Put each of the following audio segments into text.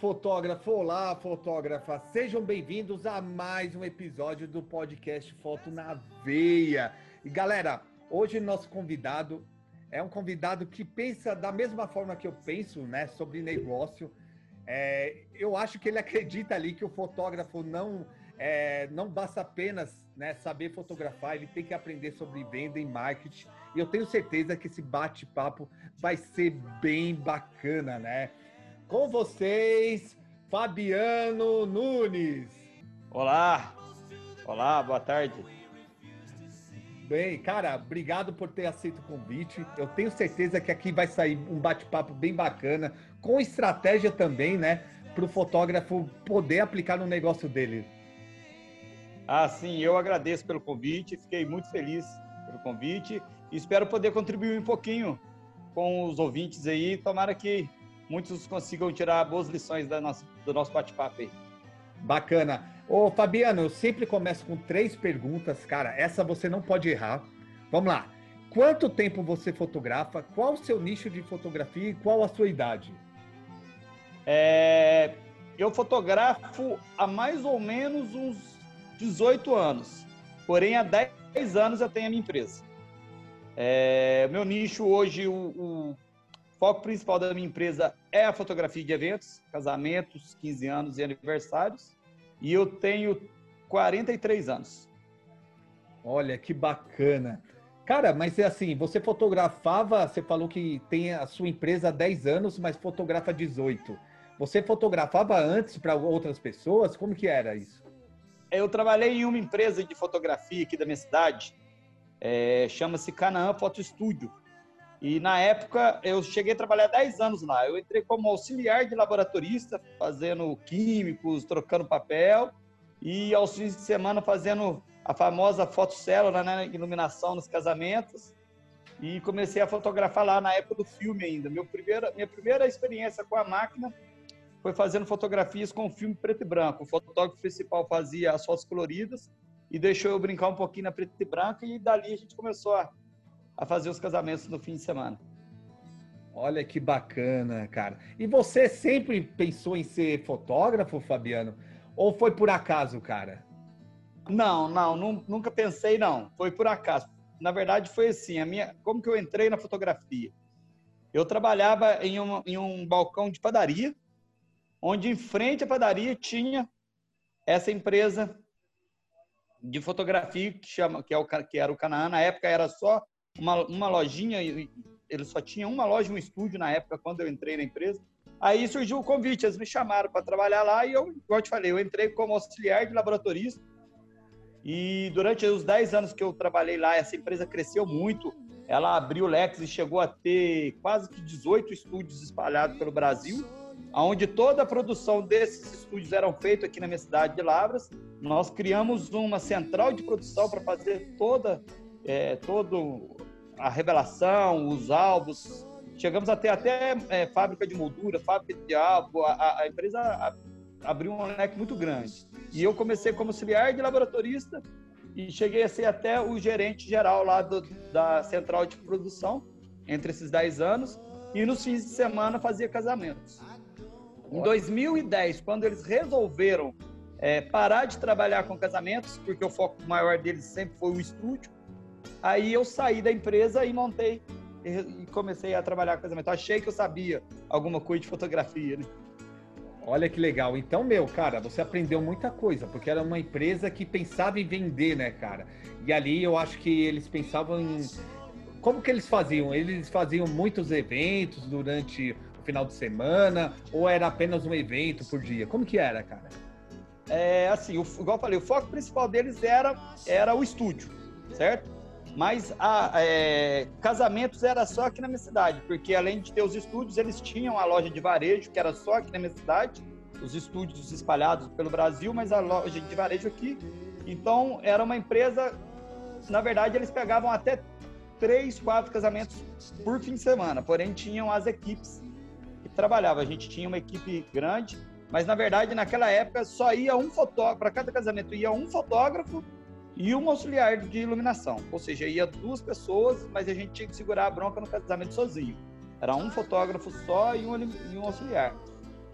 fotógrafo, olá, fotógrafa. Sejam bem-vindos a mais um episódio do podcast Foto na Veia. E galera, hoje nosso convidado é um convidado que pensa da mesma forma que eu penso, né, sobre negócio. É, eu acho que ele acredita ali que o fotógrafo não é, não basta apenas né, saber fotografar, ele tem que aprender sobre venda e marketing. E eu tenho certeza que esse bate-papo vai ser bem bacana, né? Com vocês, Fabiano Nunes. Olá, olá, boa tarde. Bem, cara, obrigado por ter aceito o convite. Eu tenho certeza que aqui vai sair um bate-papo bem bacana, com estratégia também, né? Para o fotógrafo poder aplicar no negócio dele. Ah, sim, eu agradeço pelo convite, fiquei muito feliz pelo convite e espero poder contribuir um pouquinho com os ouvintes aí. Tomara que muitos consigam tirar boas lições da nossa, do nosso bate-papo aí. Bacana. Ô, Fabiano, eu sempre começo com três perguntas, cara. Essa você não pode errar. Vamos lá. Quanto tempo você fotografa? Qual o seu nicho de fotografia e qual a sua idade? É, eu fotografo há mais ou menos uns 18 anos. Porém, há 10 anos eu tenho a minha empresa. É, meu nicho hoje, o, o foco principal da minha empresa é a fotografia de eventos, casamentos, 15 anos e aniversários. E eu tenho 43 anos. Olha que bacana. Cara, mas é assim, você fotografava, você falou que tem a sua empresa há 10 anos, mas fotografa 18. Você fotografava antes para outras pessoas? Como que era isso? Eu trabalhei em uma empresa de fotografia aqui da minha cidade, é, chama-se Canaã Foto Estúdio. E na época eu cheguei a trabalhar 10 anos lá. Eu entrei como auxiliar de laboratorista, fazendo químicos, trocando papel, e aos fins de semana fazendo a famosa fotocélula, né, iluminação nos casamentos. E comecei a fotografar lá na época do filme ainda. Meu primeira, minha primeira experiência com a máquina foi fazendo fotografias com filme preto e branco. O fotógrafo principal fazia as fotos coloridas e deixou eu brincar um pouquinho na preto e branco e dali a gente começou a a fazer os casamentos no fim de semana. Olha que bacana, cara. E você sempre pensou em ser fotógrafo, Fabiano? Ou foi por acaso, cara? Não, não, nunca pensei, não. Foi por acaso. Na verdade, foi assim, a minha, como que eu entrei na fotografia? Eu trabalhava em, uma, em um balcão de padaria, onde em frente à padaria tinha essa empresa de fotografia que chama que, é o, que era o Canaã. Na época era só uma, uma lojinha, ele só tinha uma loja, um estúdio na época, quando eu entrei na empresa. Aí surgiu o convite, eles me chamaram para trabalhar lá e eu, igual eu te falei, eu entrei como auxiliar de laboratorista. E durante os 10 anos que eu trabalhei lá, essa empresa cresceu muito. Ela abriu Lex e chegou a ter quase que 18 estúdios espalhados pelo Brasil, onde toda a produção desses estúdios eram feitos aqui na minha cidade de Lavras. Nós criamos uma central de produção para fazer toda é, todo a revelação, os álbuns. Chegamos a ter até é, fábrica de moldura, fábrica de álbum. A, a empresa a, abriu um leque muito grande. E eu comecei como auxiliar de laboratorista e cheguei a ser até o gerente geral lá do, da central de produção entre esses 10 anos. E nos fins de semana fazia casamentos. Em 2010, quando eles resolveram é, parar de trabalhar com casamentos, porque o foco maior deles sempre foi o estúdio, Aí eu saí da empresa e montei e comecei a trabalhar com casamento. Achei que eu sabia alguma coisa de fotografia, né? Olha que legal. Então, meu, cara, você aprendeu muita coisa, porque era uma empresa que pensava em vender, né, cara? E ali eu acho que eles pensavam em. Como que eles faziam? Eles faziam muitos eventos durante o final de semana, ou era apenas um evento por dia? Como que era, cara? É assim, o, igual eu falei, o foco principal deles era, era o estúdio, certo? Mas a, é, casamentos era só aqui na minha cidade, porque além de ter os estúdios, eles tinham a loja de varejo, que era só aqui na minha cidade, os estúdios espalhados pelo Brasil, mas a loja de varejo aqui. Então, era uma empresa, na verdade, eles pegavam até três, quatro casamentos por fim de semana, porém tinham as equipes que trabalhavam. A gente tinha uma equipe grande, mas na verdade, naquela época, só ia um fotógrafo, para cada casamento ia um fotógrafo e um auxiliar de iluminação. Ou seja, ia duas pessoas, mas a gente tinha que segurar a bronca no casamento sozinho. Era um fotógrafo só e um, e um auxiliar.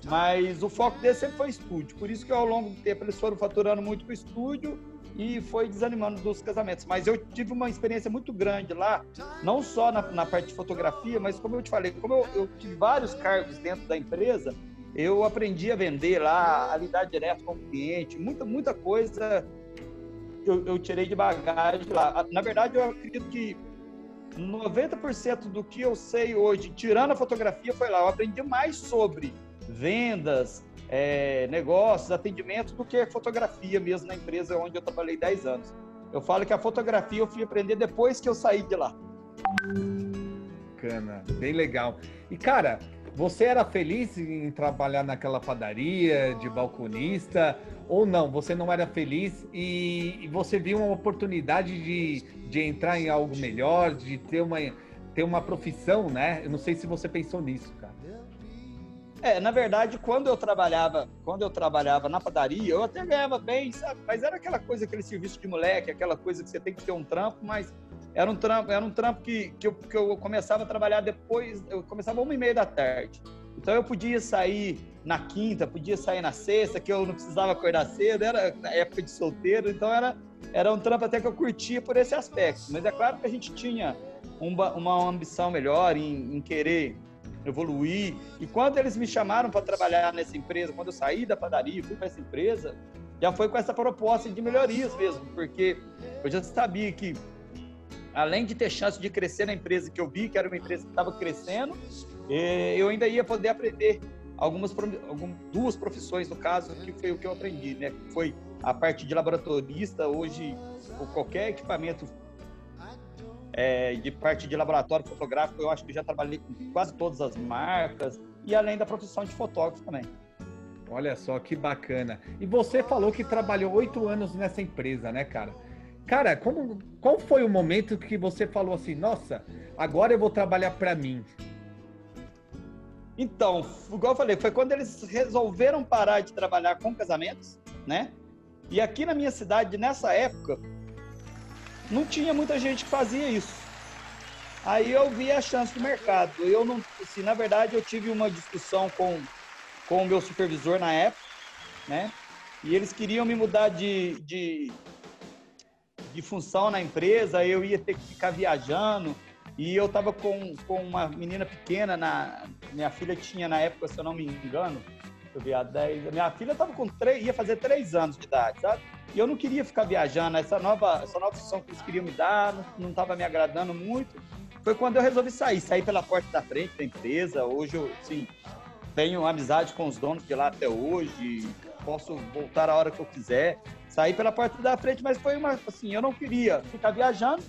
Mas o foco dele sempre foi estúdio. Por isso que ao longo do tempo eles foram faturando muito com o estúdio e foi desanimando dos casamentos. Mas eu tive uma experiência muito grande lá, não só na, na parte de fotografia, mas como eu te falei, como eu, eu, tive vários cargos dentro da empresa, eu aprendi a vender lá, a lidar direto com o cliente, muita, muita coisa eu, eu tirei de bagagem lá. Na verdade, eu acredito que 90% do que eu sei hoje, tirando a fotografia, foi lá. Eu aprendi mais sobre vendas, é, negócios, atendimento, do que fotografia mesmo na empresa onde eu trabalhei 10 anos. Eu falo que a fotografia eu fui aprender depois que eu saí de lá. Bacana, bem legal. E cara, você era feliz em trabalhar naquela padaria de balconista ou não? Você não era feliz e, você viu uma oportunidade de, de entrar em algo melhor, de ter uma, ter uma profissão, né? Eu não sei se você pensou nisso, cara. É, na verdade, quando eu trabalhava, quando eu trabalhava na padaria, eu até ganhava bem, sabe? Mas era aquela coisa, aquele serviço de moleque, aquela coisa que você tem que ter um trampo, mas era um trampo, era um trampo que, que, eu, que eu começava a trabalhar depois, eu começava uma e meia da tarde. Então eu podia sair na quinta, podia sair na sexta, que eu não precisava acordar cedo, era na época de solteiro, então era, era um trampo até que eu curtia por esse aspecto. Mas é claro que a gente tinha uma, uma ambição melhor em, em querer evoluir. E quando eles me chamaram para trabalhar nessa empresa, quando eu saí da padaria e fui para essa empresa, já foi com essa proposta de melhorias mesmo, porque eu já sabia que além de ter chance de crescer na empresa que eu vi, que era uma empresa que estava crescendo, eh, eu ainda ia poder aprender algumas, duas profissões no caso que foi o que eu aprendi, né? Foi a parte de laboratorista. Hoje, qualquer equipamento é, de parte de laboratório fotográfico, eu acho que já trabalhei com quase todas as marcas e além da profissão de fotógrafo também. Olha só que bacana. E você falou que trabalhou oito anos nessa empresa, né, cara? Cara, como, qual foi o momento que você falou assim, nossa, agora eu vou trabalhar para mim? Então, igual eu falei, foi quando eles resolveram parar de trabalhar com casamentos, né? E aqui na minha cidade, nessa época, não tinha muita gente que fazia isso. Aí eu vi a chance do mercado. Eu não, assim, na verdade, eu tive uma discussão com, com o meu supervisor na época, né? E eles queriam me mudar de, de, de função na empresa, eu ia ter que ficar viajando. E eu estava com, com uma menina pequena, na, minha filha tinha na época, se eu não me engano, eu vi a 10, minha filha estava com três, ia fazer três anos de idade, sabe? E eu não queria ficar viajando, essa nova, essa nova função que eles queriam me dar não estava me agradando muito. Foi quando eu resolvi sair, sair pela porta da frente da empresa. Hoje eu, sim, tenho amizade com os donos de lá até hoje, posso voltar a hora que eu quiser. Sair pela porta da frente, mas foi uma, assim, eu não queria ficar viajando,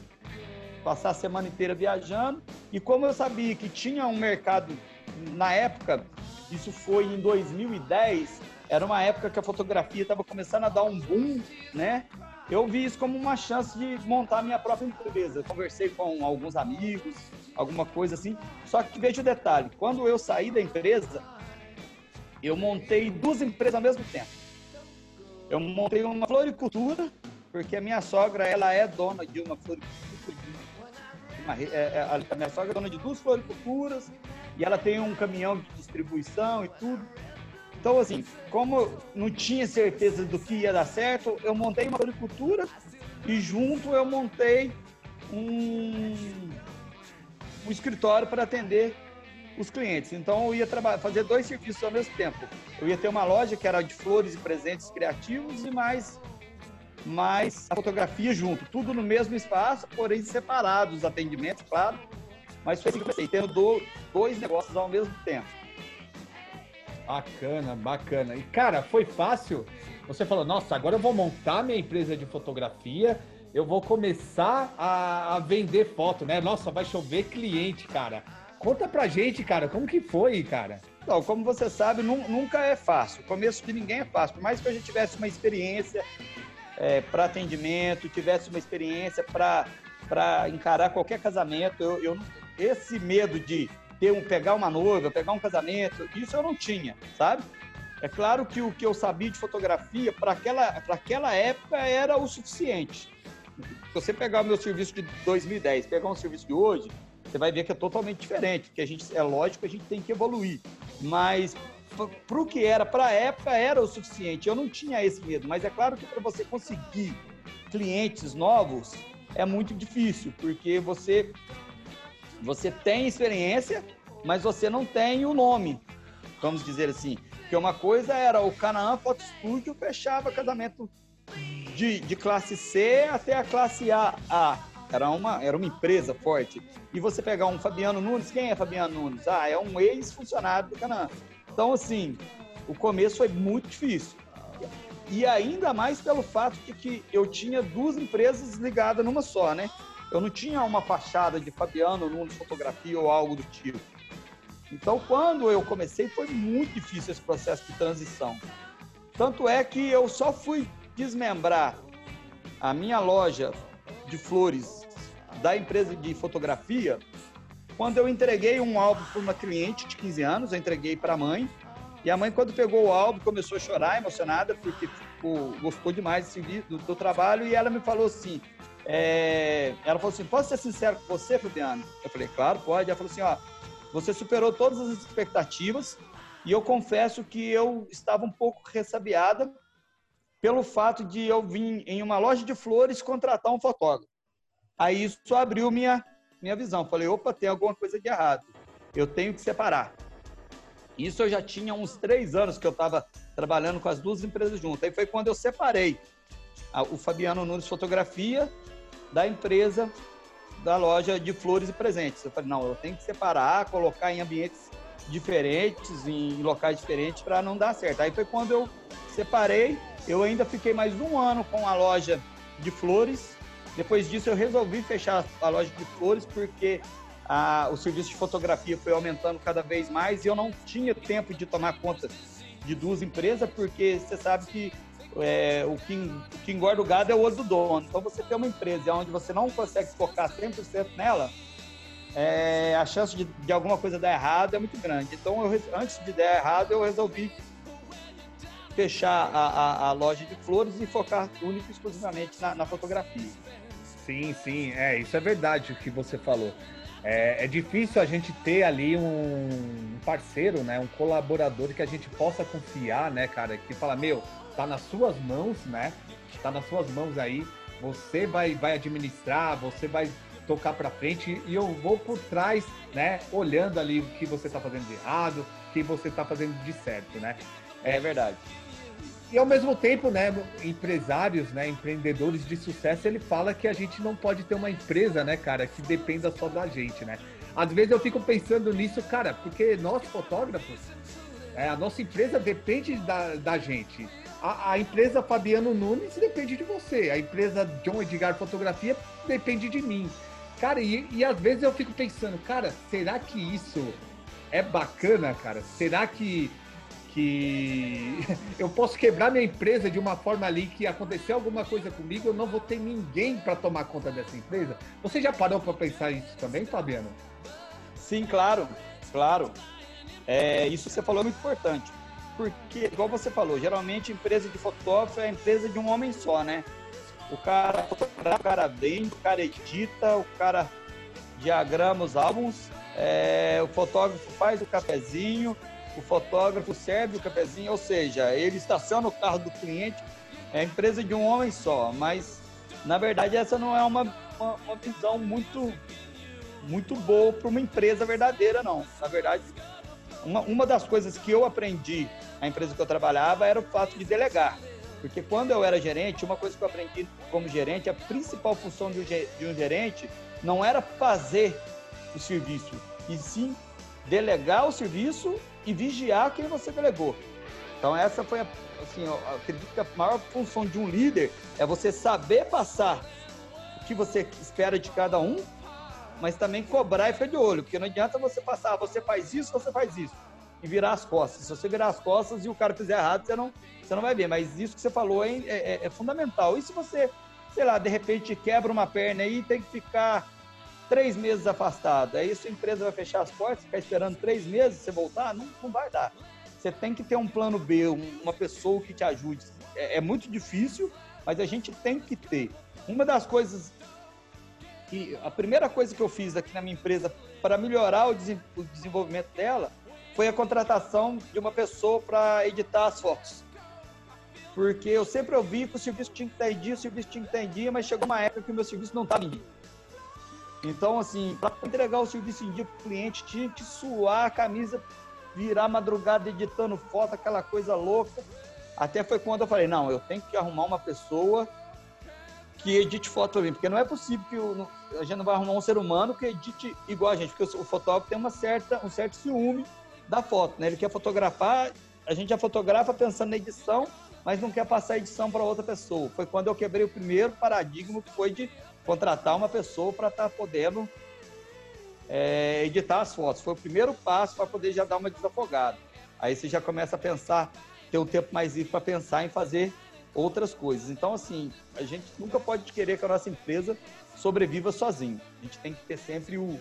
passar a semana inteira viajando. E como eu sabia que tinha um mercado, na época, isso foi em 2010, era uma época que a fotografia estava começando a dar um boom, né? Eu vi isso como uma chance de montar minha própria empresa. Conversei com alguns amigos, alguma coisa assim. Só que veja o detalhe: quando eu saí da empresa, eu montei duas empresas ao mesmo tempo. Eu montei uma floricultura, porque a minha sogra ela é dona de uma floricultura uma, é, é, a minha sogra é dona de duas floriculturas e ela tem um caminhão de distribuição e tudo. Então, assim, como não tinha certeza do que ia dar certo, eu montei uma floricultura e junto eu montei um, um escritório para atender os clientes. Então, eu ia fazer dois serviços ao mesmo tempo. Eu ia ter uma loja que era de flores e presentes criativos e mais mas a fotografia junto, tudo no mesmo espaço, porém separados os atendimentos, claro. Mas foi assim que eu pensei, tendo dois negócios ao mesmo tempo. Bacana, bacana. E cara, foi fácil? Você falou, nossa, agora eu vou montar minha empresa de fotografia, eu vou começar a, a vender foto, né? Nossa, vai chover cliente, cara. Conta pra gente, cara, como que foi, cara? Como você sabe, nunca é fácil. O começo de ninguém é fácil. Por mais que a gente tivesse uma experiência, é, para atendimento, tivesse uma experiência para encarar qualquer casamento. Eu, eu, esse medo de ter um, pegar uma noiva, pegar um casamento, isso eu não tinha, sabe? É claro que o que eu sabia de fotografia para aquela, aquela época era o suficiente. Se você pegar o meu serviço de 2010, pegar um serviço de hoje, você vai ver que é totalmente diferente, que a gente é lógico que a gente tem que evoluir. Mas para o que era, para a época, era o suficiente. Eu não tinha esse medo, mas é claro que para você conseguir clientes novos é muito difícil, porque você, você tem experiência, mas você não tem o nome, vamos dizer assim. Porque uma coisa era o Canaã Foto Studio fechava casamento de, de classe C até a classe A. Era uma, era uma empresa forte. E você pegar um Fabiano Nunes, quem é Fabiano Nunes? Ah, é um ex-funcionário do Canaã. Então, assim, o começo foi muito difícil. E ainda mais pelo fato de que eu tinha duas empresas ligadas numa só, né? Eu não tinha uma fachada de Fabiano Nunes Fotografia ou algo do tipo. Então, quando eu comecei, foi muito difícil esse processo de transição. Tanto é que eu só fui desmembrar a minha loja de flores da empresa de fotografia quando eu entreguei um álbum para uma cliente de 15 anos, eu entreguei para a mãe. E a mãe, quando pegou o álbum, começou a chorar, emocionada, porque gostou demais do, do, trabalho. E ela me falou assim: é... ela falou assim, posso ser sincero com você, Fabiano? Eu falei, claro, pode. Ela falou assim: ó, você superou todas as expectativas. E eu confesso que eu estava um pouco ressabiada pelo fato de eu vir em uma loja de flores contratar um fotógrafo. Aí isso abriu minha, minha visão. Falei, opa, tem alguma coisa de errado. Eu tenho que separar. Isso eu já tinha uns três anos que eu estava trabalhando com as duas empresas juntas. Aí foi quando eu separei o Fabiano Nunes Fotografia da empresa da loja de flores e presentes. Eu falei, não, eu tenho que separar, colocar em ambientes diferentes, em locais diferentes, para não dar certo. Aí foi quando eu separei. Eu ainda fiquei mais um ano com a loja de flores. Depois disso, eu resolvi fechar a loja de flores porque a, o serviço de fotografia foi aumentando cada vez mais e eu não tinha tempo de tomar conta de duas empresas, porque você sabe que é, o, que, o que engorda o gado é o olho do dono. Então, você tem uma empresa onde você não consegue focar 100% nela, é, a chance de, de, alguma coisa dar errado é muito grande. Então, eu, antes de dar errado, eu resolvi fechar a, a, a, loja de flores e focar único e exclusivamente na, na, fotografia. Sim, sim, é, isso é verdade o que você falou. É, é, difícil a gente ter ali um parceiro, né, um colaborador que a gente possa confiar, né, cara, que fala, meu, tá nas suas mãos, né, tá nas suas mãos aí, você vai, vai administrar, você vai tocar para frente e eu vou por trás, né, olhando ali o que você tá fazendo de errado, o que você tá fazendo de certo, né. É verdade. E ao mesmo tempo, né, empresários, né, empreendedores de sucesso, ele fala que a gente não pode ter uma empresa, né, cara, que dependa só da gente, né? Às vezes eu fico pensando nisso, cara, porque nós fotógrafos, é, a nossa empresa depende da, da gente. A, a, empresa Fabiano Nunes depende de você. A empresa John Edgar Fotografia depende de mim. Cara, e, e às vezes eu fico pensando, cara, será que isso é bacana, cara? Será que que eu posso quebrar minha empresa de uma forma ali que acontecer alguma coisa comigo, eu não vou ter ninguém para tomar conta dessa empresa. Você já parou para pensar isso também, Fabiano? Sim, claro, claro. É, isso que você falou é muito importante. Porque, igual você falou, geralmente empresa de fotógrafo é a empresa de um homem só, né? O cara fotografa, o cara vende, o cara edita, o cara diagrama os álbuns, é, o fotógrafo faz o cafezinho, o fotógrafo serve o cafezinho, ou seja, ele estaciona o carro do cliente, é a empresa de um homem só, mas na verdade essa não é uma, uma, uma visão muito, muito boa para uma empresa verdadeira, não. Na verdade, uma, uma das coisas que eu aprendi na empresa que eu trabalhava era o fato de delegar. Porque quando eu era gerente, uma coisa que eu aprendi como gerente, a principal função de um gerente não era fazer o serviço, e sim delegar o serviço e vigiar quem você delegou. Então essa foi, a, assim, eu acredito que a maior função de um líder é você saber passar o que você espera de cada um, mas também cobrar e ficar de olho, porque não adianta você passar, ah, você faz isso, você faz isso, e virar as costas. Se você virar as costas e o cara fizer errado, você não, você não vai ver. Mas isso que você falou é, é, é fundamental. E se você, sei lá, de repente quebra uma perna aí e tem que ficar três meses afastado. Aí sua empresa vai fechar as portas, ficar esperando três meses você voltar, não, não vai dar. Você tem que ter um plano B, uma pessoa que te ajude. É, é muito difícil, mas a gente tem que ter. Uma das coisas que a primeira coisa que eu fiz aqui na minha empresa para melhorar o, desenvolvimento dela foi a contratação de uma pessoa para editar as fotos. Porque eu sempre ouvi que o serviço tinha que estar em dia, o serviço tinha que estar em dia, mas chegou uma época que o meu serviço não estava em dia. Então, assim, para entregar o serviço em dia para o cliente, tinha que suar a camisa, virar madrugada editando foto, aquela coisa louca. Até foi quando eu falei, não, eu tenho que arrumar uma pessoa que edite foto para mim, porque não é possível que o, a gente não vai arrumar um ser humano que edite igual a gente, porque o fotógrafo tem uma certa, um certo ciúme da foto, né? Ele quer fotografar, a gente já fotografa pensando na edição, mas não quer passar a edição para outra pessoa. Foi quando eu quebrei o primeiro paradigma que foi de contratar uma pessoa para estar tá podendo é, editar as fotos. Foi o primeiro passo para poder já dar uma desafogada. Aí você já começa a pensar, ter um tempo mais livre para pensar em fazer outras coisas. Então, assim, a gente nunca pode querer que a nossa empresa sobreviva sozinho. A gente tem que ter sempre o,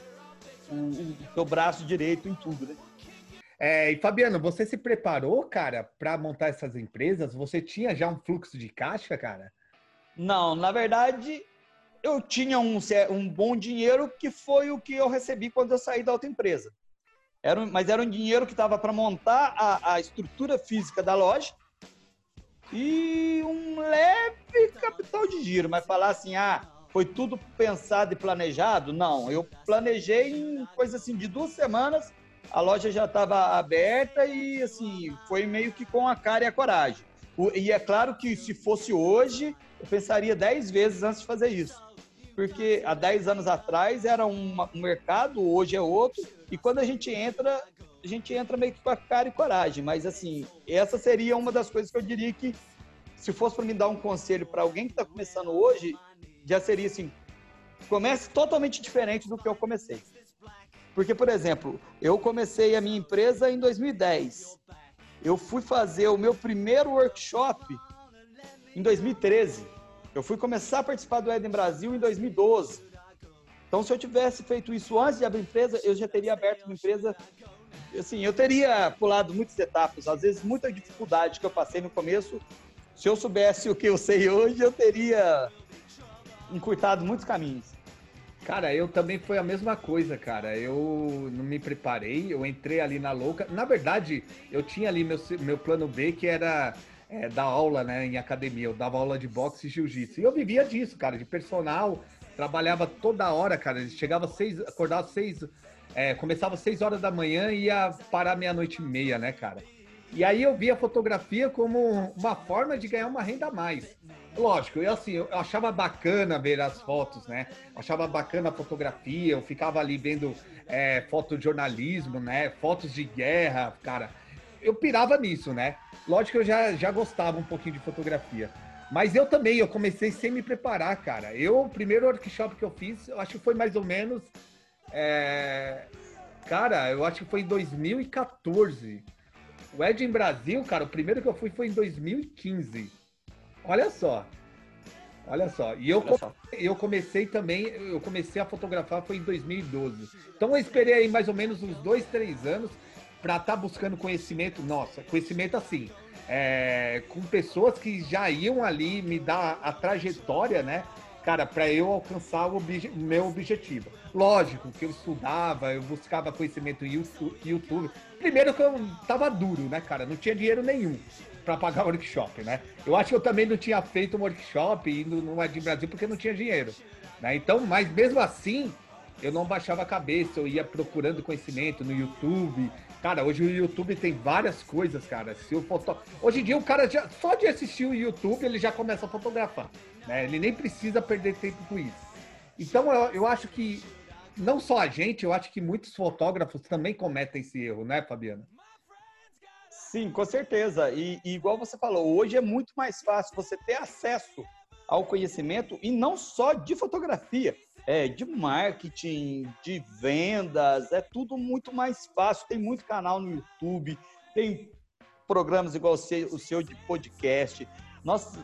o, o seu braço direito em tudo, né? É, e Fabiano, você se preparou, cara, para montar essas empresas? Você tinha já um fluxo de caixa, cara? Não, na verdade, eu tinha um, um bom dinheiro que foi o que eu recebi quando eu saí da outra empresa. Era, mas era um dinheiro que estava para montar a, a estrutura física da loja e um leve capital de giro. Mas falar assim, ah, foi tudo pensado e planejado? Não, eu planejei em coisa assim de duas semanas, a loja já estava aberta e assim, foi meio que com a cara e a coragem. E é claro que se fosse hoje, eu pensaria dez vezes antes de fazer isso. Porque há dez anos atrás era um mercado, hoje é outro, e quando a gente entra, a gente entra meio que com a cara e coragem. Mas, assim, essa seria uma das coisas que eu diria que, se fosse para me dar um conselho para alguém que está começando hoje, já seria assim: comece totalmente diferente do que eu comecei. Porque, por exemplo, eu comecei a minha empresa em 2010. Eu fui fazer o meu primeiro workshop em 2013. Eu fui começar a participar do Eden Brasil em 2012. Então, se eu tivesse feito isso antes de abrir empresa, eu já teria aberto uma empresa. Assim, eu teria pulado muitas etapas, às vezes muita dificuldade que eu passei no começo. Se eu soubesse o que eu sei hoje, eu teria encurtado muitos caminhos. Cara, eu também foi a mesma coisa, cara. Eu não me preparei, eu entrei ali na louca. Na verdade, eu tinha ali meu, meu plano B, que era é, dar aula né, em academia. Eu dava aula de boxe e jiu-jitsu. E eu vivia disso, cara, de personal, Trabalhava toda hora, cara. Chegava seis, acordava seis, é, começava seis horas da manhã e ia parar meia-noite e meia, né, cara? E aí eu via a fotografia como uma forma de ganhar uma renda a mais. Lógico, eu assim, eu achava bacana ver as fotos, né? Eu achava bacana a fotografia, eu ficava ali vendo é, fotojornalismo, né? Fotos de guerra, cara. Eu pirava nisso, né? Lógico que eu já, já gostava um pouquinho de fotografia. Mas eu também, eu comecei sem me preparar, cara. Eu, o primeiro workshop que eu fiz, eu acho que foi mais ou menos. É... Cara, eu acho que foi em 2014. O Ed em Brasil, cara, o primeiro que eu fui foi em 2015. Olha só. Olha só. E eu, eu comecei também, eu comecei a fotografar foi em 2012. Então eu esperei aí mais ou menos uns dois, três anos para estar tá buscando conhecimento. Nossa, conhecimento assim é, com pessoas que já iam ali me dar a trajetória, né? Cara, para eu alcançar o obje meu objetivo. Lógico que eu estudava, eu buscava conhecimento no YouTube. Primeiro que eu tava duro, né, cara? Não tinha dinheiro nenhum para pagar o workshop, né? Eu acho que eu também não tinha feito um workshop indo no Ed Brasil porque não tinha dinheiro. Né? Então, mas mesmo assim, eu não baixava a cabeça, eu ia procurando conhecimento no YouTube, Cara, hoje o YouTube tem várias coisas, cara. Se o foto... Hoje em dia o cara já, só de assistir o YouTube ele já começa a fotografar. Né? Ele nem precisa perder tempo com isso. Então eu, eu acho que não só a gente, eu acho que muitos fotógrafos também cometem esse erro, né, Fabiana? Sim, com certeza. E, e, igual você falou, hoje é muito mais fácil você ter acesso ao conhecimento e não só de fotografia é, de marketing, de vendas, é tudo muito mais fácil. Tem muito canal no YouTube, tem programas igual o seu, de podcast. Nós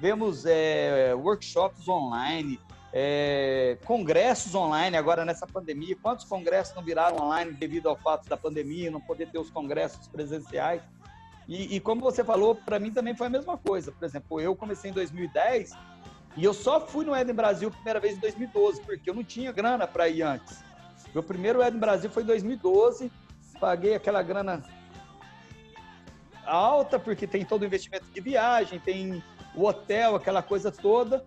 vemos é, workshops online, é, congressos online agora nessa pandemia. Quantos congressos não viraram online devido ao fato da pandemia, não poder ter os congressos presenciais? E, e como você falou, para mim também foi a mesma coisa. Por exemplo, eu comecei em 2010 e eu só fui no Eden Brasil primeira vez em 2012, porque eu não tinha grana para ir antes. Meu primeiro Eden Brasil foi em 2012 paguei aquela grana alta, porque tem todo o investimento de viagem, tem o hotel, aquela coisa toda.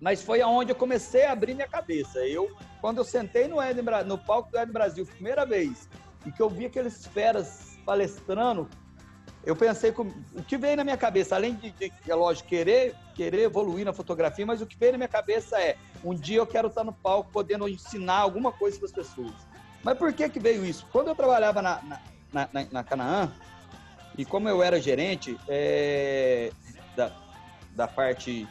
Mas foi aonde eu comecei a abrir minha cabeça. Eu, quando eu sentei no, Eden, no palco do Eden Brasil, primeira vez, e que eu vi aqueles feras palestrando, eu pensei, com, o que veio na minha cabeça, além de, de, é lógico, querer, querer evoluir na fotografia, mas o que veio na minha cabeça é, um dia eu quero estar no palco podendo ensinar alguma coisa para as pessoas. Mas por que que veio isso? Quando eu trabalhava na, na, na, na Canaã, e como eu era gerente é, da, da parte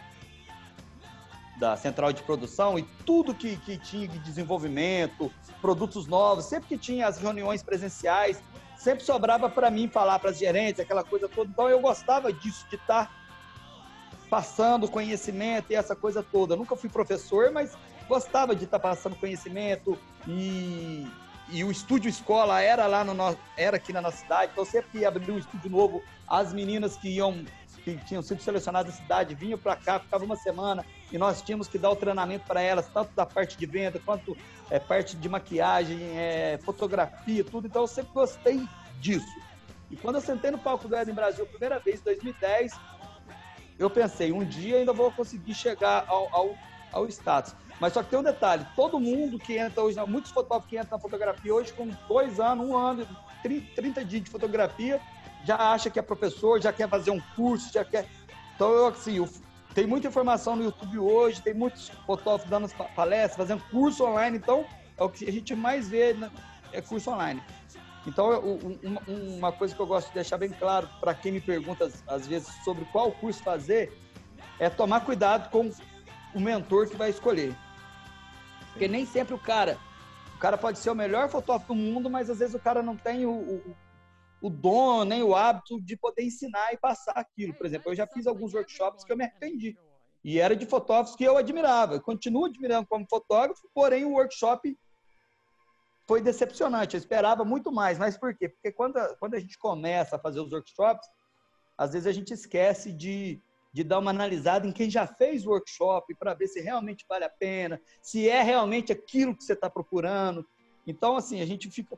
da central de produção e tudo que, que tinha de desenvolvimento, produtos novos, sempre que tinha as reuniões presenciais, sempre sobrava para mim falar para as gerentes, aquela coisa toda. Então eu gostava disso, de estar tá passando conhecimento e essa coisa toda. Eu nunca fui professor, mas gostava de estar tá passando conhecimento e, e o estúdio escola era lá no era aqui na nossa cidade. Então sempre que um estúdio novo, as meninas que iam que tinham sido selecionadas da cidade vinham para cá, ficavam uma semana e nós tínhamos que dar o treinamento para elas, tanto da parte de venda quanto é, parte de maquiagem, é, fotografia, tudo. Então eu sempre gostei disso. E quando eu sentei no palco do Eden Brasil a primeira vez, em 2010, eu pensei, um dia ainda vou conseguir chegar ao, ao, ao status. Mas só que tem um detalhe, todo mundo que entra hoje, muitos fotógrafos que entram na fotografia hoje com dois anos, um ano, 30 dias de fotografia, já acha que é professor, já quer fazer um curso, já quer. Então, eu, assim, eu, tem muita informação no YouTube hoje, tem muitos fotógrafos dando palestras, fazendo curso online, então é o que a gente mais vê né, é curso online. Então, uma coisa que eu gosto de deixar bem claro para quem me pergunta às vezes sobre qual curso fazer é tomar cuidado com o mentor que vai escolher. Porque nem sempre o cara, o cara pode ser o melhor fotógrafo do mundo, mas às vezes o cara não tem o, o, o dom, nem o hábito de poder ensinar e passar aquilo. Por exemplo, eu já fiz alguns workshops que eu me arrependi. E era de fotógrafos que eu admirava. Eu continuo admirando como fotógrafo, porém o workshop foi decepcionante. Eu esperava muito mais. Mas por quê? Porque quando a, quando a gente começa a fazer os workshops, às vezes a gente esquece de, de dar uma analisada em quem já fez o workshop para ver se realmente vale a pena, se é realmente aquilo que você está procurando. Então, assim, a gente fica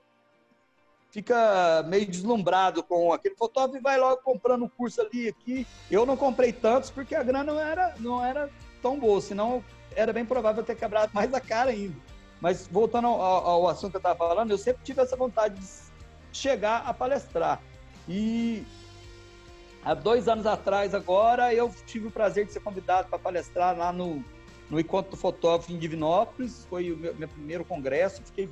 fica meio deslumbrado com aquele fotógrafo e vai logo comprando um curso ali aqui. Eu não comprei tantos porque a grana não era, não era tão boa, senão era bem provável ter quebrado mais a cara ainda. Mas voltando ao, ao assunto que eu estava falando, eu sempre tive essa vontade de chegar a palestrar. E há dois anos atrás, agora, eu tive o prazer de ser convidado para palestrar lá no, no Encontro do Fotógrafo em Divinópolis. Foi o meu, meu primeiro congresso. Fiquei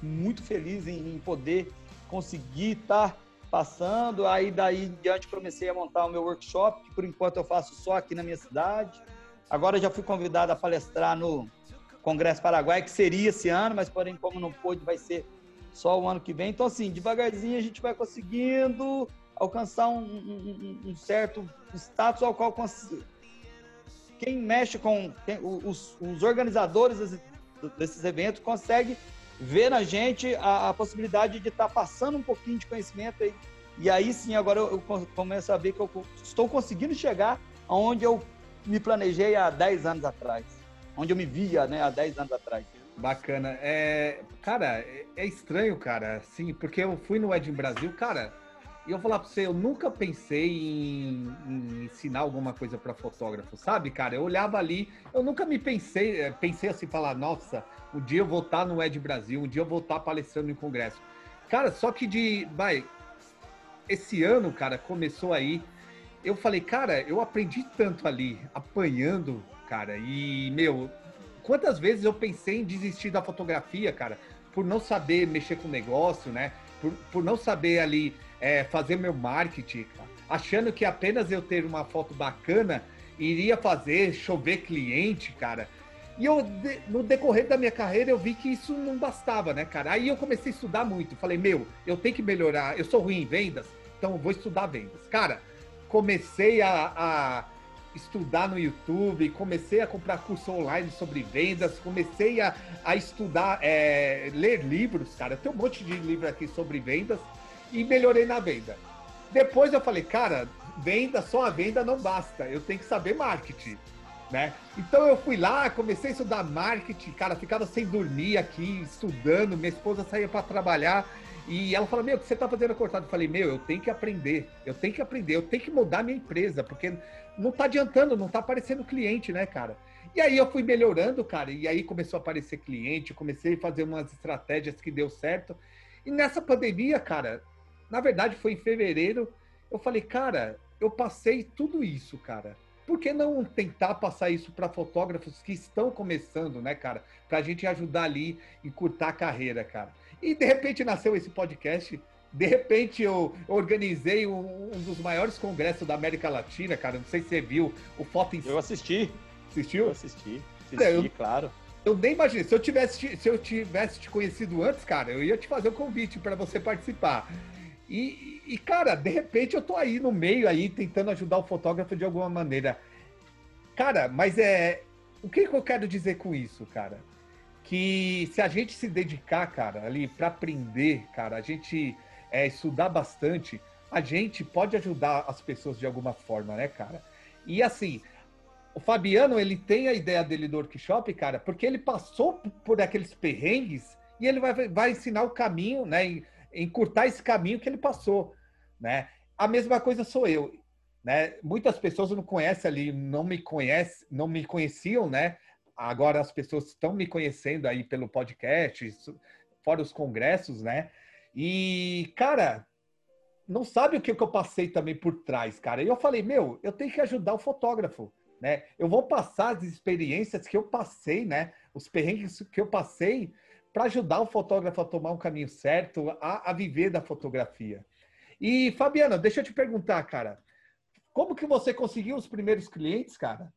muito feliz em, em poder consegui estar tá passando. Aí daí em diante comecei a montar o meu workshop, que por enquanto eu faço só aqui na minha cidade. Agora já fui convidado a palestrar no Congresso Paraguai, que seria esse ano, mas porém como não pôde, vai ser só o ano que vem. Então assim, devagarzinho a gente vai conseguindo alcançar um, um, um certo status ao qual quem mexe com quem, os, os organizadores desses, desses eventos consegue ver na gente a, a possibilidade de estar tá passando um pouquinho de conhecimento aí. E aí sim, agora eu, eu começo a ver que eu estou conseguindo chegar aonde eu me planejei há 10 anos atrás. Onde eu me via, né, há 10 anos atrás. Bacana. É, cara, é, é estranho, cara, sim, porque eu fui no Ed Brasil, cara, e eu vou falar pra você, eu nunca pensei em, em ensinar alguma coisa para fotógrafo, sabe, cara? Eu olhava ali, eu nunca me pensei, é, pensei assim, falar, nossa, um dia eu vou estar no Ed Brasil, um dia eu vou estar palestrando em congresso. Cara, só que de, vai, esse ano, cara, começou aí, eu falei, cara, eu aprendi tanto ali, apanhando, cara, e, meu, quantas vezes eu pensei em desistir da fotografia, cara, por não saber mexer com o negócio, né? Por, por não saber ali é, fazer meu marketing, achando que apenas eu ter uma foto bacana iria fazer chover cliente, cara. E eu, no decorrer da minha carreira, eu vi que isso não bastava, né, cara? Aí eu comecei a estudar muito. Falei, meu, eu tenho que melhorar. Eu sou ruim em vendas, então vou estudar vendas. Cara, comecei a, a estudar no YouTube, comecei a comprar curso online sobre vendas, comecei a, a estudar, é, ler livros, cara. Tem um monte de livro aqui sobre vendas e melhorei na venda. Depois eu falei, cara, venda, só a venda não basta, eu tenho que saber marketing. Né? Então eu fui lá, comecei a estudar marketing, cara, ficava sem dormir aqui, estudando, minha esposa saía para trabalhar E ela fala, meu, o que você tá fazendo cortado? Eu falei, meu, eu tenho que aprender, eu tenho que aprender, eu tenho que mudar minha empresa, porque não tá adiantando, não tá aparecendo cliente, né, cara? E aí eu fui melhorando, cara, e aí começou a aparecer cliente, comecei a fazer umas estratégias que deu certo. E nessa pandemia, cara, na verdade foi em fevereiro, eu falei, cara, eu passei tudo isso, cara. Por que não tentar passar isso para fotógrafos que estão começando, né, cara? Para a gente ajudar ali e curtar a carreira, cara. E de repente nasceu esse podcast. De repente eu organizei um, um dos maiores congressos da América Latina, cara. Não sei se você viu o Foto em Eu assisti. Assistiu? Eu assisti. Assisti, eu, claro. Eu nem imaginei. Se eu, tivesse, se eu tivesse te conhecido antes, cara, eu ia te fazer o um convite para você participar. E, e, cara, de repente eu tô aí no meio aí, tentando ajudar o fotógrafo de alguma maneira. Cara, mas é. O que, que eu quero dizer com isso, cara? Que se a gente se dedicar, cara, ali para aprender, cara, a gente é, estudar bastante, a gente pode ajudar as pessoas de alguma forma, né, cara? E assim, o Fabiano, ele tem a ideia dele do workshop, cara, porque ele passou por aqueles perrengues e ele vai, vai ensinar o caminho, né? Encurtar esse caminho que ele passou, né? A mesma coisa sou eu, né? Muitas pessoas não conhecem ali, não me conhecem, não me conheciam, né? Agora as pessoas estão me conhecendo aí pelo podcast, fora os congressos, né? E, cara, não sabe o que, eu passei também por trás, cara. E eu falei, meu, eu tenho que ajudar o fotógrafo, né? Eu vou passar as experiências que eu passei, né? Os perrengues que eu passei para ajudar o fotógrafo a tomar um caminho certo, a, a viver da fotografia. E, Fabiana, deixa eu te perguntar, cara, como que você conseguiu os primeiros clientes, cara?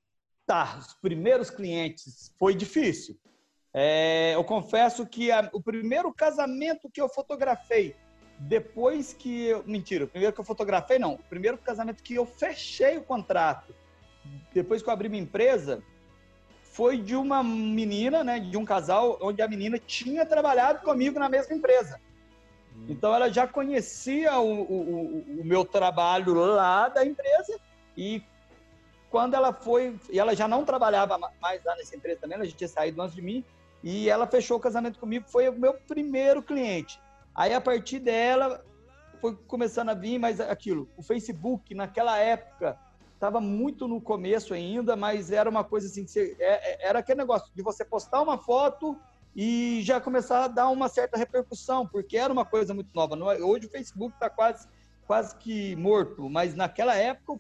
Tá, os primeiros clientes foi difícil. É, eu confesso que a, o primeiro casamento que eu fotografei, depois que eu. Mentira, o primeiro que eu fotografei, não. O primeiro casamento que eu fechei o contrato, depois que eu abri minha empresa, foi de uma menina, né, de um casal, onde a menina tinha trabalhado comigo na mesma empresa. Hum. Então ela já conhecia o, o, o, meu trabalho lá da empresa e quando ela foi, e ela já não trabalhava mais lá nessa empresa também, ela já tinha saído antes de mim, e ela fechou o casamento comigo, foi o meu primeiro cliente. Aí a partir dela foi começando a vir, mas aquilo, o Facebook naquela época estava muito no começo ainda, mas era uma coisa assim, você, é, é, era aquele negócio de você postar uma foto e já começar a dar uma certa repercussão, porque era uma coisa muito nova. É, hoje o Facebook está quase, quase que morto, mas naquela época o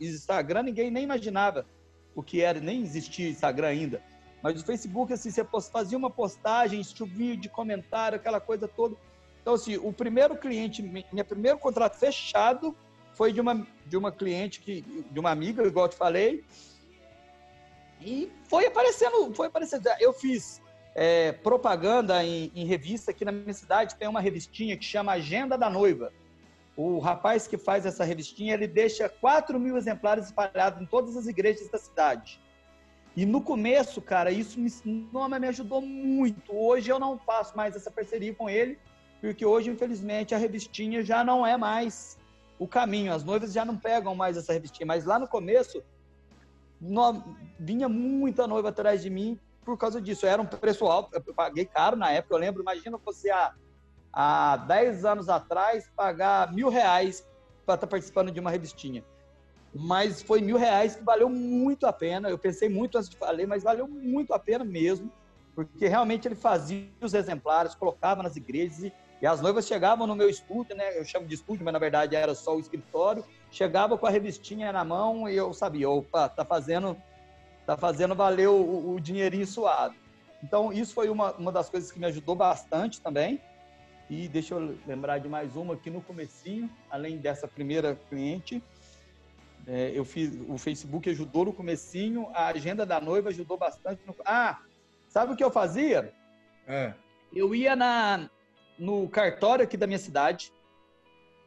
Instagram ninguém nem imaginava o que era, nem existia Instagram ainda. Mas o Facebook, assim, você fazia uma postagem, chovia de comentário, aquela coisa toda. Então, assim, o primeiro cliente, meu primeiro contrato fechado foi de uma, de uma cliente, que, de uma amiga, igual eu te falei, e foi aparecendo, foi aparecendo. Eu fiz é, propaganda em, em, revista aqui na minha cidade, tem uma revistinha que chama Agenda da Noiva. O rapaz que faz essa revistinha, ele deixa 4 mil exemplares espalhados em todas as igrejas da cidade. E no começo, cara, isso me, me ajudou muito. Hoje eu não faço mais essa parceria com ele, porque hoje, infelizmente, a revistinha já não é mais o caminho. As noivas já não pegam mais essa revistinha, mas lá no começo no, vinha muita noiva atrás de mim por causa disso. Era um preço alto, eu paguei caro na época, eu lembro. Imagina você há, há 10 anos atrás pagar mil reais para estar tá participando de uma revistinha. Mas foi mil reais que valeu muito a pena. Eu pensei muito antes de falar, mas valeu muito a pena mesmo, porque realmente ele fazia os exemplares, colocava nas igrejas e e as noivas chegavam no meu estúdio, né? Eu chamo de estúdio, mas na verdade era só o escritório. Chegava com a revistinha na mão e eu sabia, opa, tá fazendo, tá fazendo valer o, o dinheirinho suado. Então, isso foi uma, uma das coisas que me ajudou bastante também. E deixa eu lembrar de mais uma aqui no comecinho, além dessa primeira cliente. É, eu fiz, o Facebook ajudou no comecinho, a agenda da noiva ajudou bastante. No, ah, sabe o que eu fazia? É. Eu ia na, no cartório aqui da minha cidade.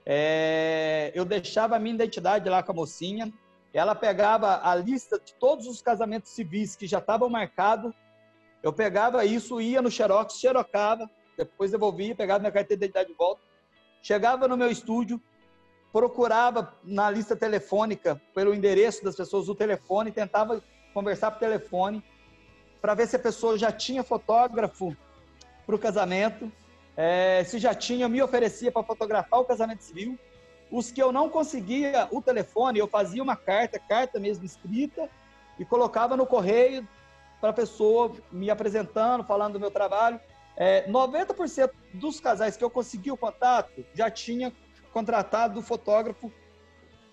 É, eu deixava a minha identidade lá com a mocinha. Ela pegava a lista de todos os casamentos civis que já estavam marcados. Eu pegava isso, ia no Xerox, xerocava, depois devolvia, pegava minha carteira de identidade de volta. Chegava no meu estúdio, procurava na lista telefônica pelo endereço das pessoas o telefone, tentava conversar por telefone para ver se a pessoa já tinha fotógrafo para o casamento é, se já tinha, me oferecia para fotografar o casamento civil. Os que eu não conseguia o telefone, eu fazia uma carta, carta mesmo escrita, e colocava no correio para a pessoa me apresentando, falando do meu trabalho. É, 90% dos casais que eu consegui o contato já tinha contratado o fotógrafo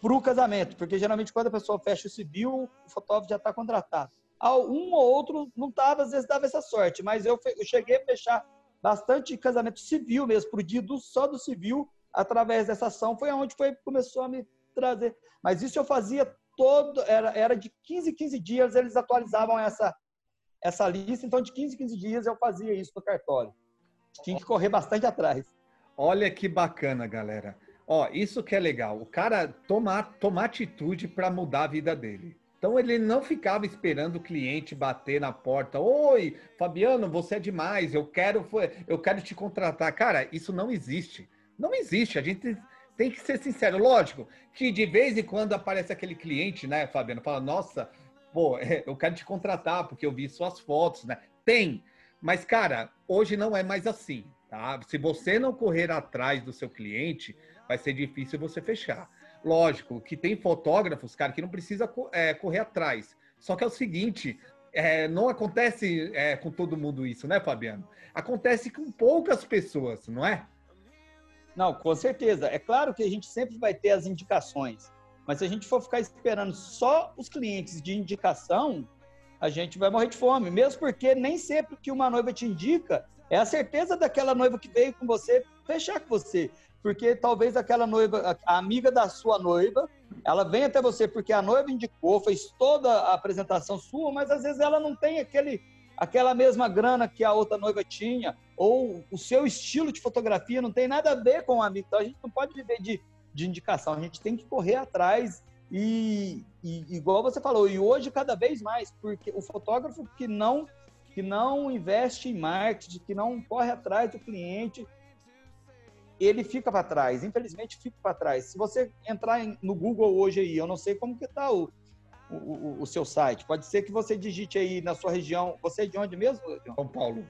para o casamento, porque geralmente quando a pessoa fecha o civil, o fotógrafo já está contratado. Um ou outro não estava, às vezes dava essa sorte, mas eu, eu cheguei a fechar bastante casamento civil mesmo, por dia do, só do civil, através dessa ação, foi onde foi, começou a me trazer. Mas isso eu fazia todo, era, era de 15 15 dias, eles atualizavam essa, essa lista, então de 15 15 dias eu fazia isso no cartório. Tinha que correr bastante atrás. Olha que bacana, galera. Ó, isso que é legal. O cara tomar, tomar atitude para mudar a vida dele. Então ele não ficava esperando o cliente bater na porta. Oi, Fabiano, você é demais. Eu quero, eu quero te contratar. Cara, isso não existe. Não existe. A gente tem que ser sincero. Lógico que de vez em quando aparece aquele cliente, né, Fabiano? Fala, nossa, pô, eu quero te contratar porque eu vi suas fotos, né? Tem. Mas, cara, hoje não é mais assim, tá? Se você não correr atrás do seu cliente, vai ser difícil você fechar. Lógico que tem fotógrafos, cara, que não precisa é, correr atrás. Só que é o seguinte, é, não acontece é, com todo mundo isso, né, Fabiano? Acontece com poucas pessoas, não é? Não, com certeza. É claro que a gente sempre vai ter as indicações, mas se a gente for ficar esperando só os clientes de indicação, a gente vai morrer de fome. Mesmo porque nem sempre que uma noiva te indica é a certeza daquela noiva que veio com você fechar com você porque talvez aquela noiva, a amiga da sua noiva, ela vem até você porque a noiva indicou, fez toda a apresentação sua, mas às vezes ela não tem aquele, aquela mesma grana que a outra noiva tinha, ou o seu estilo de fotografia não tem nada a ver com o amigo. Então a gente não pode viver de, de indicação, a gente tem que correr atrás e, e igual você falou, e hoje cada vez mais, porque o fotógrafo que não que não investe em marketing, que não corre atrás do cliente, ele fica para trás. Infelizmente, fica para trás. Se você entrar no Google hoje aí, eu não sei como que está o, o, o, seu site. Pode ser que você digite aí na sua região. Você é de onde mesmo? São Paulo.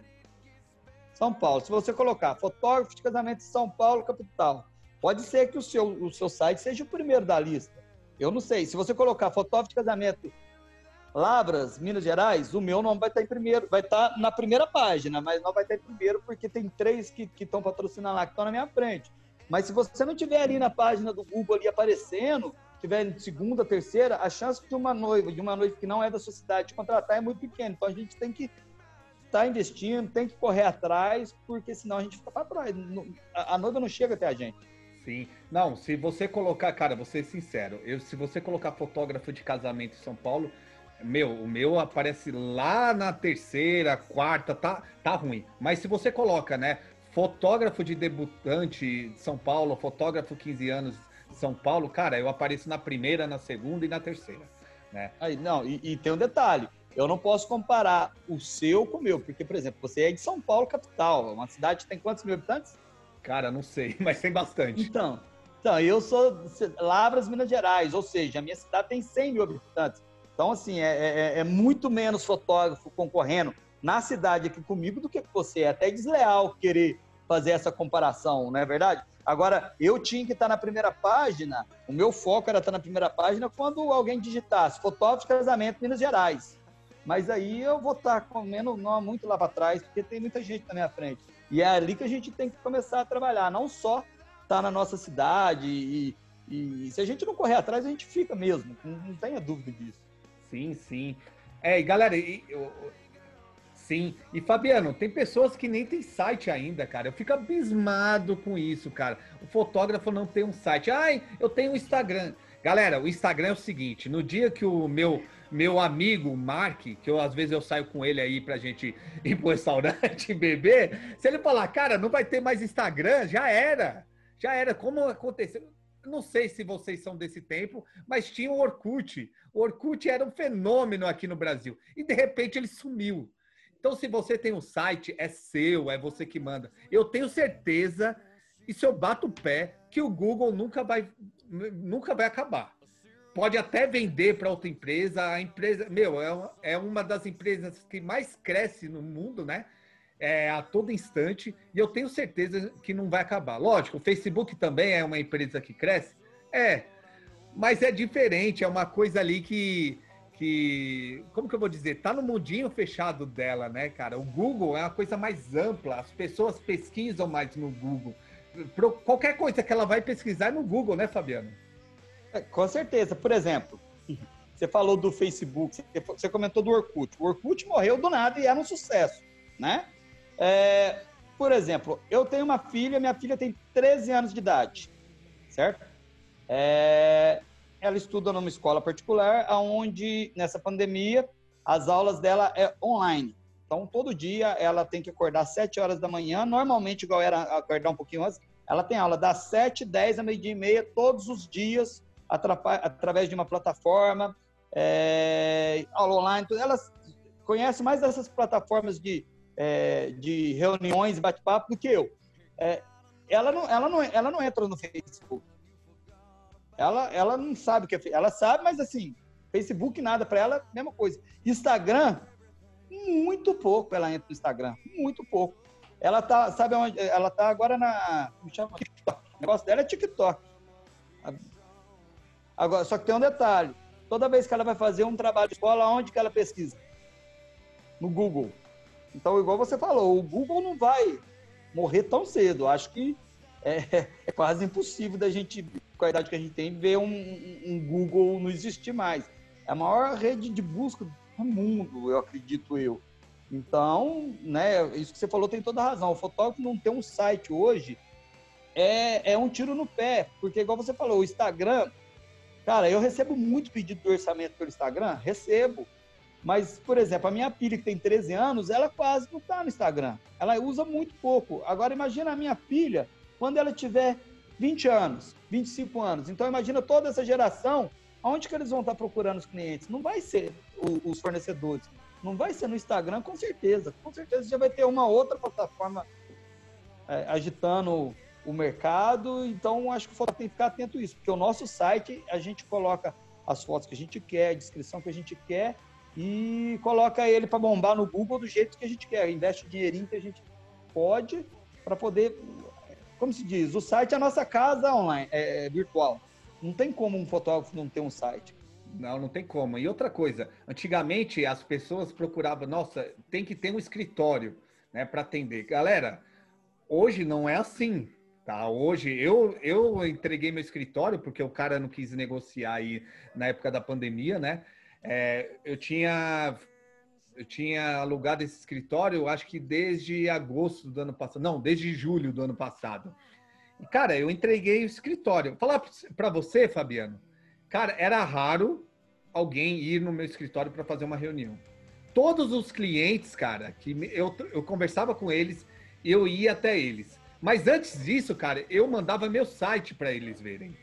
São Paulo. Se você colocar fotógrafo de casamento de São Paulo, capital, pode ser que o seu, o seu site seja o primeiro da lista. Eu não sei. Se você colocar fotógrafo de casamento Lavras, Minas Gerais, o meu nome vai estar em primeiro, vai estar na primeira página, mas não vai estar em primeiro porque tem três que estão patrocinando lá, que estão na minha frente. Mas se você não tiver ali na página do Google ali aparecendo, tiver em segunda, terceira, a chance de uma noiva, de uma noiva que não é da sua cidade te contratar é muito pequena. Então a gente tem que estar tá investindo, tem que correr atrás, porque senão a gente fica para trás. A noiva não chega até a gente. Sim. Não, se você colocar, cara, vou ser sincero, eu, se você colocar fotógrafo de casamento em São Paulo, meu, o meu aparece lá na terceira, quarta, tá, tá ruim. Mas se você coloca, né, fotógrafo de debutante de São Paulo, fotógrafo 15 anos de São Paulo, cara, eu apareço na primeira, na segunda e na terceira, né? Aí, não, e, e tem um detalhe, eu não posso comparar o seu com o meu, porque, por exemplo, você é de São Paulo, capital, uma cidade que tem quantos mil habitantes? Cara, não sei, mas tem bastante. Então, então eu sou Lavras, Minas Gerais, ou seja, a minha cidade tem 100 mil habitantes. Então, assim, é, é, é, muito menos fotógrafo concorrendo na cidade aqui comigo do que você. É até desleal querer fazer essa comparação, não é verdade? Agora, eu tinha que estar na primeira página, o meu foco era estar na primeira página quando alguém digitasse fotógrafo de casamento Minas Gerais. Mas aí eu vou estar comendo não muito lá para trás, porque tem muita gente na minha frente. E é ali que a gente tem que começar a trabalhar, não só estar na nossa cidade e, e se a gente não correr atrás, a gente fica mesmo, não, não tenha dúvida disso. Sim, sim. É, e galera, e, eu, sim. E Fabiano, tem pessoas que nem tem site ainda, cara. Eu fico abismado com isso, cara. O fotógrafo não tem um site. Ai, eu tenho um Instagram. Galera, o Instagram é o seguinte: no dia que o meu meu amigo Mark, que eu às vezes eu saio com ele aí pra gente ir pro restaurante beber, se ele falar, cara, não vai ter mais Instagram, já era. Já era. Como aconteceu? Não sei se vocês são desse tempo, mas tinha o Orkut. O Orkut era um fenômeno aqui no Brasil. E de repente ele sumiu. Então, se você tem um site, é seu, é você que manda. Eu tenho certeza, e se eu bato o pé, que o Google nunca vai, nunca vai acabar. Pode até vender para outra empresa. A empresa, meu, é é uma das empresas que mais cresce no mundo, né? É, a todo instante e eu tenho certeza que não vai acabar. Lógico, o Facebook também é uma empresa que cresce, é, mas é diferente, é uma coisa ali que, que como que eu vou dizer, tá no mundinho fechado dela, né, cara? O Google é uma coisa mais ampla, as pessoas pesquisam mais no Google. Pro, qualquer coisa que ela vai pesquisar é no Google, né, Fabiano? É, com certeza. Por exemplo, você falou do Facebook, você comentou do Orkut. O Orkut morreu do nada e era um sucesso, né? É, por exemplo, eu tenho uma filha, minha filha tem 13 anos de idade, certo? É, ela estuda numa escola particular, onde nessa pandemia as aulas dela é online. Então, todo dia ela tem que acordar às 7 horas da manhã, normalmente, igual era acordar um pouquinho antes, ela tem aula das 7, 10 a meio-dia e meia, todos os dias, através de uma plataforma, é, aula online. Ela conhece mais dessas plataformas de, é, de reuniões bate-papo do que eu. É, ela, não, ela, não, ela não entra no Facebook. Ela, ela não sabe o que é. Ela sabe, mas assim, Facebook nada para ela, mesma coisa. Instagram, muito pouco ela entra no Instagram, muito pouco. Ela tá, sabe onde? Ela tá agora na, chama? TikTok. O negócio dela é TikTok. Agora, só que tem um detalhe. Toda vez que ela vai fazer um trabalho de escola, onde que ela pesquisa? No Google. Então, igual você falou, o Google não vai morrer tão cedo. Acho que é, é quase impossível da gente com a idade que a gente tem, ver um, um Google não existir mais. É a maior rede de busca do mundo, eu acredito eu. Então, né, isso que você falou tem toda razão. O fotógrafo não ter um site hoje é, é um tiro no pé, porque igual você falou, o Instagram, cara, eu recebo muito pedido de orçamento pelo Instagram, recebo. Mas, por exemplo, a minha filha que tem 13 anos, ela quase não está no Instagram. Ela usa muito pouco. Agora, imagina a minha filha, quando ela tiver 20 anos, 25 anos. Então, imagina toda essa geração, aonde que eles vão estar procurando os clientes? Não vai ser o, os fornecedores, não vai ser no Instagram, com certeza. Com certeza já vai ter uma outra plataforma é, agitando o mercado. Então, acho que o fotógrafo tem que ficar atento a isso, porque o nosso site, a gente coloca as fotos que a gente quer, a descrição que a gente quer e coloca ele para bombar no Google do jeito que a gente quer. Investe o dinheirinho que a gente pode para poder como se diz, o site é a nossa casa online, é, é, virtual. Não tem como um fotógrafo não ter um site. Não, não tem como. E outra coisa, antigamente as pessoas procuravam, nossa, tem que ter um escritório, né, para atender. Galera, hoje não é assim, tá? Hoje eu eu entreguei meu escritório porque o cara não quis negociar aí na época da pandemia, né? É, eu tinha eu tinha alugado esse escritório, acho que desde agosto do ano passado, não, desde julho do ano passado. E, cara, eu entreguei o escritório. Vou falar para você, Fabiano, cara, era raro alguém ir no meu escritório para fazer uma reunião. Todos os clientes, cara, que eu, eu conversava com eles, eu ia até eles. Mas antes disso, cara, eu mandava meu site para eles verem.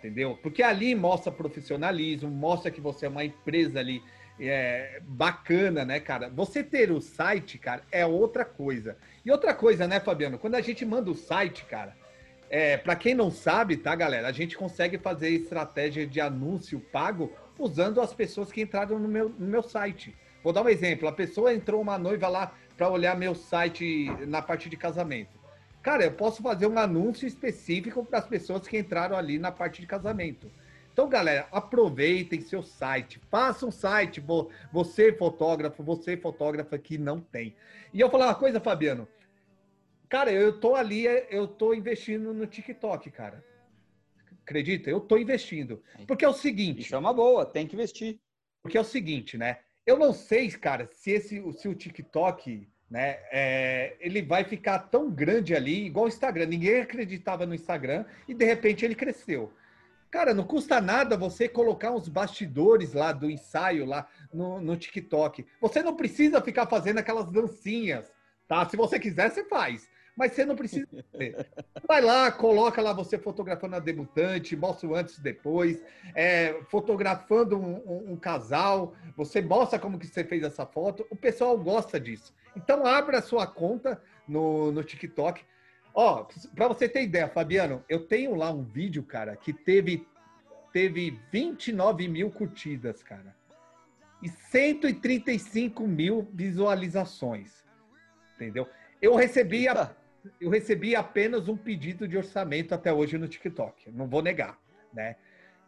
Entendeu? Porque ali mostra profissionalismo, mostra que você é uma empresa ali é, bacana, né, cara? Você ter o site, cara, é outra coisa. E outra coisa, né, Fabiano? Quando a gente manda o site, cara, é, para quem não sabe, tá, galera? A gente consegue fazer estratégia de anúncio pago usando as pessoas que entraram no meu, no meu site. Vou dar um exemplo. A pessoa entrou uma noiva lá para olhar meu site na parte de casamento. Cara, eu posso fazer um anúncio específico para as pessoas que entraram ali na parte de casamento. Então, galera, aproveitem seu site, faça um site, você fotógrafo, você fotógrafa que não tem. E eu falar uma coisa, Fabiano. Cara, eu tô ali, eu tô investindo no TikTok, cara. Acredita? Eu tô investindo. Porque é o seguinte. Isso é uma boa, tem que investir. Porque é o seguinte, né? Eu não sei, cara, se esse, se o TikTok, né, é, ele vai ficar tão grande ali, igual o Instagram. Ninguém acreditava no Instagram e de repente ele cresceu. Cara, não custa nada você colocar uns bastidores lá do ensaio lá no, no TikTok. Você não precisa ficar fazendo aquelas dancinhas, tá? Se você quiser, você faz. Mas você não precisa. Vai lá, coloca lá você fotografando a debutante, mostra o antes e depois, é, fotografando um, um, um, casal, você mostra como que você fez essa foto. O pessoal gosta disso. Então abra a sua conta no, no TikTok. Ó, para você ter ideia, Fabiano, eu tenho lá um vídeo, cara, que teve, teve 29 mil curtidas, cara. E 135 mil visualizações. Entendeu? Eu recebi, eu recebi apenas um pedido de orçamento até hoje no TikTok, não vou negar, né?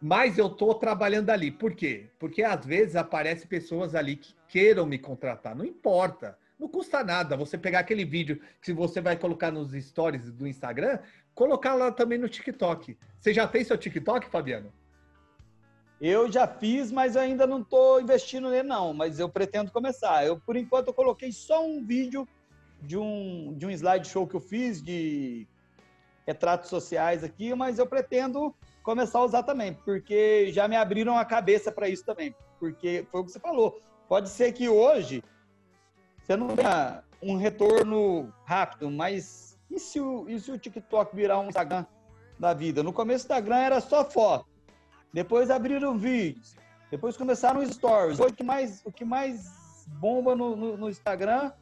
Mas eu estou trabalhando ali. Por quê? Porque às vezes aparecem pessoas ali que queiram me contratar. Não importa. Não custa nada você pegar aquele vídeo que você vai colocar nos stories do Instagram, colocar lá também no TikTok. Você já tem seu TikTok, Fabiano? Eu já fiz, mas ainda não estou investindo nele, não. Mas eu pretendo começar. Eu, por enquanto, eu coloquei só um vídeo de um, de um slideshow que eu fiz de retratos sociais aqui, mas eu pretendo começar a usar também, porque já me abriram a cabeça para isso também. Porque foi o que você falou. Pode ser que hoje você não tenha um retorno rápido, mas e se o, e se o TikTok virar um Instagram da vida? No começo do Instagram era só foto, depois abriram vídeos, depois começaram stories. Hoje, o que mais, o que mais bomba no, no, no Instagram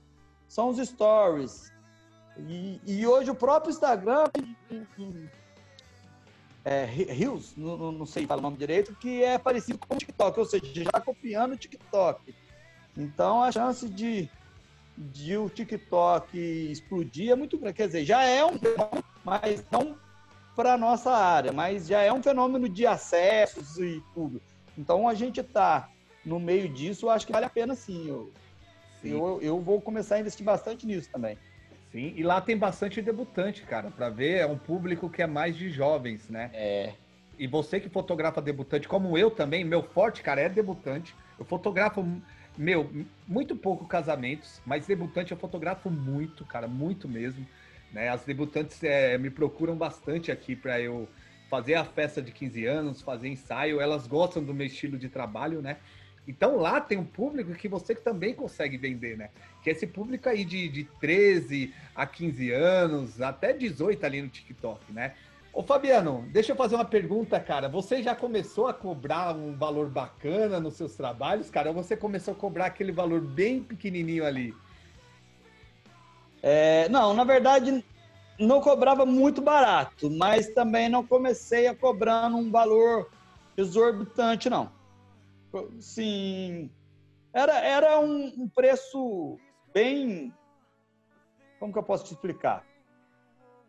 são os stories. E, e, hoje o próprio Instagram é, Reels, não, não, sei falar o nome direito, que é parecido com o TikTok, ou seja, já copiando o TikTok. Então a chance de, de o TikTok explodir é muito grande. Quer dizer, já é um mas não para a nossa área, mas já é um fenômeno de acessos e tudo. Então a gente está no meio disso, acho que vale a pena sim. Eu, sim. eu, eu vou começar a investir bastante nisso também. Sim, e lá tem bastante debutante, cara, para ver, é um público que é mais de jovens, né? É. E você que fotografa debutante, como eu também, meu forte, cara, é debutante. Eu fotografo, meu, muito pouco casamentos, mas debutante eu fotografo muito, cara, muito mesmo. Né? As debutantes é, me procuram bastante aqui para eu fazer a festa de 15 anos, fazer ensaio. Elas gostam do meu estilo de trabalho, né? Então lá tem um público que você também consegue vender, né? Que é esse público aí de, de 13 a 15 anos, até 18 ali no TikTok, né? Ô Fabiano, deixa eu fazer uma pergunta, cara. Você já começou a cobrar um valor bacana nos seus trabalhos, cara? Ou você começou a cobrar aquele valor bem pequenininho ali? É, não, na verdade, não cobrava muito barato, mas também não comecei a cobrando um valor exorbitante, não. Sim, era, era um, um preço bem. Como que eu posso te explicar?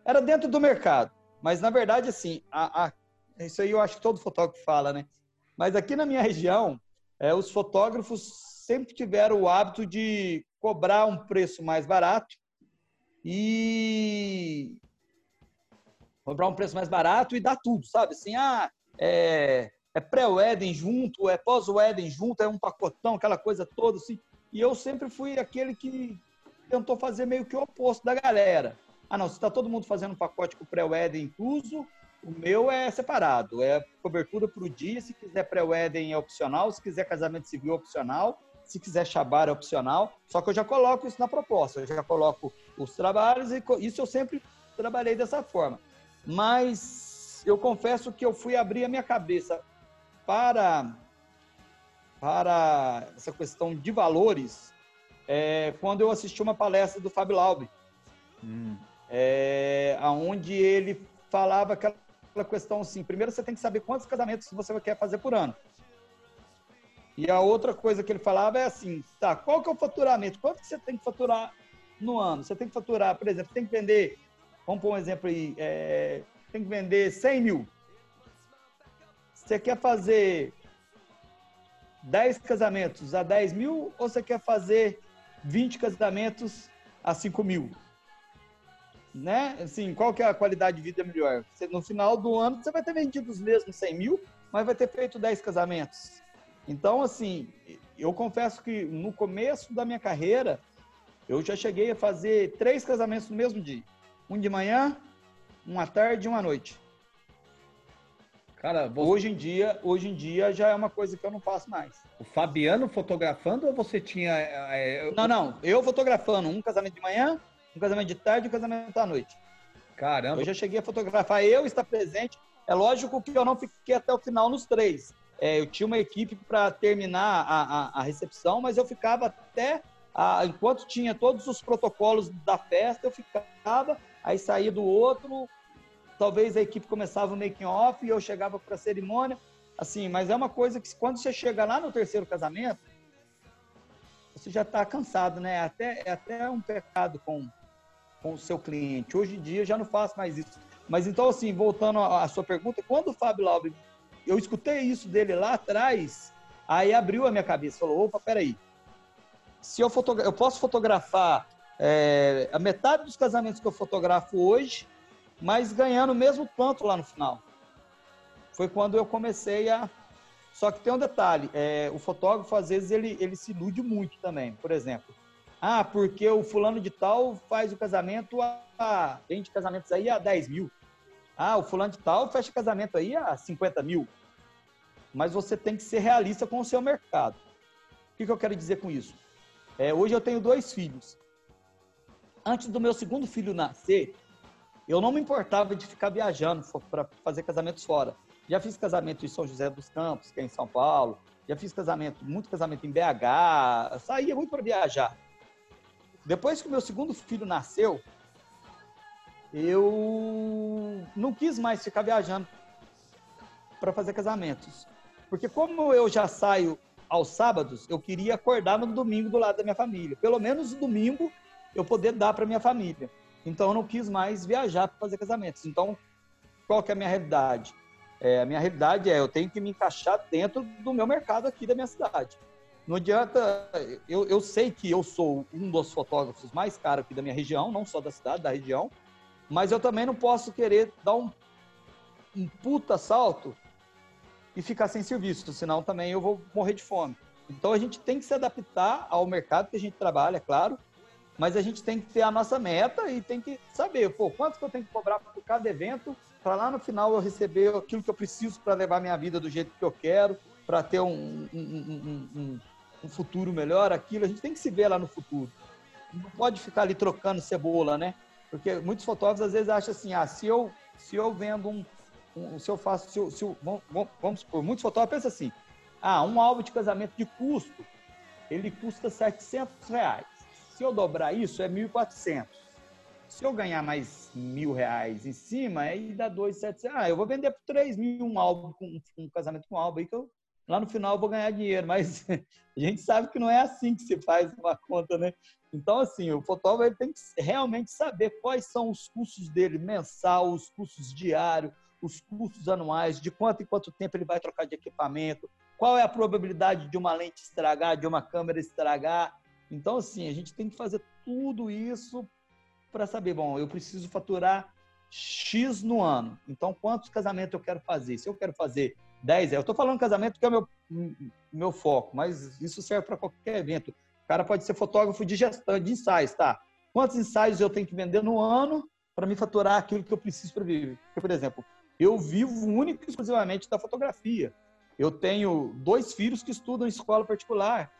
Era dentro do mercado, mas na verdade, assim, a, a, isso aí eu acho que todo fotógrafo fala, né? Mas aqui na minha região, é, os fotógrafos sempre tiveram o hábito de cobrar um preço mais barato e cobrar um preço mais barato e dar tudo, sabe? Assim, ah, é, é pré-wedding junto, é pós-wedding junto, é um pacotão, aquela coisa toda, assim. E eu sempre fui aquele que tentou fazer meio que o oposto da galera. Ah, não, se está todo mundo fazendo um pacote com pré-wedding incluso, o meu é separado, é cobertura para o dia, se quiser pré-wedding é opcional, se quiser casamento civil é opcional, se quiser chabar é opcional, só que eu já coloco isso na proposta, eu já coloco os trabalhos e isso eu sempre trabalhei dessa forma. Mas eu confesso que eu fui abrir a minha cabeça para, para essa questão de valores é, quando eu assisti uma palestra do Fábio Laube, hum. é, onde ele falava aquela questão assim, primeiro você tem que saber quantos casamentos você quer fazer por ano. E a outra coisa que ele falava é assim, tá, qual que é o faturamento? Quanto você tem que faturar no ano? Você tem que faturar, por exemplo, tem que vender, vamos pôr um exemplo aí, é, tem que vender 100 mil. Você quer fazer 10 casamentos a 10 mil ou você quer fazer 20 casamentos a 5 mil? Né? Assim, qual que é a qualidade de vida melhor? Você, no final do ano, você vai ter vendido os mesmos 100 mil, mas vai ter feito 10 casamentos. Então, assim, eu confesso que no começo da minha carreira, eu já cheguei a fazer três casamentos no mesmo dia. Um de manhã, um à tarde e um à noite. Cara, você... hoje em dia, hoje em dia já é uma coisa que eu não faço mais. O Fabiano fotografando ou você tinha? É... não, não. Eu fotografando um casamento de manhã, um casamento de tarde e um casamento à noite. Caramba. Eu já cheguei a fotografar eu estar presente. É lógico que eu não fiquei até o final nos três. É, eu tinha uma equipe para terminar a, a, a, recepção, mas eu ficava até a, enquanto tinha todos os protocolos da festa, eu ficava, aí saía do outro, talvez a equipe começava o making off e eu chegava para a cerimônia, assim, mas é uma coisa que quando você chega lá no terceiro casamento, você já está cansado, né? Até, é até um pecado com, com o seu cliente. Hoje em dia já não faço mais isso. Mas então, assim, voltando à sua pergunta, quando o Fábio Laube, eu escutei isso dele lá atrás, aí abriu a minha cabeça, falou, opa, peraí, se eu, fotogra eu posso fotografar é, a metade dos casamentos que eu fotografo hoje, mas ganhando o mesmo tanto lá no final. Foi quando eu comecei a. Só que tem um detalhe: é, o fotógrafo, às vezes, ele, ele se ilude muito também. Por exemplo, ah, porque o fulano de tal faz o casamento a. Vende casamentos aí a 10 mil. Ah, o fulano de tal fecha casamento aí a 50 mil. Mas você tem que ser realista com o seu mercado. O que, que eu quero dizer com isso? É, hoje eu tenho dois filhos antes do meu segundo filho nascer, eu não me importava de ficar viajando para fazer casamentos fora. Já fiz casamento em São José dos Campos, que é em São Paulo. Já fiz casamento, muito casamento em BH. Saía muito para viajar. Depois que o meu segundo filho nasceu, eu não quis mais ficar viajando para fazer casamentos. Porque como eu já saio aos sábados, eu queria acordar no domingo do lado da minha família. Pelo menos no domingo eu poder dar para minha família. Então eu não quis mais viajar para fazer casamentos. Então, qual que é a minha realidade? É, a minha realidade é eu tenho que me encaixar dentro do meu mercado aqui da minha cidade. Não adianta, eu, eu sei que eu sou um dos fotógrafos mais caros aqui da minha região, não só da cidade, da região, mas eu também não posso querer dar um, um puta salto e ficar sem serviço, senão também eu vou morrer de fome. Então a gente tem que se adaptar ao mercado que a gente trabalha, é claro, mas a gente tem que ter a nossa meta e tem que saber, pô, quanto que eu tenho que cobrar por cada evento para lá no final eu receber aquilo que eu preciso para levar minha vida do jeito que eu quero, para ter um, um, um, um, futuro melhor, aquilo. A gente tem que se ver lá no futuro. Não pode ficar ali trocando cebola, né? Porque muitos fotógrafos às vezes acham assim, ah, se eu, se eu vendo um, se eu faço, se eu, se eu, vamos, vamos supor, muitos fotógrafos pensam assim, ah, um álbum de casamento de custo, ele custa 700 reais. Se eu dobrar isso, é 1.400. Se eu ganhar mais mil reais em cima, aí dá 2.700. Ah, eu vou vender por 3 mil um álbum, com, um casamento com um álbum aí que eu, lá no final eu vou ganhar dinheiro. Mas a gente sabe que não é assim que se faz uma conta, né? Então, assim, o fotógrafo tem que realmente saber quais são os custos dele mensal, os custos diários, os custos anuais, de quanto em quanto tempo ele vai trocar de equipamento, qual é a probabilidade de uma lente estragar, de uma câmera estragar. Então, assim, a gente tem que fazer tudo isso para saber, bom, eu preciso faturar X no ano. Então, quantos casamentos eu quero fazer? Se eu quero fazer 10, eu estou falando casamento que é o meu, meu foco, mas isso serve para qualquer evento. O cara pode ser fotógrafo de gestão, de ensaios, tá? Quantos ensaios eu tenho que vender no ano para me faturar aquilo que eu preciso para viver? Porque, por exemplo, eu vivo único e exclusivamente da fotografia. Eu tenho dois filhos que estudam em escola particular.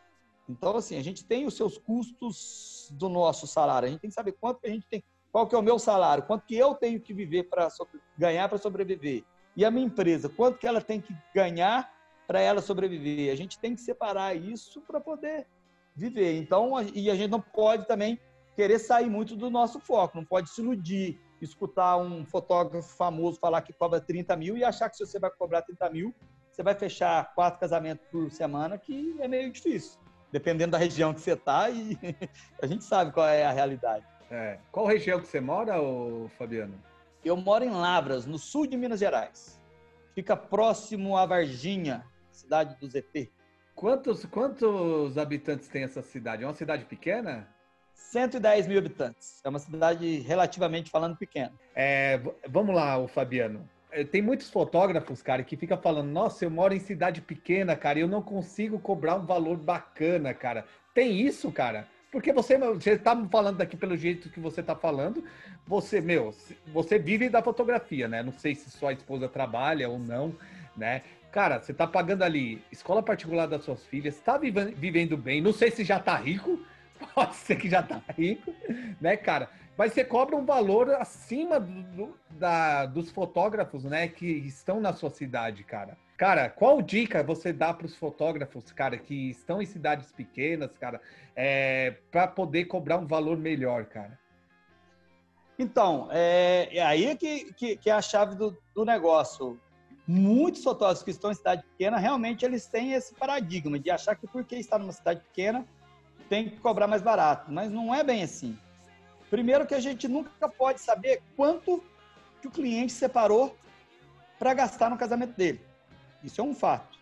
Então, assim, a gente tem os seus custos do nosso salário. A gente tem que saber quanto que a gente tem, qual que é o meu salário, quanto que eu tenho que viver para ganhar para sobreviver. E a minha empresa, quanto que ela tem que ganhar para ela sobreviver. A gente tem que separar isso para poder viver. Então, e a gente não pode também querer sair muito do nosso foco, não pode se iludir, escutar um fotógrafo famoso falar que cobra 30 mil e achar que se você vai cobrar 30 mil, você vai fechar quatro casamentos por semana, que é meio difícil dependendo da região que você está, e a gente sabe qual é a realidade. É. Qual região que você mora, ô, Fabiano? Eu moro em Lavras, no sul de Minas Gerais. Fica próximo a Varginha, cidade do ZT. Quantos, quantos habitantes tem essa cidade? É uma cidade pequena? 110 mil habitantes. É uma cidade relativamente falando pequena. É, vamos lá, o Fabiano. É, tem muitos fotógrafos, cara, que fica falando, nossa, eu moro em cidade pequena, cara, e eu não consigo cobrar um valor bacana, cara. Tem isso, cara? Porque você, você tá falando daqui pelo jeito que você tá falando, você, meu, você vive da fotografia, né? Não sei se sua esposa trabalha ou não, né? Cara, você tá pagando ali escola particular das suas filhas, tá vivendo bem, não sei se já tá rico, pode ser que já tá rico, né, cara? Mas você cobra um valor acima do, da, dos fotógrafos, né, que estão na sua cidade, cara. Cara, qual dica você dá para os fotógrafos, cara, que estão em cidades pequenas, cara, é, para poder cobrar um valor melhor, cara? Então, é, é aí que, que, que, é a chave do, do negócio. Muitos fotógrafos que estão em cidade pequena, realmente eles têm esse paradigma de achar que porque está numa cidade pequena, tem que cobrar mais barato. Mas não é bem assim. Primeiro que a gente nunca pode saber quanto que o cliente separou para gastar no casamento dele. Isso é um fato.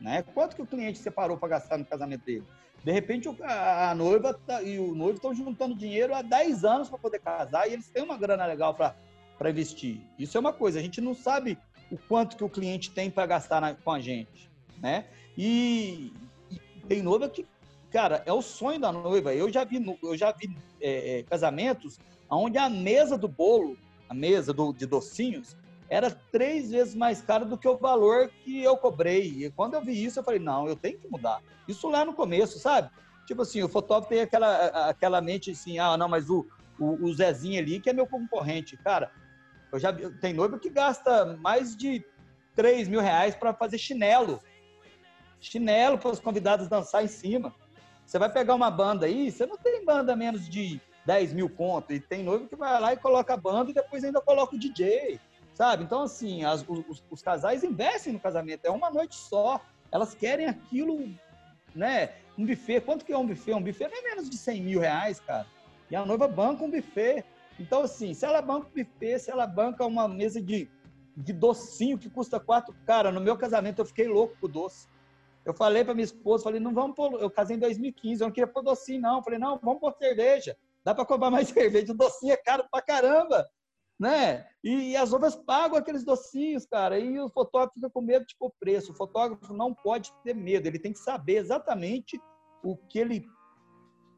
Né? Quanto que o cliente separou para gastar no casamento dele? De repente, a noiva tá, e o noivo estão juntando dinheiro há 10 anos para poder casar e eles têm uma grana legal para investir. Isso é uma coisa, a gente não sabe o quanto que o cliente tem para gastar na, com a gente, né? E, e, tem noiva que, cara, é o sonho da noiva. Eu já vi, eu já vi é, é, casamentos onde a mesa do bolo, a mesa do, de docinhos, era três vezes mais caro do que o valor que eu cobrei. E quando eu vi isso, eu falei, não, eu tenho que mudar. Isso lá no começo, sabe? Tipo assim, o fotógrafo tem aquela, aquela mente assim, ah, não, mas o, o, o Zezinho ali que é meu concorrente. Cara, eu já tem noiva que gasta mais de 3 mil reais para fazer chinelo. Chinelo para os convidados dançar em cima. Você vai pegar uma banda aí, você não tem banda menos de 10 mil conto. E tem noivo que vai lá e coloca a banda e depois ainda coloca o DJ sabe? Então, assim, as, os, os, casais investem no casamento, é uma noite só, elas querem aquilo, né? Um buffet, quanto que é um buffet? Um buffet não é menos de 100 mil reais, cara. E a noiva banca um buffet. Então, assim, se ela banca um buffet, se ela banca uma mesa de, de docinho que custa quatro, cara, no meu casamento eu fiquei louco com o doce. Eu falei para minha esposa, falei, não vamos pôr, eu casei em 2015, eu não queria pôr docinho, não. Eu falei, não, vamos pôr cerveja. Dá para comprar mais cerveja, o docinho é caro pra caramba né? E, e, as outras pagam aqueles docinhos, cara, e o fotógrafo fica com medo de pôr preço. O fotógrafo não pode ter medo, ele tem que saber exatamente o que ele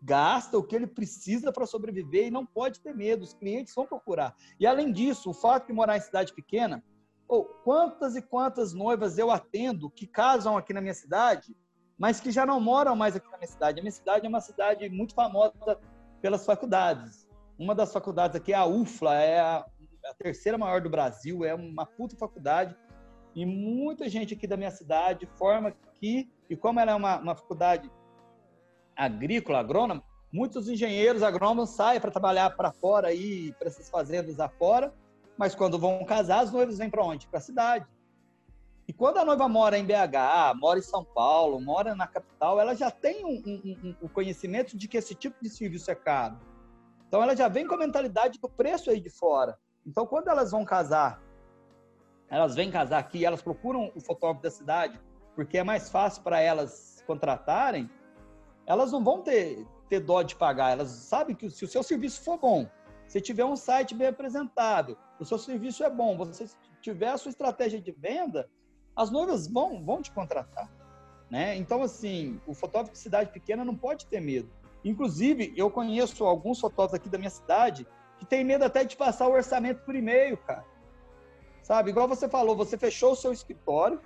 gasta, o que ele precisa para sobreviver e não pode ter medo, os clientes vão procurar. E além disso, o fato de morar em cidade pequena, oh, quantas e quantas noivas eu atendo que casam aqui na minha cidade, mas que já não moram mais aqui na minha cidade. A minha cidade é uma cidade muito famosa pelas faculdades. Uma das faculdades aqui é a UFLA, é a, a terceira maior do Brasil, é uma puta faculdade. E muita gente aqui da minha cidade forma aqui, e como ela é uma, uma faculdade agrícola, agrônoma, muitos engenheiros agrônomos saem para trabalhar para fora aí, para essas fazendas afora, mas quando vão casar, os noivos vêm para onde? Para a cidade. E quando a noiva mora em BH, mora em São Paulo, mora na capital, ela já tem um, um, um, um conhecimento de que esse tipo de serviço é caro. Então ela já vem com a mentalidade do preço aí de fora. Então quando elas vão casar, elas vêm casar aqui, elas procuram o fotógrafo da cidade, porque é mais fácil para elas contratarem, elas não vão ter, ter dó de pagar. Elas sabem que se o seu serviço for bom, se tiver um site bem apresentado, o seu serviço é bom, você tiver a sua estratégia de venda, as noivas vão, vão te contratar. Né? Então, assim, o fotógrafo de cidade pequena não pode ter medo. Inclusive, eu conheço alguns fotógrafos aqui da minha cidade que tem medo até de passar o orçamento por e-mail, cara. Sabe? Igual você falou, você fechou o seu escritório,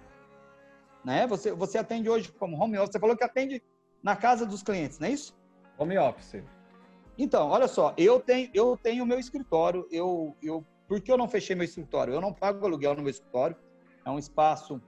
né? Você, você atende hoje como home office. Você falou que atende na casa dos clientes, não é isso? Home office. Então, olha só, eu tenho eu tenho meu escritório. Eu, eu, por que eu não fechei meu escritório? Eu não pago aluguel no meu escritório. É um espaço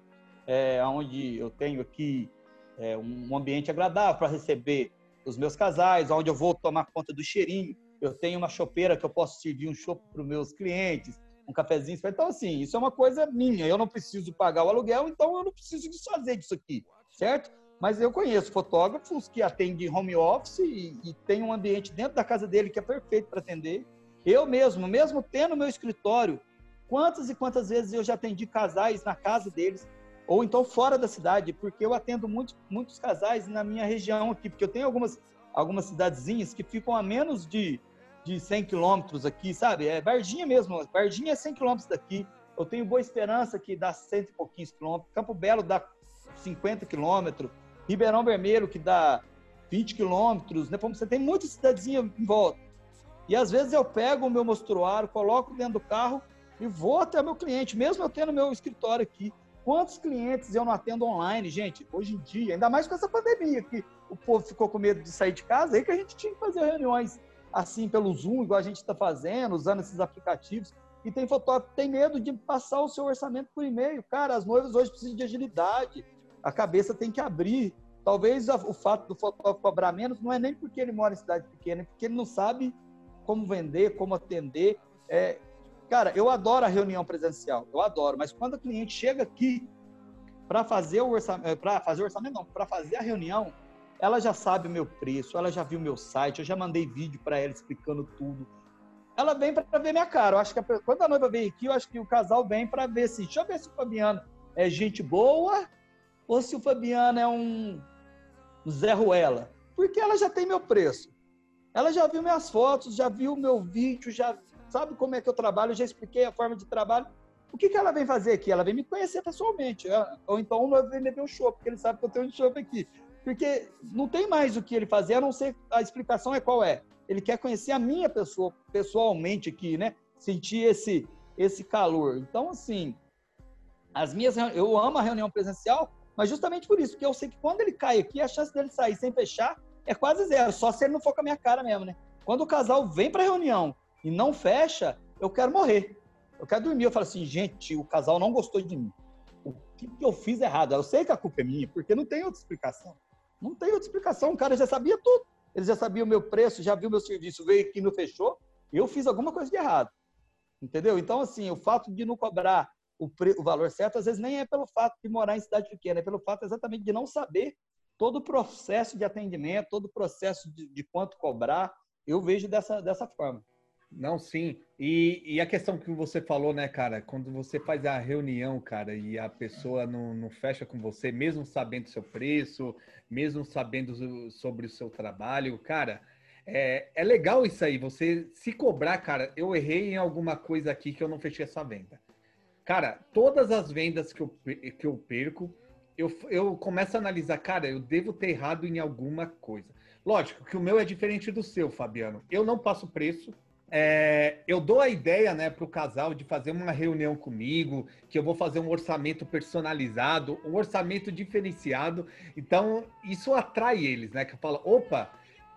é, onde eu tenho aqui é, um ambiente agradável para receber os meus casais, onde eu vou tomar conta do cheirinho. Eu tenho uma chopeira que eu posso servir um chopp para os meus clientes, um cafezinho. Então, assim, isso é uma coisa minha. Eu não preciso pagar o aluguel, então eu não preciso desfazer disso aqui, certo? Mas eu conheço fotógrafos que atendem home office e, e tem um ambiente dentro da casa dele que é perfeito para atender. Eu mesmo, mesmo tendo meu escritório, quantas e quantas vezes eu já atendi casais na casa deles ou então fora da cidade, porque eu atendo muito, muitos casais na minha região aqui, porque eu tenho algumas, algumas cidadezinhas que ficam a menos de, de 100 quilômetros aqui, sabe? É Varginha mesmo, Varginha é 100 quilômetros daqui. Eu tenho Boa Esperança, que dá cento e pouquinhos quilômetros, Campo Belo dá 50 quilômetros, Ribeirão Vermelho, que dá 20 quilômetros, né? Você tem muita cidadezinha em volta. E às vezes eu pego o meu mostruário, coloco dentro do carro e vou até meu cliente, mesmo eu tendo meu escritório aqui. Quantos clientes eu não atendo online, gente? Hoje em dia, ainda mais com essa pandemia, que o povo ficou com medo de sair de casa, aí que a gente tinha que fazer reuniões assim pelo Zoom, igual a gente está fazendo, usando esses aplicativos. E tem fotógrafo que tem medo de passar o seu orçamento por e-mail. Cara, as noivas hoje precisam de agilidade. A cabeça tem que abrir. Talvez o fato do fotógrafo cobrar menos não é nem porque ele mora em cidade pequena, é porque ele não sabe como vender, como atender. É, Cara, eu adoro a reunião presencial, eu adoro, mas quando o cliente chega aqui para fazer o orçamento, para fazer o orçamento não, para fazer a reunião, ela já sabe o meu preço, ela já viu meu site, eu já mandei vídeo para ela explicando tudo. Ela vem para ver minha cara. Eu acho que a, quando a noiva vem aqui, eu acho que o casal vem para ver assim, deixa eu ver se o Fabiano é gente boa ou se o Fabiano é um Zé Ruela. Porque ela já tem meu preço. Ela já viu minhas fotos, já viu meu vídeo, já sabe como é que eu trabalho, já expliquei a forma de trabalho. O que, que ela vem fazer aqui? Ela vem me conhecer pessoalmente. Ou então noivo vem beber um show, porque ele sabe que eu tenho um show aqui. Porque não tem mais o que ele fazer, a não ser a explicação é qual é. Ele quer conhecer a minha pessoa pessoalmente aqui, né? Sentir esse esse calor. Então, assim, as minhas eu amo a reunião presencial, mas justamente por isso, porque eu sei que quando ele cai aqui, a chance dele sair sem fechar é quase zero, só se ele não for com a minha cara mesmo, né? Quando o casal vem para reunião e não fecha, eu quero morrer. Eu quero dormir. Eu falo assim, gente, o casal não gostou de mim. O que, que eu fiz errado? Eu sei que a culpa é minha, porque não tem outra explicação. Não tem outra explicação. O cara já sabia tudo. Ele já sabia o meu preço, já viu meu serviço, veio aqui e não fechou. Eu fiz alguma coisa de errado. Entendeu? Então, assim, o fato de não cobrar o, pre... o valor certo, às vezes nem é pelo fato de morar em cidade pequena, é pelo fato exatamente de não saber todo o processo de atendimento, todo o processo de, de quanto cobrar. Eu vejo dessa, dessa forma. Não, sim. E, e, a questão que você falou, né, cara? Quando você faz a reunião, cara, e a pessoa não, não fecha com você, mesmo sabendo seu preço, mesmo sabendo sobre o seu trabalho, cara, é, é legal isso aí. Você se cobrar, cara, eu errei em alguma coisa aqui que eu não fechei essa venda. Cara, todas as vendas que eu, que eu perco, eu, eu começo a analisar, cara, eu devo ter errado em alguma coisa. Lógico que o meu é diferente do seu, Fabiano. Eu não passo preço, é, eu dou a ideia né, para o casal de fazer uma reunião comigo, que eu vou fazer um orçamento personalizado, um orçamento diferenciado. Então, isso atrai eles, né? Que fala, opa,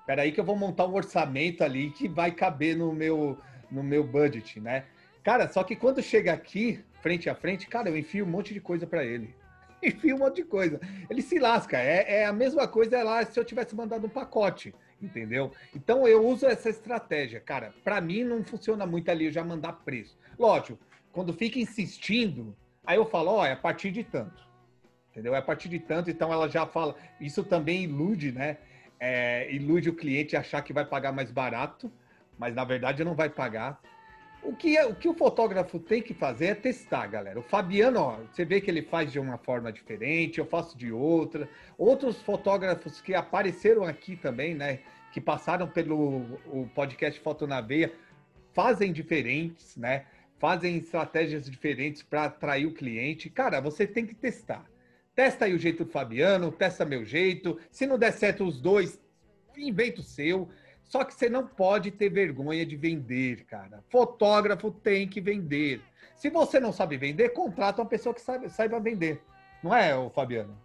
peraí que eu vou montar um orçamento ali que vai caber no meu, no meu budget, né? Cara, só que quando chega aqui, frente a frente, cara, eu enfio um monte de coisa para ele. Enfio um monte de coisa. Ele se lasca. É, é a mesma coisa lá se eu tivesse mandado um pacote entendeu? Então eu uso essa estratégia, cara. Para mim não funciona muito ali eu já mandar preço. Lógico, quando fica insistindo, aí eu falo, ó, oh, é a partir de tanto, entendeu? É a partir de tanto, então ela já fala. Isso também ilude, né? É, ilude o cliente achar que vai pagar mais barato, mas na verdade não vai pagar. O que, é, o que o fotógrafo tem que fazer é testar, galera. O Fabiano, ó, você vê que ele faz de uma forma diferente, eu faço de outra. Outros fotógrafos que apareceram aqui também, né? Que passaram pelo o podcast Foto na Veia, fazem diferentes, né? Fazem estratégias diferentes para atrair o cliente. Cara, você tem que testar. Testa aí o jeito do Fabiano, testa meu jeito. Se não der certo os dois, inventa o seu. Só que você não pode ter vergonha de vender, cara. Fotógrafo tem que vender. Se você não sabe vender, contrata uma pessoa que saiba, saiba vender. Não é, Fabiano?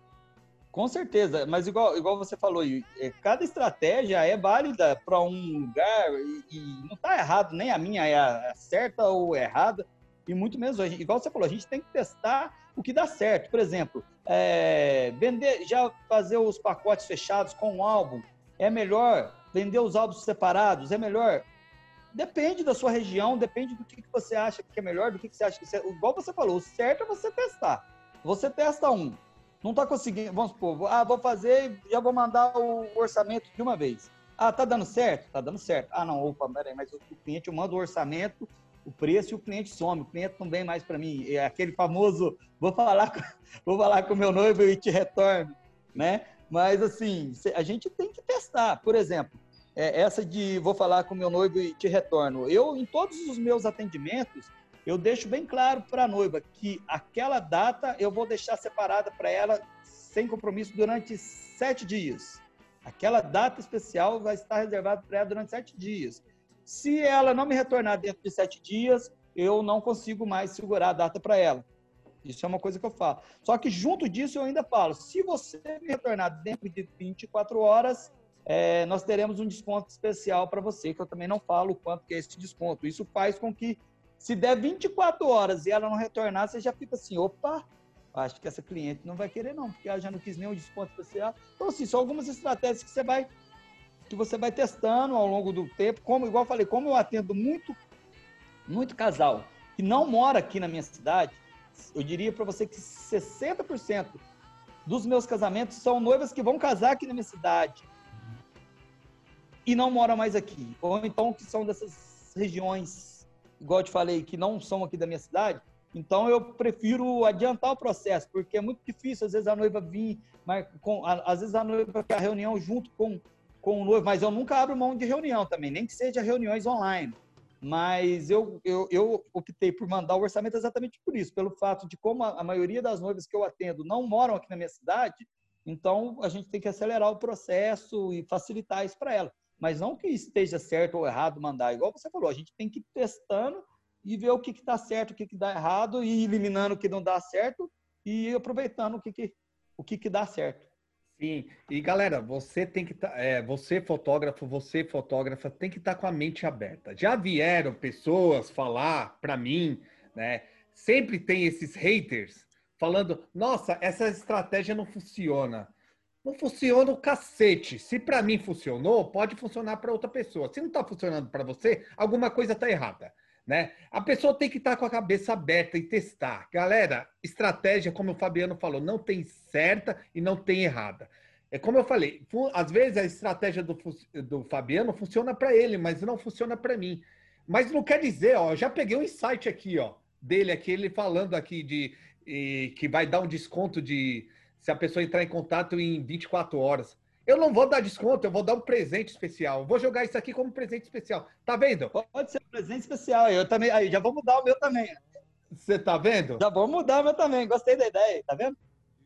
Com certeza, mas igual, igual você falou, é, cada estratégia é válida para um lugar e, e não está errado, nem a minha é a certa ou errada, e muito menos, igual você falou, a gente tem que testar o que dá certo. Por exemplo, é, vender, já fazer os pacotes fechados com um álbum, é melhor vender os álbuns separados? É melhor? Depende da sua região, depende do que, que você acha que é melhor, do que, que você acha que é. Igual você falou, o certo é você testar. Você testa um, não está conseguindo, vamos supor, ah, vou fazer, já vou mandar o orçamento de uma vez. Ah, tá dando certo? Tá dando certo. Ah, não, opa, peraí, mas o cliente, eu mando o orçamento, o preço e o cliente some. O cliente não vem mais para mim. É aquele famoso, vou falar, com, vou falar com meu noivo e te retorno, né? Mas, assim, a gente tem que testar. Por exemplo, é, essa de vou falar com meu noivo e te retorno. Eu, em todos os meus atendimentos, eu deixo bem claro para a noiva que aquela data eu vou deixar separada para ela sem compromisso durante sete dias. Aquela data especial vai estar reservada para ela durante sete dias. Se ela não me retornar dentro de sete dias, eu não consigo mais segurar a data para ela. Isso é uma coisa que eu falo. Só que junto disso eu ainda falo, se você me retornar dentro de 24 horas, é, nós teremos um desconto especial para você, que eu também não falo quanto que é esse desconto. Isso faz com que, se der 24 horas e ela não retornar, você já fica assim, opa, acho que essa cliente não vai querer não, porque ela já não quis nenhum desconto especial. Então, assim, são algumas estratégias que você vai que você vai testando ao longo do tempo, como igual eu falei, como eu atendo muito muito casal que não mora aqui na minha cidade, eu diria para você que 60% dos meus casamentos são noivas que vão casar aqui na minha cidade e não moram mais aqui, ou então que são dessas regiões, igual eu te falei, que não são aqui da minha cidade. Então eu prefiro adiantar o processo, porque é muito difícil às vezes a noiva vir, mas com, às vezes a noiva quer reunião junto com com o noivo, mas eu nunca abro mão de reunião também, nem que seja reuniões online. Mas eu, eu, eu optei por mandar o orçamento exatamente por isso, pelo fato de como a, a maioria das noivas que eu atendo não moram aqui na minha cidade, então a gente tem que acelerar o processo e facilitar isso para ela. Mas não que esteja certo ou errado mandar, igual você falou, a gente tem que ir testando e ver o que está certo, o que, que dá errado, e eliminando o que não dá certo e aproveitando o que, que, o que, que dá certo. Sim, e galera, você tem que tá, é, você fotógrafo, você fotógrafa, tem que estar tá com a mente aberta. Já vieram pessoas falar para mim, né? Sempre tem esses haters falando: nossa, essa estratégia não funciona. Não funciona o cacete. Se para mim funcionou, pode funcionar para outra pessoa. Se não está funcionando para você, alguma coisa está errada. Né? A pessoa tem que estar com a cabeça aberta e testar. Galera, estratégia, como o Fabiano falou, não tem certa e não tem errada. É como eu falei, às vezes a estratégia do, do Fabiano funciona para ele, mas não funciona para mim. Mas não quer dizer, ó, eu já peguei um insight aqui, ó, dele aqui, ele falando aqui de e, que vai dar um desconto de se a pessoa entrar em contato em 24 horas. Eu não vou dar desconto, eu vou dar um presente especial. Vou jogar isso aqui como presente especial. Tá vendo? Pode ser um presente especial. Eu também. Aí, já vou mudar o meu também. Você tá vendo? Já vou mudar o meu também. Gostei da ideia. Tá vendo?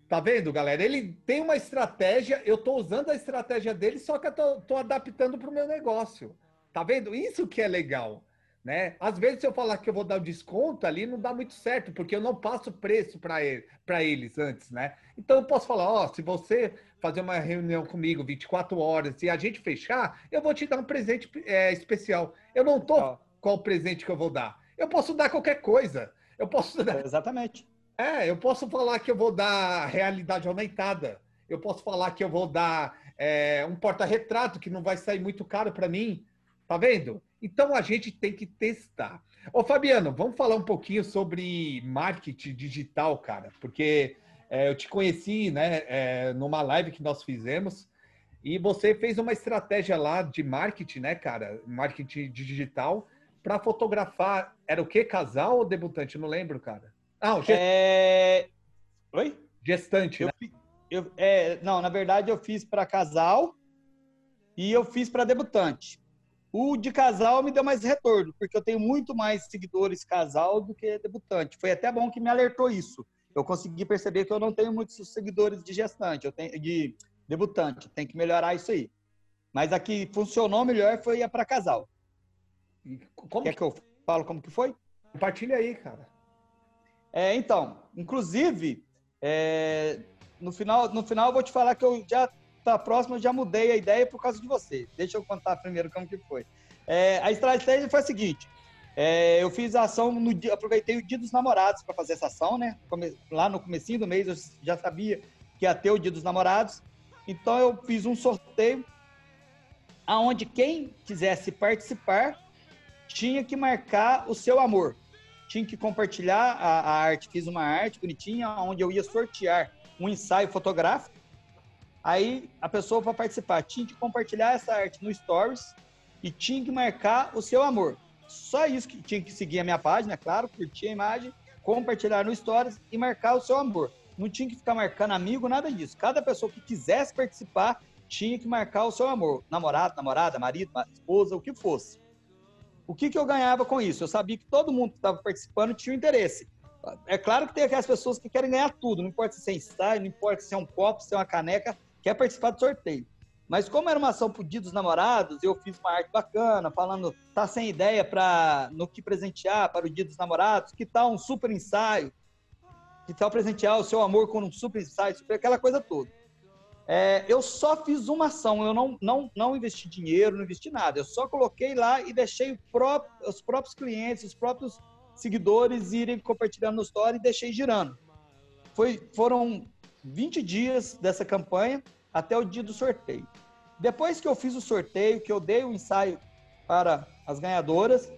Tá vendo, galera? Ele tem uma estratégia, eu tô usando a estratégia dele, só que eu tô, tô adaptando para o meu negócio. Tá vendo? Isso que é legal. Né? Às vezes, se eu falar que eu vou dar um desconto ali, não dá muito certo, porque eu não passo preço para ele, eles antes, né? Então, eu posso falar: ó, se você fazer uma reunião comigo 24 horas e a gente fechar, eu vou te dar um presente é, especial. Eu não tô qual presente que eu vou dar. Eu posso dar qualquer coisa. Eu posso dar. Exatamente. É, eu posso falar que eu vou dar realidade aumentada. Eu posso falar que eu vou dar é, um porta-retrato que não vai sair muito caro para mim. Tá vendo? Então a gente tem que testar. Ô Fabiano, vamos falar um pouquinho sobre marketing digital, cara, porque é, eu te conheci, né, é, numa live que nós fizemos e você fez uma estratégia lá de marketing, né, cara, marketing digital para fotografar. Era o que casal ou debutante? não lembro, cara. Ah, gest... é... Oi? Gestante. Eu, né? eu, é, não, na verdade eu fiz para casal e eu fiz para debutante. O de casal me deu mais retorno, porque eu tenho muito mais seguidores casal do que debutante. Foi até bom que me alertou isso. Eu consegui perceber que eu não tenho muitos seguidores de gestante, eu tenho de debutante. Tem que melhorar isso aí. Mas a que funcionou melhor foi a para casal. Como Quer que... que eu falo como que foi? Compartilha aí, cara. É, então, inclusive, é, no final, no final eu vou te falar que eu já tá próximo, eu já mudei a ideia por causa de você. Deixa eu contar primeiro como que foi. É, a estratégia foi a seguinte: é, eu fiz a ação no dia, aproveitei o Dia dos Namorados para fazer essa ação, né? Lá no comecinho do mês eu já sabia que ia ter o Dia dos Namorados, então eu fiz um sorteio aonde quem quisesse participar tinha que marcar o seu amor, tinha que compartilhar a, a arte. Fiz uma arte bonitinha onde eu ia sortear um ensaio fotográfico Aí a pessoa para participar tinha que compartilhar essa arte no Stories e tinha que marcar o seu amor. Só isso que tinha que seguir a minha página, claro, curtir a imagem, compartilhar no Stories e marcar o seu amor. Não tinha que ficar marcando amigo, nada disso. Cada pessoa que quisesse participar tinha que marcar o seu amor. Namorado, namorada, marido, esposa, o que fosse. O que, que eu ganhava com isso? Eu sabia que todo mundo que estava participando tinha um interesse. É claro que tem aquelas pessoas que querem ganhar tudo, não importa se é ensaio, não importa se é um copo, se é uma caneca, quer participar do sorteio. Mas como era uma ação pro Dia dos Namorados, eu fiz uma arte bacana, falando, tá sem ideia para no que presentear para o Dia dos Namorados, que tal um super ensaio? Que tal presentear o seu amor com um super ensaio, super, aquela coisa toda. É, eu só fiz uma ação, eu não, não, não investi dinheiro, não investi nada. Eu só coloquei lá e deixei próprio, os próprios clientes, os próprios seguidores irem compartilhando no story e deixei girando. Foi, foram 20 dias dessa campanha até o dia do sorteio. Depois que eu fiz o sorteio, que eu dei o ensaio para as ganhadoras,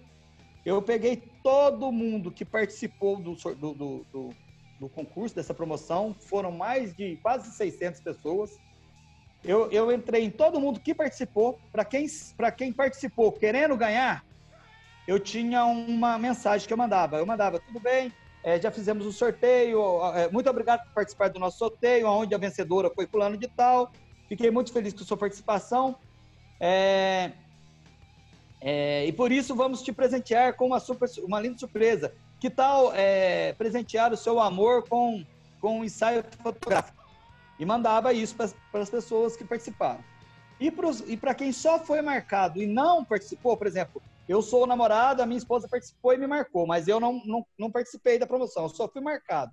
eu peguei todo mundo que participou do, do, do, do, concurso, dessa promoção. Foram mais de quase 600 pessoas. Eu, eu entrei em todo mundo que participou. Para quem, quem participou querendo ganhar, eu tinha uma mensagem que eu mandava. Eu mandava, tudo bem, é, já fizemos o sorteio, é, muito obrigado por participar do nosso sorteio, onde a vencedora foi fulano de tal. Fiquei muito feliz com sua participação. É, é, e por isso vamos te presentear com uma, super, uma linda surpresa. Que tal é, presentear o seu amor com, com um ensaio fotográfico? E mandava isso para as pessoas que participaram. E para quem só foi marcado e não participou, por exemplo, eu sou o namorado, a minha esposa participou e me marcou, mas eu não, não, não participei da promoção, eu só fui marcado.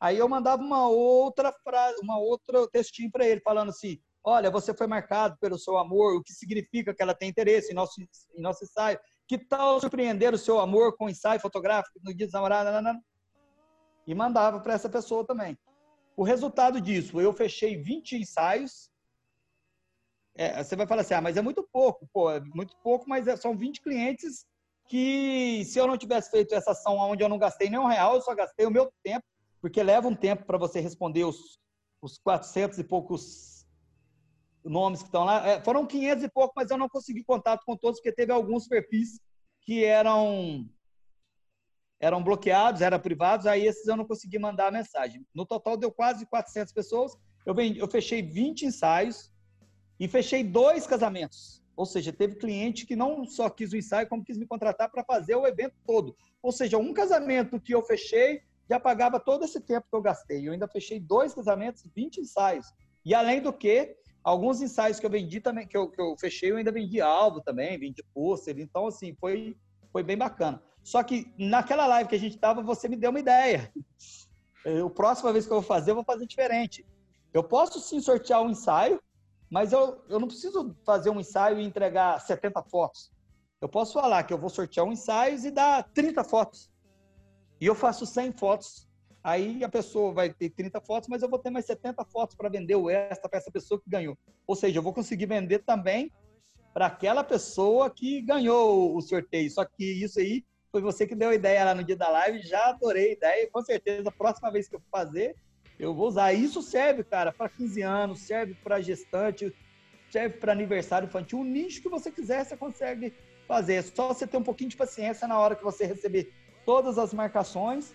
Aí eu mandava uma outra frase, uma outra textinho para ele, falando assim: olha, você foi marcado pelo seu amor, o que significa que ela tem interesse em nosso, em nosso ensaio. Que tal surpreender o seu amor com ensaio fotográfico no dia dos namorados? E mandava para essa pessoa também. O resultado disso, eu fechei 20 ensaios. É, você vai falar assim, ah, mas é muito pouco. Pô, é muito pouco, mas é, são 20 clientes que, se eu não tivesse feito essa ação onde eu não gastei nenhum real, eu só gastei o meu tempo, porque leva um tempo para você responder os, os 400 e poucos nomes que estão lá. É, foram 500 e pouco, mas eu não consegui contato com todos, porque teve alguns perfis que eram eram bloqueados, eram privados, aí esses eu não consegui mandar a mensagem. No total deu quase 400 pessoas. Eu, vendi, eu fechei 20 ensaios e fechei dois casamentos. Ou seja, teve cliente que não só quis o ensaio, como quis me contratar para fazer o evento todo. Ou seja, um casamento que eu fechei já pagava todo esse tempo que eu gastei. Eu ainda fechei dois casamentos, 20 ensaios. E além do que, Alguns ensaios que eu vendi também, que eu, que eu fechei, eu ainda vendi alvo também, vendi pôster. Então, assim, foi, foi bem bacana. Só que naquela live que a gente estava, você me deu uma ideia. O próxima vez que eu vou fazer, eu vou fazer diferente. Eu posso sim sortear um ensaio, mas eu, eu não preciso fazer um ensaio e entregar 70 fotos. Eu posso falar que eu vou sortear um ensaio e dar 30 fotos. E eu faço 100 fotos Aí a pessoa vai ter 30 fotos, mas eu vou ter mais 70 fotos para vender o extra para essa pessoa que ganhou. Ou seja, eu vou conseguir vender também para aquela pessoa que ganhou o sorteio. Só que isso aí foi você que deu a ideia lá no dia da live, já adorei a ideia. Com certeza, a próxima vez que eu fazer, eu vou usar. Isso serve, cara, para 15 anos, serve para gestante, serve para aniversário infantil. O nicho que você quiser, você consegue fazer. É só você ter um pouquinho de paciência na hora que você receber todas as marcações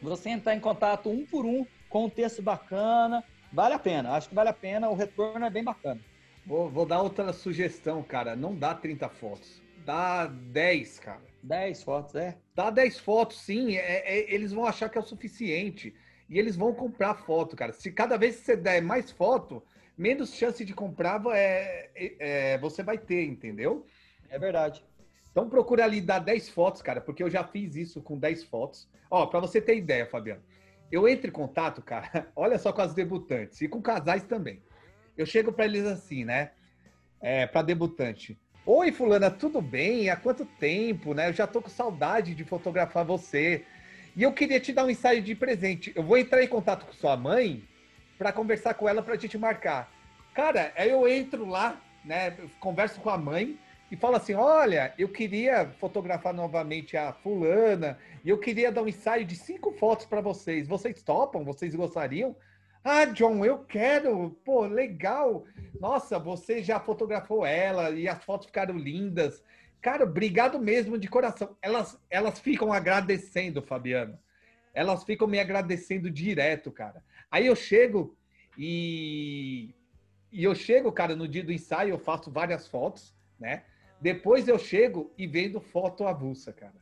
você entrar em contato um por um com um texto bacana, vale a pena. Acho que vale a pena, o retorno é bem bacana. Vou, vou dar outra sugestão, cara. Não dá 30 fotos. Dá 10, cara. 10 fotos, é? Dá 10 fotos, sim. É, é, eles vão achar que é o suficiente. E eles vão comprar foto, cara. Se cada vez que você der mais foto, menos chance de comprar é, é, é você vai ter, entendeu? É verdade. Então procura ali dar 10 fotos, cara, porque eu já fiz isso com 10 fotos. Ó, para você ter ideia, Fabiano, eu entro em contato, cara, olha só com as debutantes e com casais também. Eu chego para eles assim, né? É, para debutante. Oi, fulana, tudo bem? Há quanto tempo, né? Eu já tô com saudade de fotografar você. E eu queria te dar um ensaio de presente. Eu vou entrar em contato com sua mãe para conversar com ela para a gente marcar. Cara, aí eu entro lá, né? Converso com a mãe e fala assim: olha, eu queria fotografar novamente a fulana e eu queria dar um ensaio de cinco fotos para vocês. Vocês topam? Vocês gostariam? Ah, John, eu quero. Pô, legal. Nossa, você já fotografou ela e as fotos ficaram lindas. Cara, obrigado mesmo de coração. Elas, elas ficam agradecendo, Fabiano. Elas ficam me agradecendo direto, cara. Aí eu chego e, e eu chego, cara, no dia do ensaio, eu faço várias fotos, né? Depois eu chego e vendo foto avulsa, cara.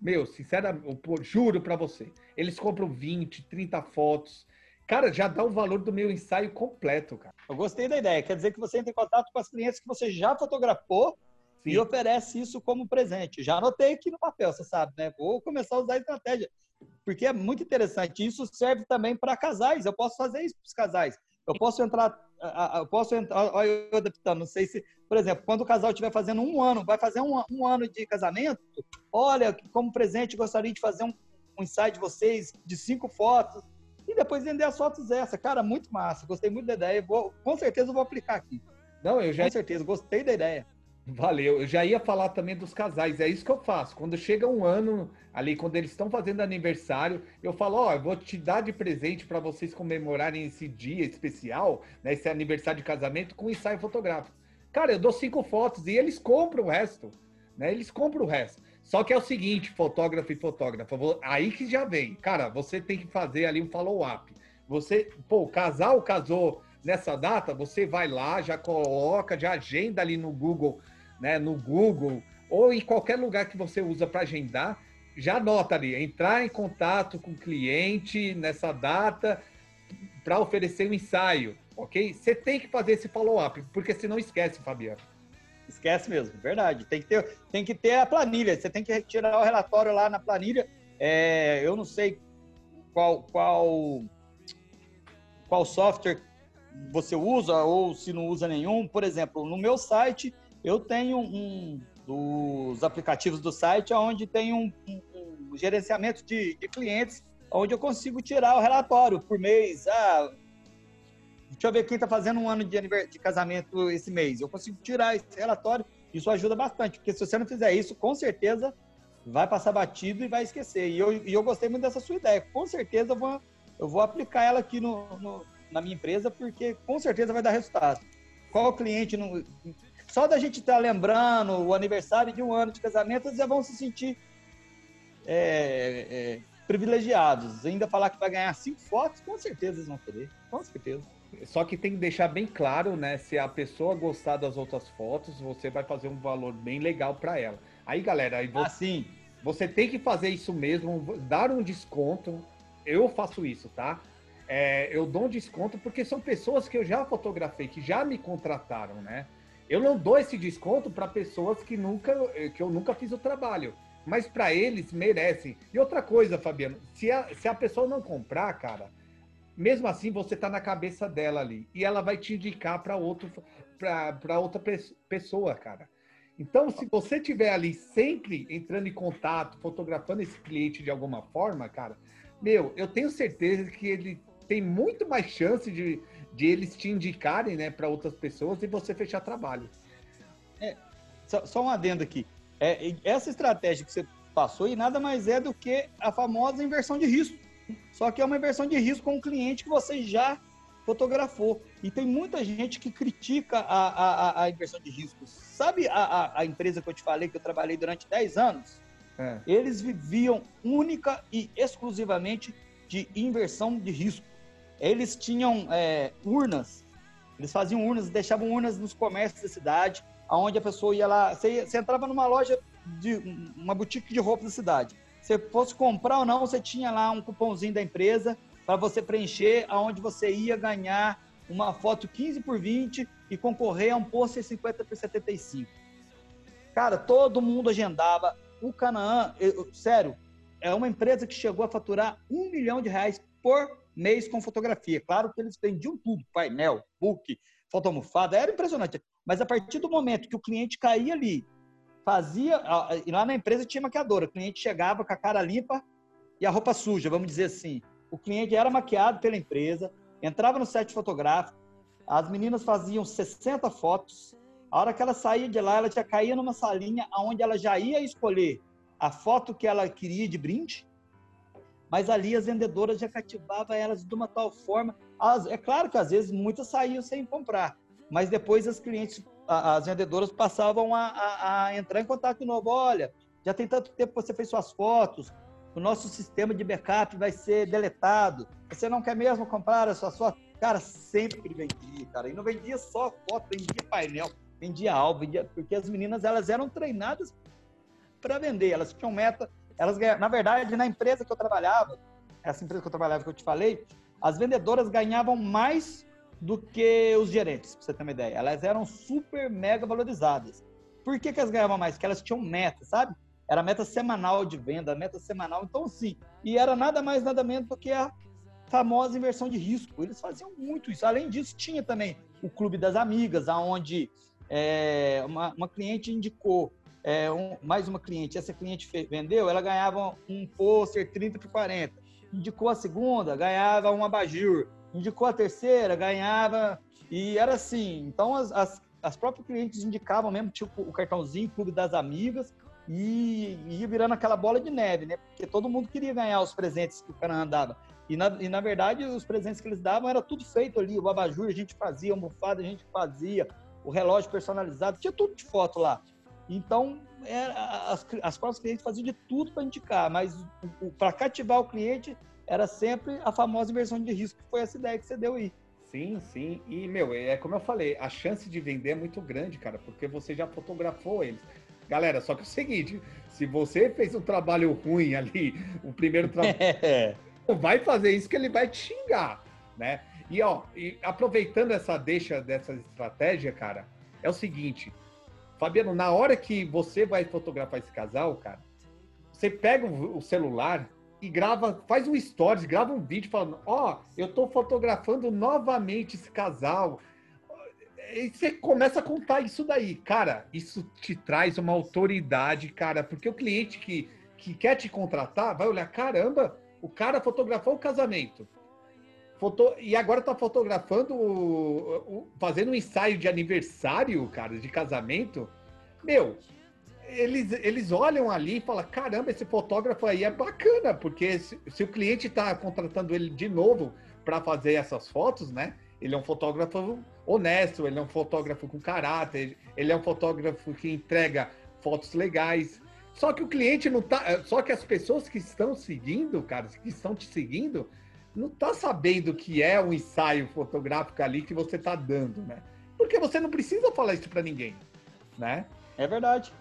Meu, sinceramente, juro para você. Eles compram 20, 30 fotos. Cara, já dá o valor do meu ensaio completo, cara. Eu gostei da ideia. Quer dizer que você entra em contato com as clientes que você já fotografou Sim. e oferece isso como presente. Já anotei aqui no papel, você sabe, né? Vou começar a usar a estratégia. Porque é muito interessante. Isso serve também para casais. Eu posso fazer isso para os casais. Eu posso entrar, eu posso entrar, olha eu adaptando, não sei se, por exemplo, quando o casal estiver fazendo um ano, vai fazer um, um, ano de casamento, olha, como presente gostaria de fazer um, um ensaio de vocês de cinco fotos e depois vender as fotos essa. Cara, muito massa, gostei muito da ideia, vou, com certeza eu vou aplicar aqui. Não, eu já... Com certeza, gostei da ideia. Valeu. Eu já ia falar também dos casais. É isso que eu faço. Quando chega um ano ali, quando eles estão fazendo aniversário, eu falo: Ó, oh, eu vou te dar de presente para vocês comemorarem esse dia especial, né, esse aniversário de casamento, com ensaio fotográfico. Cara, eu dou cinco fotos e eles compram o resto. Né? Eles compram o resto. Só que é o seguinte, fotógrafo e fotógrafa, aí que já vem. Cara, você tem que fazer ali um follow-up. Você, pô, o casal casou nessa data, você vai lá, já coloca, já agenda ali no Google né, no Google ou em qualquer lugar que você usa para agendar, já anota ali, entrar em contato com o cliente nessa data para oferecer um ensaio, ok? Você tem que fazer esse follow-up, porque senão esquece, Fabiano. Esquece mesmo, verdade. Tem que ter, tem que ter a planilha, você tem que retirar o relatório lá na planilha. É, eu não sei qual, qual, qual software você usa ou se não usa nenhum. Por exemplo, no meu site eu tenho um dos aplicativos do site onde tem um, um, um gerenciamento de, de, clientes, onde eu consigo tirar o relatório por mês. Ah, deixa eu ver quem está fazendo um ano de, de casamento esse mês. Eu consigo tirar esse relatório. Isso ajuda bastante, porque se você não fizer isso, com certeza vai passar batido e vai esquecer. E eu, e eu gostei muito dessa sua ideia. Com certeza eu vou, eu vou aplicar ela aqui no, no na minha empresa, porque com certeza vai dar resultado. Qual cliente não, só da gente estar tá lembrando o aniversário de um ano de casamento, eles já vão se sentir é, é, privilegiados. Ainda falar que vai ganhar cinco fotos, com certeza eles vão querer. Com certeza. Só que tem que deixar bem claro, né? Se a pessoa gostar das outras fotos, você vai fazer um valor bem legal para ela. Aí, galera, aí você, assim. você tem que fazer isso mesmo, dar um desconto. Eu faço isso, tá? É, eu dou um desconto porque são pessoas que eu já fotografei, que já me contrataram, né? Eu não dou esse desconto para pessoas que nunca que eu nunca fiz o trabalho, mas para eles merecem. E outra coisa, Fabiano, se a, se a pessoa não comprar, cara, mesmo assim você tá na cabeça dela ali e ela vai te indicar para outro para outra pessoa, cara. Então, se você tiver ali sempre entrando em contato, fotografando esse cliente de alguma forma, cara, meu, eu tenho certeza que ele tem muito mais chance de, de eles te indicarem né, para outras pessoas e você fechar trabalho. É, só, só um adendo aqui. É, essa estratégia que você passou e nada mais é do que a famosa inversão de risco. Só que é uma inversão de risco com um cliente que você já fotografou. E tem muita gente que critica a, a, a inversão de risco. Sabe a, a, a, empresa que eu te falei que eu trabalhei durante 10 anos? É. Eles viviam única e exclusivamente de inversão de risco eles tinham é, urnas, eles faziam urnas, deixavam urnas nos comércios da cidade, aonde a pessoa ia lá, você, você entrava numa loja de uma boutique de roupas da cidade. Se fosse comprar ou não, você tinha lá um cupomzinho da empresa para você preencher, aonde você ia ganhar uma foto 15 por 20 e concorrer a um pôster 50 por 75. Cara, todo mundo agendava. O Canaã, eu, sério, é uma empresa que chegou a faturar um milhão de reais por mês com fotografia. Claro que eles vendiam tudo, painel, book, foto almofada, era impressionante. Mas a partir do momento que o cliente caía ali, fazia, e lá na empresa tinha maquiadora, o cliente chegava com a cara limpa e a roupa suja, vamos dizer assim. O cliente era maquiado pela empresa, entrava no set fotográfico, as meninas faziam 60 fotos, a hora que ela saía de lá, ela já caía numa salinha onde ela já ia escolher a foto que ela queria de brinde, mas ali as vendedoras já cativavam elas de uma tal forma. As, é claro que às vezes muitas saíam sem comprar, mas depois as clientes, as vendedoras passavam a, a, a entrar em contato de novo. Olha, já tem tanto tempo que você fez suas fotos, o nosso sistema de backup vai ser deletado. Você não quer mesmo comprar a sua foto? Cara, sempre vendia, cara. E não vendia só foto, vendia painel, vendia álbum, vendia... porque as meninas elas eram treinadas para vender. Elas tinham meta elas ganhavam, na verdade, na empresa que eu trabalhava, essa empresa que eu trabalhava que eu te falei, as vendedoras ganhavam mais do que os gerentes, pra você ter uma ideia. Elas eram super mega valorizadas. Por que, que elas ganhavam mais? Porque elas tinham meta, sabe? Era meta semanal de venda, meta semanal. Então, sim. E era nada mais, nada menos do que a famosa inversão de risco. Eles faziam muito isso. Além disso, tinha também o Clube das Amigas, aonde é, uma, uma cliente indicou é, um, mais uma cliente, essa cliente vendeu, ela ganhava um pôster 30 por 40. Indicou a segunda, ganhava um abajur. Indicou a terceira, ganhava. E era assim. Então, as, as, as próprias clientes indicavam mesmo, tipo o cartãozinho, Clube das Amigas, e ia virando aquela bola de neve, né? Porque todo mundo queria ganhar os presentes que o cara andava. E na, e na verdade, os presentes que eles davam era tudo feito ali. O abajur a gente fazia, a almofada a gente fazia, o relógio personalizado, tinha tudo de foto lá. Então, era, as, as próprias clientes faziam de tudo para indicar, mas para cativar o cliente era sempre a famosa inversão de risco, que foi essa ideia que você deu aí. Sim, sim. E, meu, é como eu falei, a chance de vender é muito grande, cara, porque você já fotografou eles. Galera, só que é o seguinte, se você fez um trabalho ruim ali, o primeiro trabalho, é. vai fazer isso que ele vai te xingar, né? E, ó, e aproveitando essa deixa dessa estratégia, cara, é o seguinte, Fabiano, na hora que você vai fotografar esse casal, cara, você pega o celular e grava, faz um stories, grava um vídeo falando, ó, oh, eu tô fotografando novamente esse casal. E você começa a contar isso daí. Cara, isso te traz uma autoridade, cara, porque o cliente que, que quer te contratar vai olhar, caramba, o cara fotografou o casamento. Foto... E agora tá fotografando, o, o, fazendo um ensaio de aniversário, cara, de casamento. Meu, eles, eles olham ali e falam: caramba, esse fotógrafo aí é bacana, porque se, se o cliente está contratando ele de novo para fazer essas fotos, né? Ele é um fotógrafo honesto, ele é um fotógrafo com caráter, ele é um fotógrafo que entrega fotos legais. Só que o cliente não tá. Só que as pessoas que estão seguindo, cara, que estão te seguindo, não tá sabendo que é um ensaio fotográfico ali que você tá dando, né? Porque você não precisa falar isso para ninguém, né? É verdade.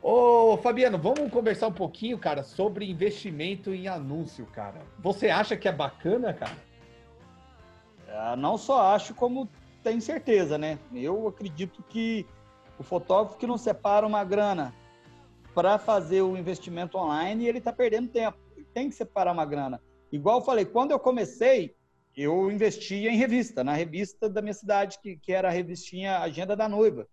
Ô, Fabiano, vamos conversar um pouquinho, cara, sobre investimento em anúncio, cara. Você acha que é bacana, cara? É, não só acho, como tenho certeza, né? Eu acredito que o fotógrafo que não separa uma grana para fazer o investimento online, ele está perdendo tempo. Tem que separar uma grana. Igual eu falei, quando eu comecei, eu investia em revista, na revista da minha cidade, que, que era a revistinha Agenda da Noiva.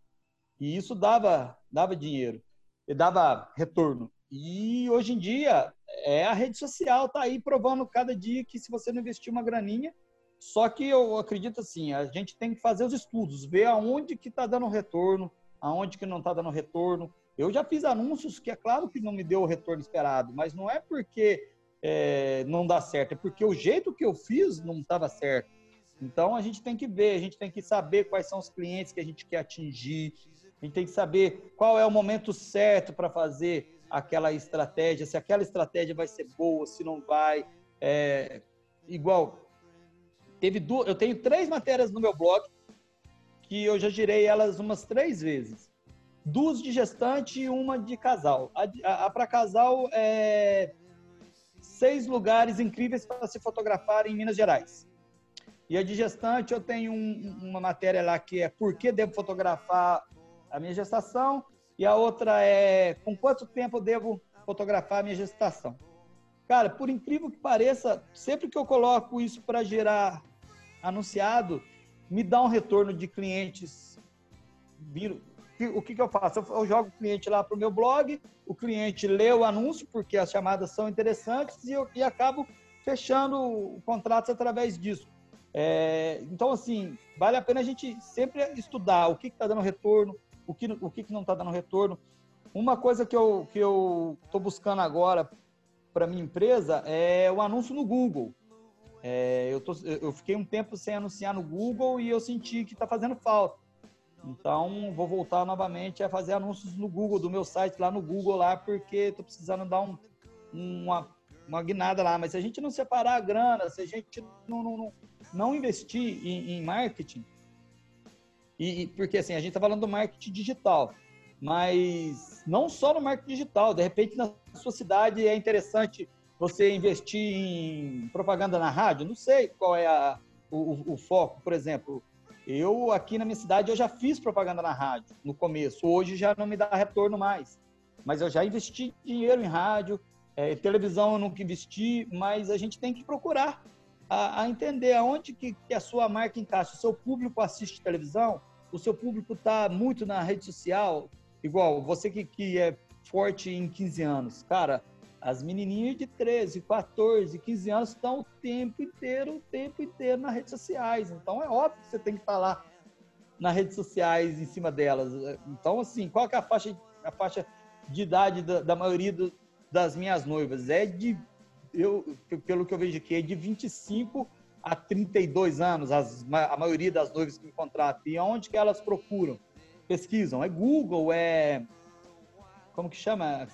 E isso dava, dava dinheiro e dava retorno. E hoje em dia é a rede social tá aí provando cada dia que se você não investir uma graninha, só que eu acredito assim, a gente tem que fazer os estudos, ver aonde que está dando retorno, aonde que não está dando retorno. Eu já fiz anúncios que é claro que não me deu o retorno esperado, mas não é porque é, não dá certo, é porque o jeito que eu fiz não estava certo. Então a gente tem que ver, a gente tem que saber quais são os clientes que a gente quer atingir, a gente tem que saber qual é o momento certo para fazer aquela estratégia, se aquela estratégia vai ser boa, se não vai. É, igual, teve duas, eu tenho três matérias no meu blog que eu já girei elas umas três vezes. Duas de gestante e uma de casal. A, a, a para casal é seis lugares incríveis para se fotografar em Minas Gerais. E a de gestante eu tenho um, uma matéria lá que é por que devo fotografar a minha gestação, e a outra é com quanto tempo devo fotografar a minha gestação. Cara, por incrível que pareça, sempre que eu coloco isso para gerar anunciado, me dá um retorno de clientes. O que, que eu faço? Eu jogo o cliente lá para o meu blog, o cliente lê o anúncio, porque as chamadas são interessantes, e eu e acabo fechando contratos através disso. É, então, assim, vale a pena a gente sempre estudar o que está dando retorno, o que, o que não está dando retorno. Uma coisa que eu que eu estou buscando agora para minha empresa é o anúncio no Google. É, eu, tô, eu fiquei um tempo sem anunciar no Google e eu senti que está fazendo falta. Então, vou voltar novamente a fazer anúncios no Google, do meu site lá no Google, lá, porque estou precisando dar um, uma, uma guinada lá. Mas se a gente não separar a grana, se a gente não, não, não investir em, em marketing, e, porque assim, a gente está falando do marketing digital, mas não só no marketing digital, de repente na sua cidade é interessante você investir em propaganda na rádio, não sei qual é a, o, o, foco, por exemplo. Eu aqui na minha cidade eu já fiz propaganda na rádio no começo, hoje já não me dá retorno mais, mas eu já investi dinheiro em rádio, é, televisão eu nunca investi, mas a gente tem que procurar a, a entender aonde que, que, a sua marca encaixa. O seu público assiste televisão, o seu público está muito na rede social, igual você que, que é forte em 15 anos. Cara, as menininhas de 13, 14, 15 anos estão o tempo inteiro, o tempo inteiro nas redes sociais. Então é óbvio que você tem que estar tá lá nas redes sociais em cima delas. Então, assim, qual que é a faixa, a faixa de idade da, da maioria do, das minhas noivas? É de, eu, pelo que eu vejo aqui, é de 25 a 32 anos, as, a maioria das noivas que me contratam. E onde que elas procuram? Pesquisam. É Google, é... Como que chama?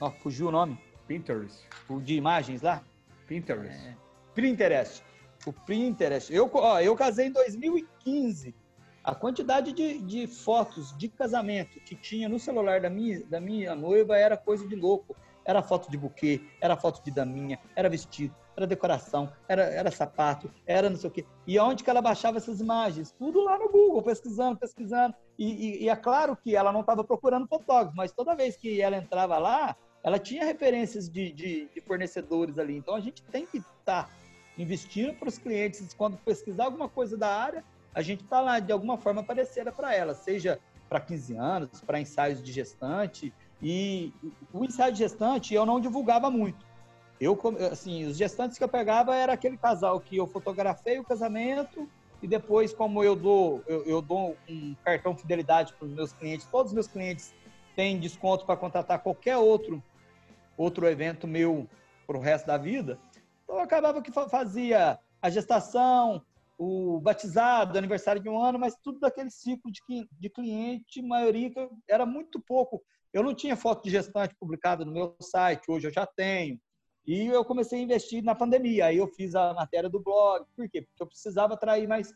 Oh, fugiu o nome. Pinterest. O de imagens lá? Pinterest. É, Pinterest. O Pinterest. Eu, ó, eu casei em 2015. A quantidade de, de fotos de casamento que tinha no celular da minha, da minha noiva era coisa de louco. Era foto de buquê, era foto de daminha, era vestido, era decoração, era, era sapato, era não sei o quê. E onde que ela baixava essas imagens? Tudo lá no Google, pesquisando, pesquisando. E, e, e é claro que ela não estava procurando fotógrafo, mas toda vez que ela entrava lá, ela tinha referências de, de, de fornecedores ali. Então a gente tem que estar tá investindo para os clientes, quando pesquisar alguma coisa da área, a gente está lá de alguma forma parecida para ela, seja para 15 anos, para ensaios de gestante. E o ensaio de gestante eu não divulgava muito. Eu, assim, os gestantes que eu pegava era aquele casal que eu fotografei o casamento e depois, como eu dou, eu, eu dou um cartão fidelidade para os meus clientes, todos os meus clientes têm desconto para contratar qualquer outro outro evento meu para o resto da vida. Então, eu acabava que fazia a gestação, o batizado, aniversário de um ano, mas tudo daquele ciclo de, de cliente, maioria era muito pouco. Eu não tinha foto de gestante publicada no meu site, hoje eu já tenho. E eu comecei a investir na pandemia. Aí eu fiz a matéria do blog. Por quê? Porque eu precisava atrair mais,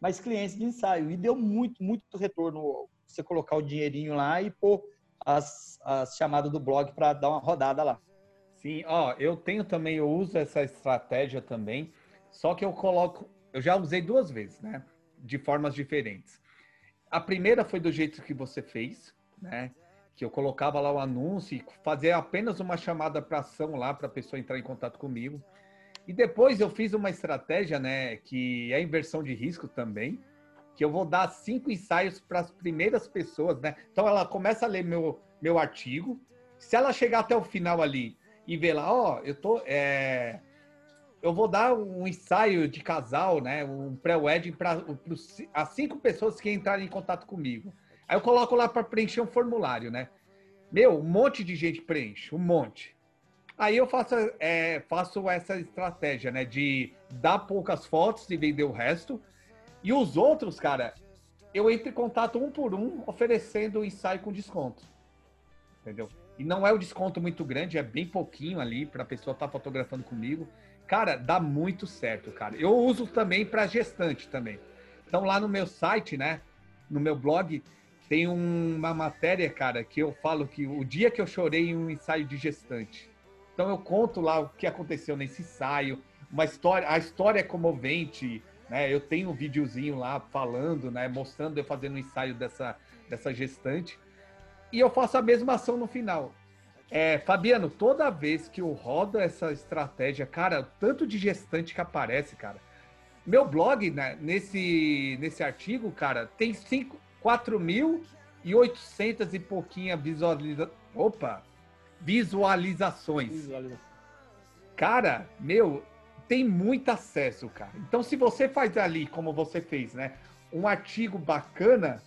mais clientes de ensaio. E deu muito, muito retorno você colocar o dinheirinho lá e pôr as, as chamadas do blog para dar uma rodada lá. Sim, ó, eu tenho também, eu uso essa estratégia também, só que eu coloco, eu já usei duas vezes, né? De formas diferentes. A primeira foi do jeito que você fez, né? Que eu colocava lá o anúncio e fazia apenas uma chamada para ação lá para a pessoa entrar em contato comigo. E depois eu fiz uma estratégia, né? Que é inversão de risco também, que eu vou dar cinco ensaios para as primeiras pessoas, né? Então ela começa a ler meu, meu artigo. Se ela chegar até o final ali e ver lá, ó, oh, eu tô. É... Eu vou dar um ensaio de casal, né? Um pré-wedding para as cinco pessoas que entrarem em contato comigo. Aí eu coloco lá para preencher um formulário, né? Meu, um monte de gente preenche, um monte. Aí eu faço, é, faço essa estratégia, né? De dar poucas fotos e vender o resto e os outros, cara, eu entro em contato um por um, oferecendo o ensaio com desconto. Entendeu? E não é o desconto muito grande, é bem pouquinho ali para a pessoa estar tá fotografando comigo. Cara, dá muito certo, cara. Eu uso também para gestante também. Então lá no meu site, né, no meu blog, tem uma matéria, cara, que eu falo que o dia que eu chorei em um ensaio de gestante. Então eu conto lá o que aconteceu nesse ensaio, uma história, a história é comovente, né? Eu tenho um videozinho lá falando, né? mostrando eu fazendo um ensaio dessa, dessa gestante. E eu faço a mesma ação no final. É, Fabiano, toda vez que eu rodo essa estratégia, cara, tanto de gestante que aparece, cara. Meu blog, né, nesse, nesse artigo, cara, tem 4.800 e pouquinha visualiza... Opa! Visualizações. Visualização. Cara, meu, tem muito acesso, cara. Então, se você faz ali, como você fez, né? Um artigo bacana,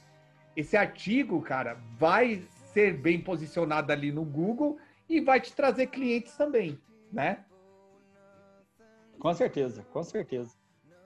esse artigo, cara, vai ser bem posicionado ali no Google e vai te trazer clientes também, né? Com certeza, com certeza.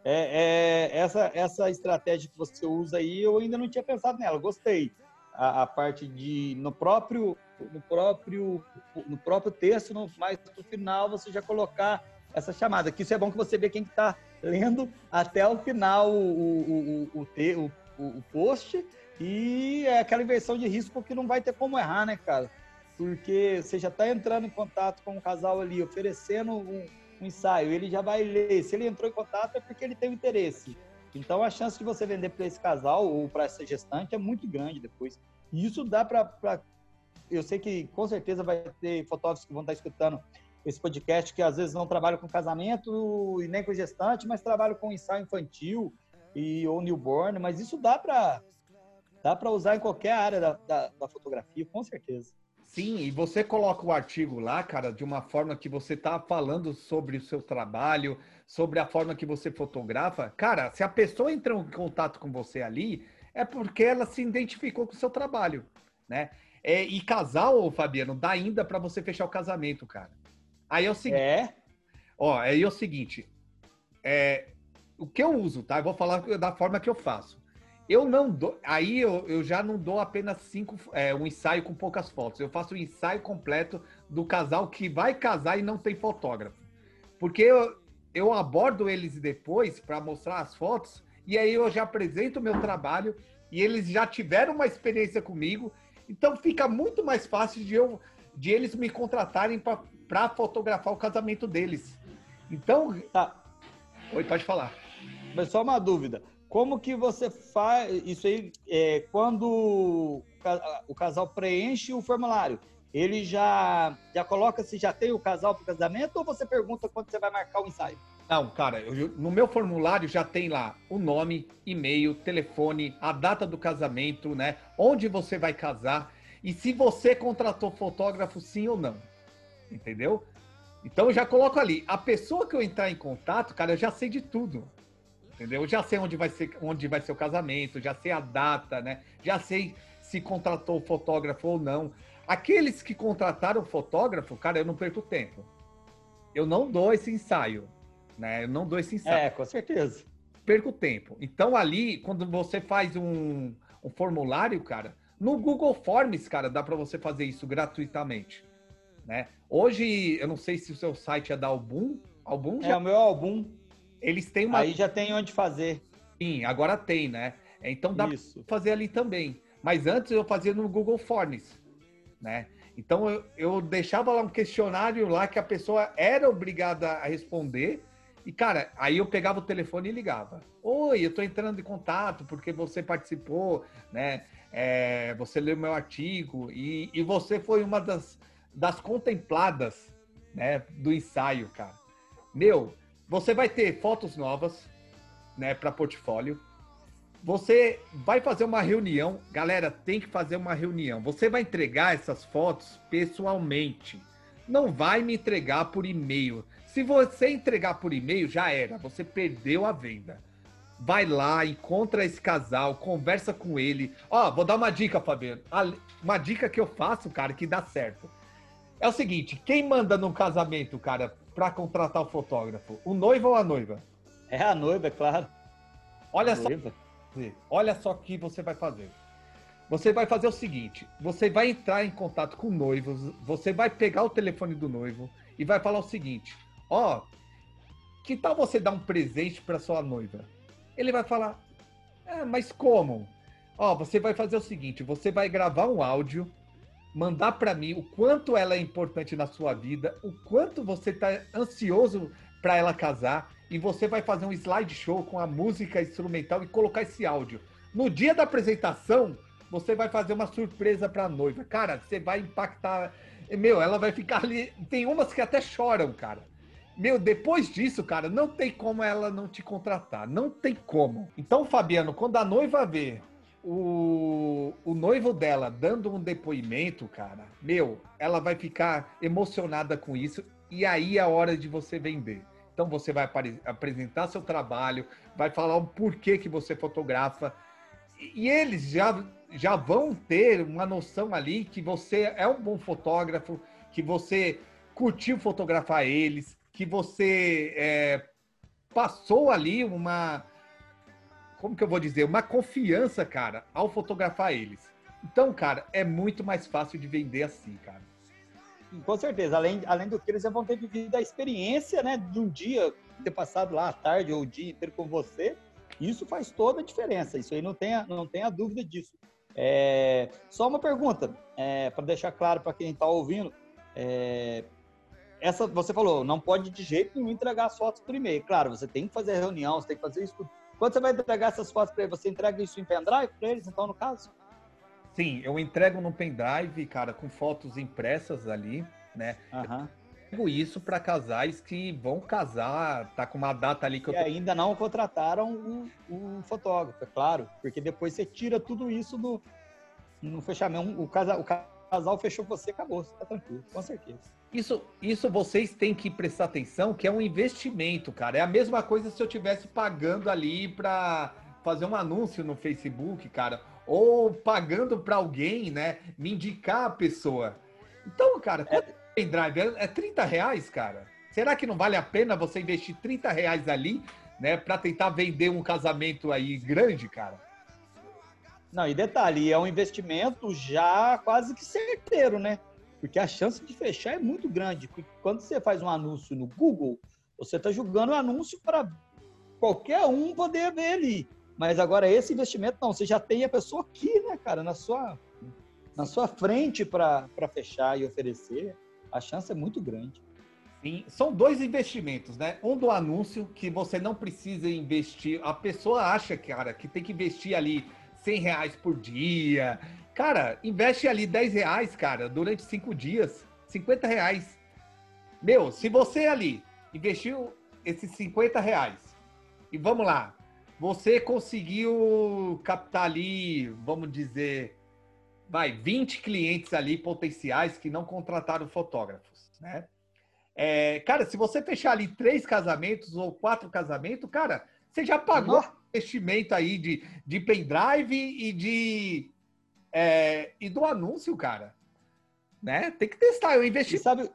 É, é, essa, essa estratégia que você usa aí, eu ainda não tinha pensado nela. Gostei. A, a parte de no próprio no próprio no próprio texto, no, mais no final você já colocar essa chamada. Que isso é bom que você vê quem está lendo até o final o, o, o, o, o, post e é aquela inversão de risco que não vai ter como errar, né, cara? Porque você já está entrando em contato com um casal ali, oferecendo um, um ensaio, ele já vai ler. Se ele entrou em contato é porque ele tem interesse. Então a chance de você vender para esse casal ou para essa gestante é muito grande depois. E isso dá para. Eu sei que com certeza vai ter fotógrafos que vão estar escutando esse podcast que às vezes não trabalha com casamento e nem com gestante, mas trabalha com ensaio infantil e ou newborn, mas isso dá para dá para usar em qualquer área da, da, da, fotografia, com certeza. Sim, e você coloca o artigo lá, cara, de uma forma que você tá falando sobre o seu trabalho, sobre a forma que você fotografa. Cara, se a pessoa entrou em contato com você ali, é porque ela se identificou com o seu trabalho, né? É, e casal, Fabiano, dá ainda para você fechar o casamento, cara. Aí é o seguinte. É? Ó, aí é o seguinte. É, o que eu uso, tá? Eu vou falar da forma que eu faço. Eu não dou. Aí eu, eu já não dou apenas cinco, é, um ensaio com poucas fotos. Eu faço o um ensaio completo do casal que vai casar e não tem fotógrafo. Porque eu, eu abordo eles depois para mostrar as fotos e aí eu já apresento o meu trabalho e eles já tiveram uma experiência comigo. Então fica muito mais fácil de, eu, de eles me contratarem para fotografar o casamento deles. Então. Tá. Oi, pode falar. Mas só uma dúvida. Como que você faz isso aí é, quando o casal preenche o formulário? Ele já, já coloca se já tem o casal para o casamento ou você pergunta quando você vai marcar o ensaio? Não, cara, eu, no meu formulário já tem lá o nome, e-mail, telefone, a data do casamento, né? Onde você vai casar e se você contratou fotógrafo sim ou não. Entendeu? Então eu já coloco ali. A pessoa que eu entrar em contato, cara, eu já sei de tudo entendeu? Já sei onde vai ser, onde vai ser o casamento, já sei a data, né? Já sei se contratou o fotógrafo ou não. Aqueles que contrataram o fotógrafo, cara, eu não perco tempo. Eu não dou esse ensaio, né? Eu não dou esse ensaio. É, com certeza. Perco tempo. Então ali, quando você faz um, um formulário, cara, no Google Forms, cara, dá para você fazer isso gratuitamente, né? Hoje, eu não sei se o seu site é da Album. Album é, já... É o meu Album. Eles têm uma. Aí já tem onde fazer. Sim, agora tem, né? Então dá para fazer ali também. Mas antes eu fazia no Google Forms, né? Então eu, eu deixava lá um questionário lá que a pessoa era obrigada a responder. E, cara, aí eu pegava o telefone e ligava. Oi, eu tô entrando em contato porque você participou, né? É, você leu meu artigo e, e você foi uma das, das contempladas, né? Do ensaio, cara. Meu, você vai ter fotos novas, né, para portfólio. Você vai fazer uma reunião, galera, tem que fazer uma reunião. Você vai entregar essas fotos pessoalmente. Não vai me entregar por e-mail. Se você entregar por e-mail, já era, você perdeu a venda. Vai lá, encontra esse casal, conversa com ele. Ó, vou dar uma dica, Fabiano. Uma dica que eu faço, cara, que dá certo. É o seguinte, quem manda num casamento, cara, para contratar o fotógrafo? O noivo ou a noiva? É a noiva, é claro. Olha a só. Noiva. Olha só o que você vai fazer. Você vai fazer o seguinte: você vai entrar em contato com o noivo, você vai pegar o telefone do noivo e vai falar o seguinte: ó, oh, que tal você dar um presente para sua noiva? Ele vai falar: é, mas como? Ó, oh, você vai fazer o seguinte: você vai gravar um áudio mandar para mim o quanto ela é importante na sua vida, o quanto você está ansioso para ela casar, e você vai fazer um slideshow com a música instrumental e colocar esse áudio. No dia da apresentação, você vai fazer uma surpresa para a noiva. Cara, você vai impactar. Meu, ela vai ficar ali. Tem umas que até choram, cara. Meu, depois disso, cara, não tem como ela não te contratar. Não tem como. Então, Fabiano, quando a noiva vê o, o noivo dela dando um depoimento, cara, meu, ela vai ficar emocionada com isso e aí é a hora de você vender. Então você vai apresentar seu trabalho, vai falar o porquê que você fotografa e eles já, já vão ter uma noção ali que você é um bom fotógrafo, que você curtiu fotografar eles, que você é, passou ali uma, como que eu vou dizer, uma confiança, cara, ao fotografar eles. Então, cara, é muito mais fácil de vender assim, cara. Com certeza. Além, além do que eles já vão ter vivido a experiência, né, de um dia ter passado lá à tarde ou o dia inteiro com você. Isso faz toda a diferença. Isso aí não tenha, não tenha dúvida disso. É, só uma pergunta, é, para deixar claro para quem está ouvindo. É, essa você falou, não pode de jeito nenhum entregar as fotos por e-mail. Claro, você tem que fazer reunião, você tem que fazer isso. Quando você vai entregar essas fotos para ele, você entrega isso em pendrive para eles, então, no caso? Sim, eu entrego no pendrive, cara, com fotos impressas ali, né? Uhum. Eu entrego isso para casais que vão casar, tá com uma data ali que e eu tô... ainda não contrataram o, o fotógrafo, é claro, porque depois você tira tudo isso do, no fechamento. O casal, o casal fechou você, acabou, você tá tranquilo, com certeza. Isso, isso vocês têm que prestar atenção, que é um investimento, cara. É a mesma coisa se eu tivesse pagando ali para fazer um anúncio no Facebook, cara, ou pagando para alguém, né, me indicar a pessoa. Então, cara, quanto é pendrive? É 30 reais, cara? Será que não vale a pena você investir 30 reais ali, né, para tentar vender um casamento aí grande, cara? Não, e detalhe, é um investimento já quase que certeiro, né? Porque a chance de fechar é muito grande. Quando você faz um anúncio no Google, você está jogando o anúncio para qualquer um poder ver ali. Mas agora esse investimento não, você já tem a pessoa aqui, né, cara, na sua, na sua frente para fechar e oferecer. A chance é muito grande. Sim, são dois investimentos, né? Um do anúncio, que você não precisa investir. A pessoa acha, cara, que tem que investir ali 100 reais por dia. Cara, investe ali 10 reais, cara, durante cinco dias, 50 reais. Meu, se você ali investiu esses 50 reais, e vamos lá, você conseguiu captar ali, vamos dizer, vai, 20 clientes ali potenciais que não contrataram fotógrafos, né? É, cara, se você fechar ali três casamentos ou quatro casamentos, cara, você já pagou Nossa investimento aí de, de pendrive e de é, e do anúncio, cara. Né? Tem que testar, eu investi. E sabe,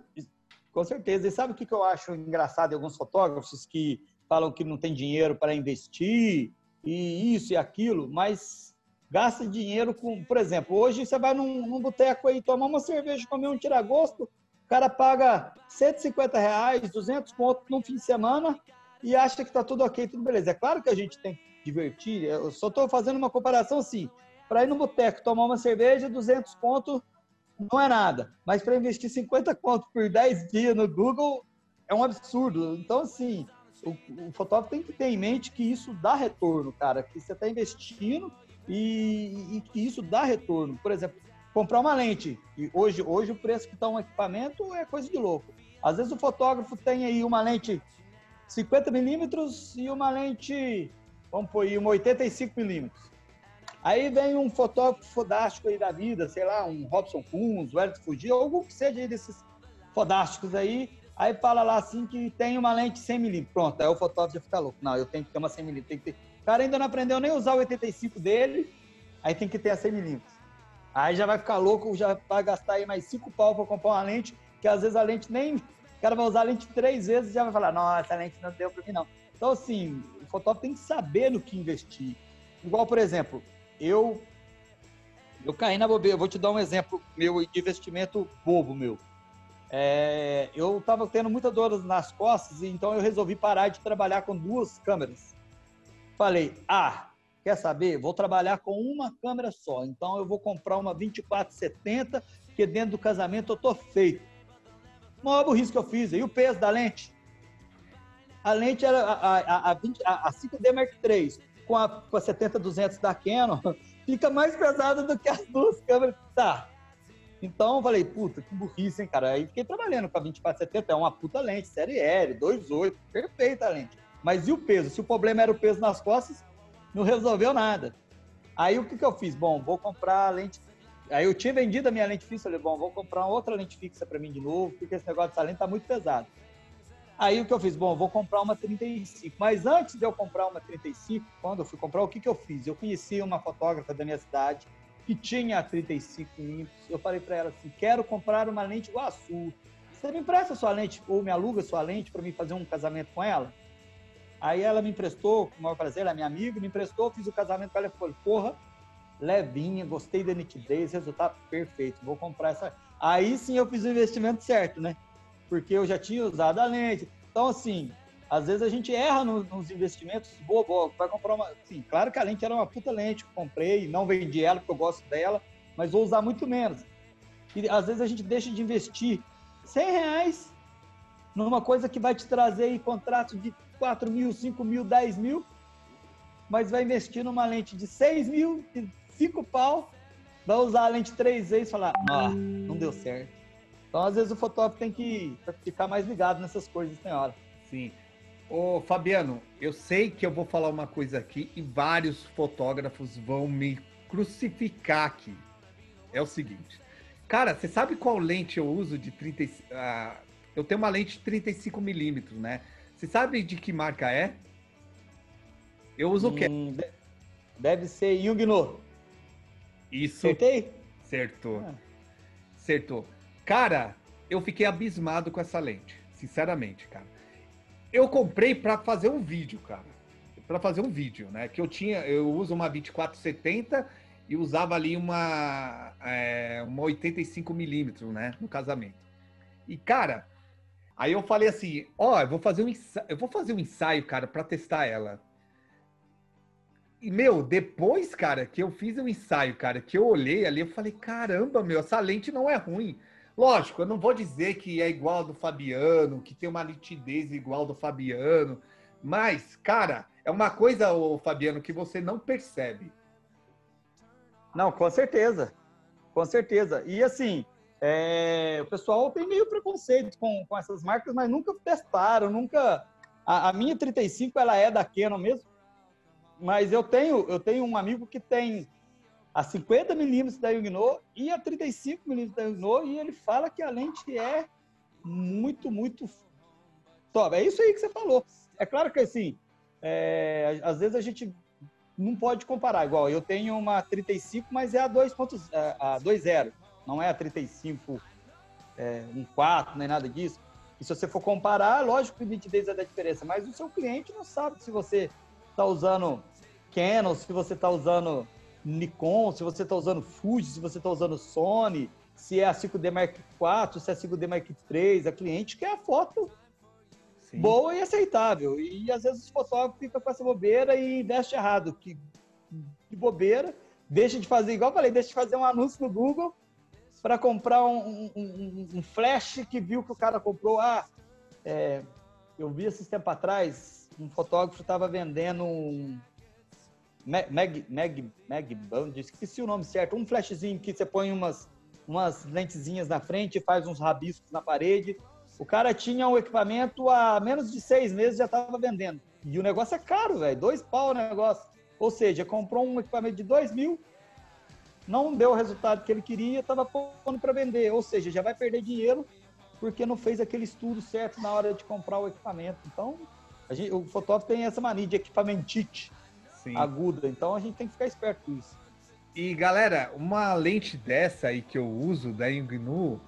com certeza. E sabe o que, eu acho engraçado em alguns fotógrafos que falam que não tem dinheiro para investir e isso e aquilo, mas gasta dinheiro com, por exemplo, hoje você vai num, num boteco aí tomar uma cerveja, comer um tiragosto, o cara paga 150 reais, 200 pontos no fim de semana e acha que está tudo ok, tudo beleza. É claro que a gente tem que divertir, eu só estou fazendo uma comparação assim. Para ir no boteco tomar uma cerveja, 200 pontos não é nada. Mas para investir 50 conto por 10 dias no Google é um absurdo. Então, assim, o, o, fotógrafo tem que ter em mente que isso dá retorno, cara. Que você está investindo e, e, que isso dá retorno. Por exemplo, comprar uma lente. E hoje, hoje o preço que está um equipamento é coisa de louco. Às vezes o fotógrafo tem aí uma lente 50 milímetros e uma lente, vamos pôr aí, uma 85 milímetros. Aí vem um fotógrafo fodástico aí da vida, sei lá, um Robson Kunz, o Hélio Fugi, algum que seja aí desses fodásticos aí, aí fala lá assim que tem uma lente 100 milímetros. Pronto, aí o fotógrafo já fica louco. Não, eu tenho que ter uma 100 milímetros. Ter... O cara ainda não aprendeu nem usar o 85 dele, aí tem que ter a 100 milímetros. Aí já vai ficar louco, já vai gastar aí mais 5 pau para comprar uma lente, que às vezes a lente nem cara vai usar a lente três vezes e já vai falar, nossa, essa lente não deu para mim, não. Então, assim, o fotógrafo tem que saber no que investir. Igual, por exemplo, eu eu caí na bobeira. Vou te dar um exemplo meu de investimento bobo meu. É, eu estava tendo muita dor nas costas, então eu resolvi parar de trabalhar com duas câmeras. Falei, ah, quer saber? Vou trabalhar com uma câmera só. Então eu vou comprar uma 2470, que dentro do casamento eu tô feito maior burrice que eu fiz. E o peso da lente? A lente era a, a, a, 20, a, a 5D Mark III com a, com a 70-200 da Canon, fica mais pesada do que as duas câmeras tá. Então eu falei, puta, que burrice, hein, cara. Aí fiquei trabalhando com a 2470, é uma puta lente, série L, 2.8, perfeita a lente. Mas e o peso? Se o problema era o peso nas costas, não resolveu nada. Aí o que, que eu fiz? Bom, vou comprar a lente Aí eu tinha vendido a minha lente fixa, falei, bom, vou comprar outra lente fixa para mim de novo, porque esse negócio dessa lente tá muito pesado. Aí o que eu fiz? Bom, vou comprar uma 35. Mas antes de eu comprar uma 35, quando eu fui comprar, o que, que eu fiz? Eu conheci uma fotógrafa da minha cidade que tinha 35 milímetros. Eu falei para ela assim: quero comprar uma lente igual a sua. Você me empresta sua lente ou me aluga sua lente para mim fazer um casamento com ela? Aí ela me emprestou, com o maior prazer, ela é minha amiga, me emprestou, fiz o casamento com ela e falei: porra, levinha, gostei da nitidez, resultado perfeito, vou comprar essa. Aí sim eu fiz o investimento certo, né? Porque eu já tinha usado a lente. Então, assim, às vezes a gente erra nos, nos investimentos. Boa, boa, vai comprar uma. Sim, claro que a lente era uma puta lente, comprei, não vendi ela porque eu gosto dela, mas vou usar muito menos. E às vezes a gente deixa de investir 100 reais numa coisa que vai te trazer aí contrato de 4 mil, 5 mil, 10 mil, mas vai investir numa lente de 6 mil, cinco pau, vai usar a lente três vezes e falar, ah, não deu certo. Então, às vezes, o fotógrafo tem que ficar mais ligado nessas coisas, tem hora. Sim. Ô, Fabiano, eu sei que eu vou falar uma coisa aqui e vários fotógrafos vão me crucificar aqui. É o seguinte. Cara, você sabe qual lente eu uso de 30... Uh, eu tenho uma lente de 35 milímetros, né? Você sabe de que marca é? Eu uso hum, o quê? Hum, deve ser Yugno. Isso. Acertei? Acertou. Ah. Acertou. Cara, eu fiquei abismado com essa lente. Sinceramente, cara. Eu comprei para fazer um vídeo, cara. Para fazer um vídeo, né? Que eu tinha, eu uso uma 2470 e usava ali uma, é, uma 85 milímetros, né? No casamento. E, cara, aí eu falei assim, ó, oh, eu vou fazer um ensaio, eu vou fazer um ensaio, cara, para testar ela. E, meu, depois, cara, que eu fiz um ensaio, cara, que eu olhei ali, eu falei, caramba, meu, essa lente não é ruim. Lógico, eu não vou dizer que é igual do Fabiano, que tem uma nitidez igual do Fabiano, mas, cara, é uma coisa, o Fabiano, que você não percebe. Não, com certeza. Com certeza. E assim, é, o pessoal tem meio preconceito com, com essas marcas, mas nunca testaram, nunca. A, a, minha 35 ela é da Canon mesmo, mas eu tenho eu tenho um amigo que tem a 50 milímetros da Yugno e a 35 milímetros da Yugno e ele fala que a lente é muito muito top. É isso aí que você falou. É claro que assim, é, às vezes a gente não pode comparar. Igual, eu tenho uma 35, mas é a 2.0, é, a 2.0, não é a 35 é, 1.4, nem nada disso. E se você for comparar, lógico que nitidez é da diferença, mas o seu cliente não sabe se você está usando Canon, se você está usando Nikon, se você está usando Fuji, se você está usando Sony, se é a 5D Mark IV, se é a 5D Mark III. A cliente quer a foto Sim. boa e aceitável. E às vezes o fotógrafo fica com essa bobeira e investe errado. Que, que bobeira, deixa de fazer, igual eu falei, deixa de fazer um anúncio no Google para comprar um, um, um, flash que viu que o cara comprou. Ah, é, eu vi esses tempo atrás, um fotógrafo estava vendendo um Mag, Mag, Mag Band, esqueci o nome certo, um flashzinho que você põe umas, umas lentezinhas na frente, faz uns rabiscos na parede o cara tinha um equipamento há menos de seis meses já estava vendendo. E o negócio é caro, velho. Dois pau o negócio. Ou seja, comprou um equipamento de dois mil, não deu o resultado que ele queria, estava pondo para vender. Ou seja, já vai perder dinheiro porque não fez aquele estudo certo na hora de comprar o equipamento. Então, gente, o fotógrafo tem essa mania de equipamentite Sim. aguda. Então, a gente tem que ficar esperto com isso. E, galera, uma lente dessa aí que eu uso da Yongnu,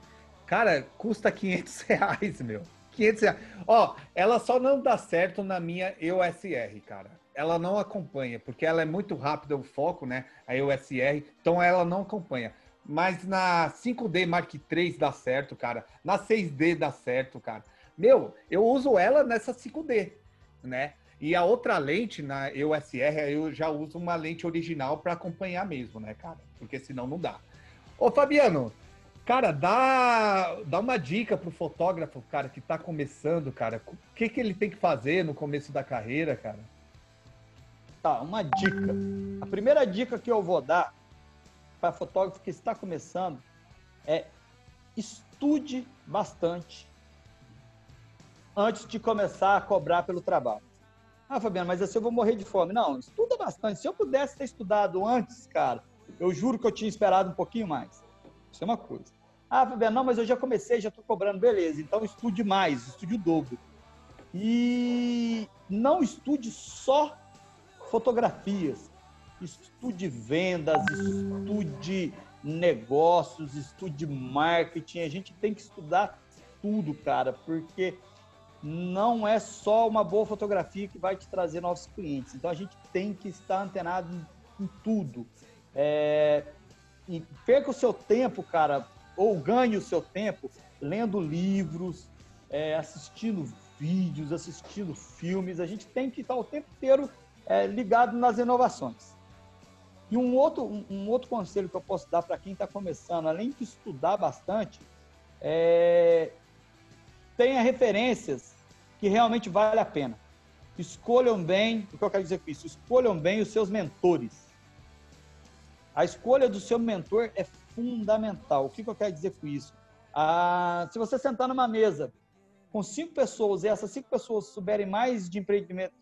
Cara, custa 500 reais, meu. 500 reais. Ó, ela só não dá certo na minha EOS R, cara. Ela não acompanha, porque ela é muito rápida o foco, né? A EOS R, então ela não acompanha. Mas na 5D Mark III dá certo, cara. Na 6D dá certo, cara. Meu, eu uso ela nessa 5D, né? E a outra lente na EOS R, eu já uso uma lente original para acompanhar mesmo, né, cara? Porque senão não dá. Ô, Fabiano, Cara, dá, dá uma dica pro fotógrafo, cara, que tá começando, cara. O que, que ele tem que fazer no começo da carreira, cara? Tá, uma dica. A primeira dica que eu vou dar para fotógrafo que está começando é estude bastante antes de começar a cobrar pelo trabalho. Ah, Fabiano, mas assim eu vou morrer de fome. Não, estuda bastante. Se eu pudesse ter estudado antes, cara, eu juro que eu tinha esperado um pouquinho mais. Isso é uma coisa. Ah, Fabiano, não, mas eu já comecei, já estou cobrando. Beleza, então estude mais, estude o dobro. E não estude só fotografias. Estude vendas, estude negócios, estude marketing. A gente tem que estudar tudo, cara, porque não é só uma boa fotografia que vai te trazer novos clientes. Então a gente tem que estar antenado em, em tudo. É, e perca o seu tempo, cara, ou ganhe o seu tempo lendo livros, é, assistindo vídeos, assistindo filmes. A gente tem que estar o tempo inteiro é, ligado nas inovações. E um outro, um, um outro conselho que eu posso dar para quem está começando, além de estudar bastante, é, tenha referências que realmente vale a pena. Escolham bem, o que eu quero dizer com isso? Escolham bem os seus mentores. A escolha do seu mentor é fundamental. O que, eu quero dizer com isso? Ah, se você sentar numa mesa com cinco pessoas e essas cinco pessoas souberem mais de empreendimento,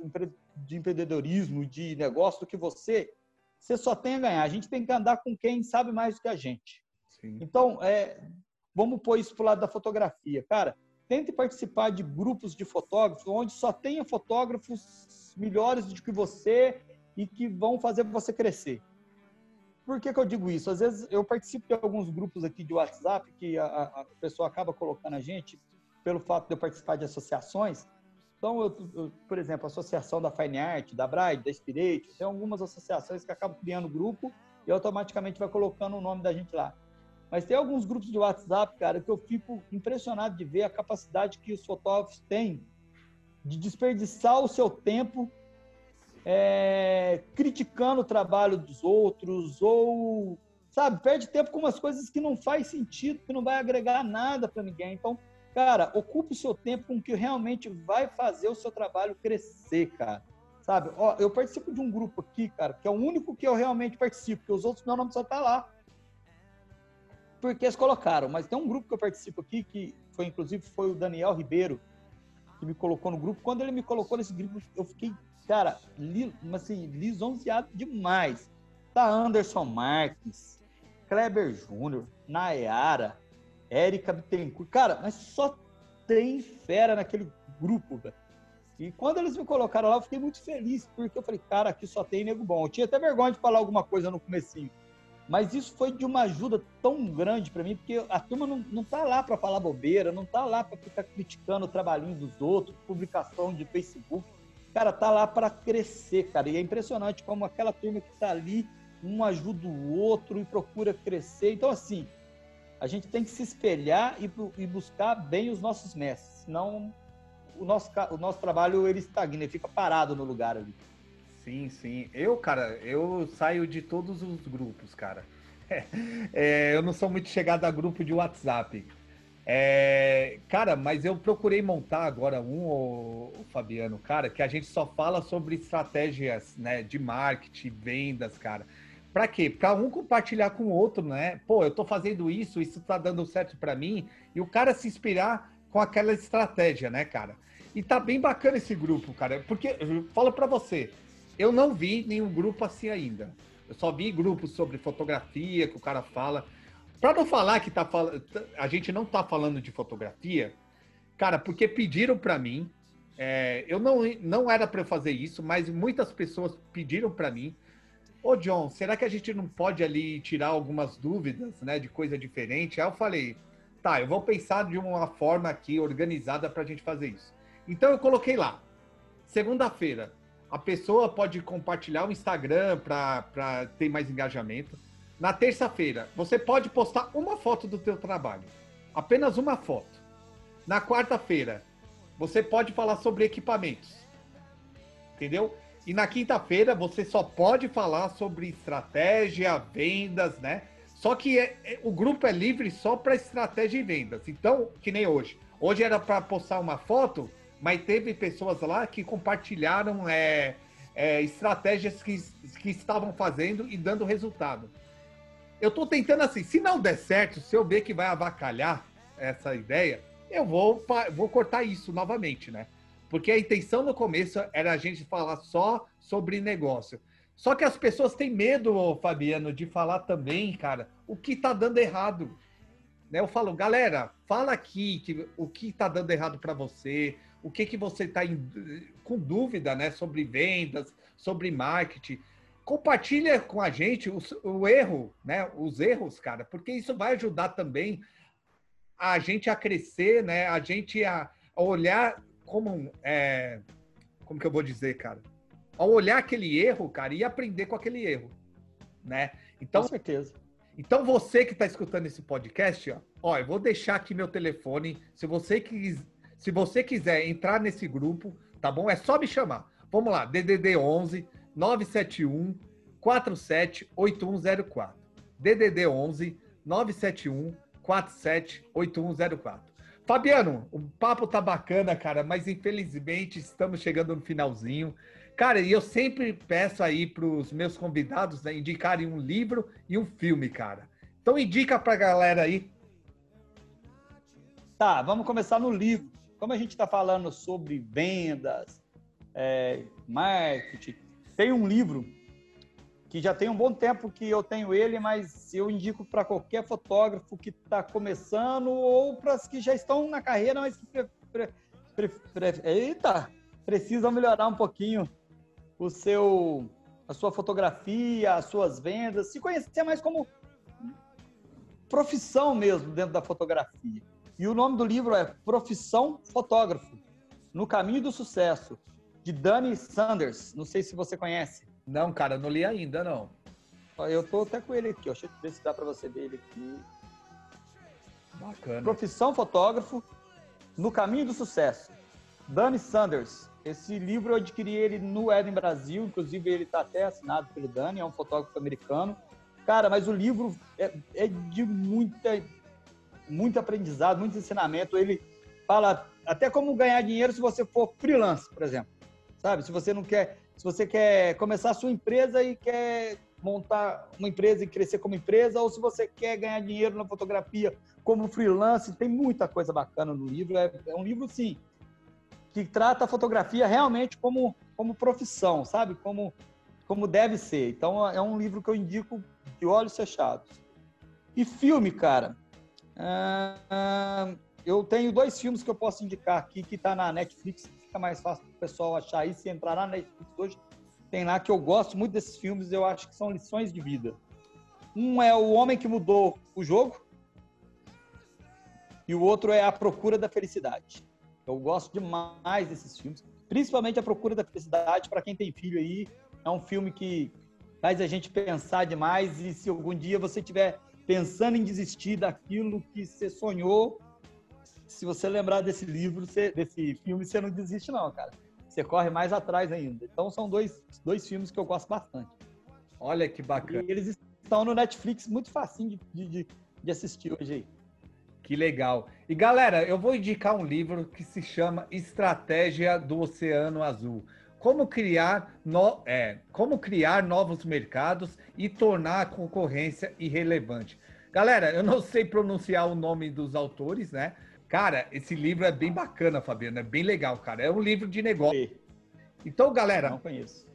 de empreendedorismo, de negócio do que você, você só tem a ganhar. A gente tem que andar com quem sabe mais do que a gente. Sim. Então, é, vamos pôr isso para o lado da fotografia. Cara, tente participar de grupos de fotógrafos onde só tenha fotógrafos melhores do que você e que vão fazer você crescer. Por que, que eu digo isso? Às vezes eu participo de alguns grupos aqui de WhatsApp que a, a pessoa acaba colocando a gente pelo fato de eu participar de associações. Então, eu, eu, por exemplo, a associação da Fine Art, da Bride, da Spirit, tem algumas associações que acabam criando grupo e automaticamente vai colocando o nome da gente lá. Mas tem alguns grupos de WhatsApp, cara, que eu fico impressionado de ver a capacidade que os fotógrafos têm de desperdiçar o seu tempo é, criticando o trabalho dos outros ou, sabe, perde tempo com umas coisas que não faz sentido, que não vai agregar nada para ninguém. Então, cara, ocupe o seu tempo com o que realmente vai fazer o seu trabalho crescer, cara. Sabe? Ó, eu participo de um grupo aqui, cara, que é o único que eu realmente participo, porque os outros meu nome só tá lá. Porque eles colocaram, mas tem um grupo que eu participo aqui que foi inclusive foi o Daniel Ribeiro que me colocou no grupo. Quando ele me colocou nesse grupo, eu fiquei cara, li, assim, lisonjeado demais. Tá Anderson Marques, Kleber Júnior, Nayara, Érica Bittencourt. Cara, mas só tem fera naquele grupo, velho. E quando eles me colocaram lá, eu fiquei muito feliz, porque eu falei, cara, aqui só tem nego bom. Eu tinha até vergonha de falar alguma coisa no comecinho. Mas isso foi de uma ajuda tão grande para mim, porque a turma não, não tá lá para falar bobeira, não tá lá para ficar criticando o trabalhinho dos outros, publicação de Facebook cara, tá lá para crescer, cara. E é impressionante como aquela turma que tá ali, um ajuda o outro e procura crescer. Então, assim, a gente tem que se espelhar e, e buscar bem os nossos mestres, senão o nosso, o nosso trabalho ele estagna, ele fica parado no lugar ali. Sim, sim. Eu, cara, eu saio de todos os grupos, cara. É, eu não sou muito chegado a grupo de WhatsApp. É, cara, mas eu procurei montar agora um, o, Fabiano, cara, que a gente só fala sobre estratégias, né, de marketing, vendas, cara. Para quê? Para um compartilhar com o outro, né? Pô, eu tô fazendo isso, isso tá dando certo para mim, e o cara se inspirar com aquela estratégia, né, cara? E tá bem bacana esse grupo, cara, porque eu falo para você, eu não vi nenhum grupo assim ainda. Eu só vi grupos sobre fotografia que o cara fala. Para não falar que tá a gente não tá falando de fotografia, cara, porque pediram para mim, é, eu não, não era para fazer isso, mas muitas pessoas pediram para mim. Ô, John, será que a gente não pode ali tirar algumas dúvidas, né, de coisa diferente? Aí eu falei, tá, eu vou pensar de uma forma aqui organizada para a gente fazer isso. Então eu coloquei lá, segunda-feira, a pessoa pode compartilhar o Instagram para ter mais engajamento. Na terça-feira, você pode postar uma foto do teu trabalho. Apenas uma foto. Na quarta-feira, você pode falar sobre equipamentos. Entendeu? E na quinta-feira, você só pode falar sobre estratégia, vendas, né? Só que é, é, o grupo é livre só para estratégia e vendas. Então, que nem hoje. Hoje era para postar uma foto, mas teve pessoas lá que compartilharam é, é, estratégias que, que estavam fazendo e dando resultado eu tô tentando assim, se não der certo, se eu ver que vai avacalhar essa ideia, eu vou, vou cortar isso novamente, né? Porque a intenção no começo era a gente falar só sobre negócio. Só que as pessoas têm medo, Fabiano, de falar também, cara, o que tá dando errado. Né? Eu falo, galera, fala aqui que, o que tá dando errado para você, o que que você tá em, com dúvida, né, sobre vendas, sobre marketing compartilha com a gente o, o, erro, né? Os erros, cara, porque isso vai ajudar também a gente a crescer, né? A gente a, a olhar como é, como que eu vou dizer, cara? Ao olhar aquele erro, cara, e aprender com aquele erro, né? Então, com certeza. Então você que está escutando esse podcast, ó, ó, eu vou deixar aqui meu telefone. Se você quis, se você quiser entrar nesse grupo, tá bom? É só me chamar. Vamos lá, DDD 11 971 478104. DDD 11 971 478104. Fabiano, o papo tá bacana, cara, mas infelizmente estamos chegando no finalzinho. Cara, e eu sempre peço aí para os meus convidados né, indicarem um livro e um filme, cara. Então indica para a galera aí. Tá, vamos começar no livro. Como a gente está falando sobre vendas, é, marketing, tem um livro que já tem um bom tempo que eu tenho ele, mas eu indico para qualquer fotógrafo que está começando ou para os que já estão na carreira, mas que pre, pre, pre, eita, precisam melhorar um pouquinho o seu, a sua fotografia, as suas vendas, se conhecer mais como profissão mesmo dentro da fotografia. E o nome do livro é Profissão Fotógrafo, No Caminho do Sucesso, de Danny Sanders. Não sei se você conhece. Não, cara, não li ainda, não. Eu tô até com ele aqui, ó. Deixa eu ver se dá para você ver ele aqui. Bacana. Profissão fotógrafo no caminho do sucesso. Danny Sanders. Esse livro eu adquiri ele no Eden Brasil, inclusive ele está até assinado pelo Dani, é um fotógrafo americano. Cara, mas o livro é, é de muita, muito aprendizado, muito ensinamento. Ele fala até como ganhar dinheiro se você for freelance, por exemplo. Sabe? Se você não quer se você quer começar a sua empresa e quer montar uma empresa e crescer como empresa, ou se você quer ganhar dinheiro na fotografia como freelance, tem muita coisa bacana no livro. É, é um livro, sim, que trata a fotografia realmente como, como profissão, sabe? Como, como deve ser. Então, é um livro que eu indico de olhos fechados. E filme, cara. Eu tenho dois filmes que eu posso indicar aqui, que está na Netflix, fica mais fácil para o pessoal achar aí. Se entrar na Netflix hoje, tem lá que eu gosto muito desses filmes, eu acho que são lições de vida. Um é O Homem que Mudou o Jogo, e o outro é A Procura da Felicidade. Eu gosto demais desses filmes, principalmente A Procura da Felicidade, para quem tem filho aí. É um filme que faz a gente pensar demais e se algum dia você estiver pensando em desistir daquilo que você sonhou, se você lembrar desse livro, você, desse filme, você não desiste não, cara. Você corre mais atrás ainda. Então são dois, dois filmes que eu gosto bastante. Olha que bacana. E eles estão no Netflix, muito facinho de, de, de assistir hoje aí. Que legal. E galera, eu vou indicar um livro que se chama Estratégia do Oceano Azul. Como criar, no, é, como criar novos mercados e tornar a concorrência irrelevante. Galera, eu não sei pronunciar o nome dos autores, né? Cara, esse livro é bem bacana, Fabiano. É bem legal, cara. É um livro de negócio. Então, galera. Não conheço.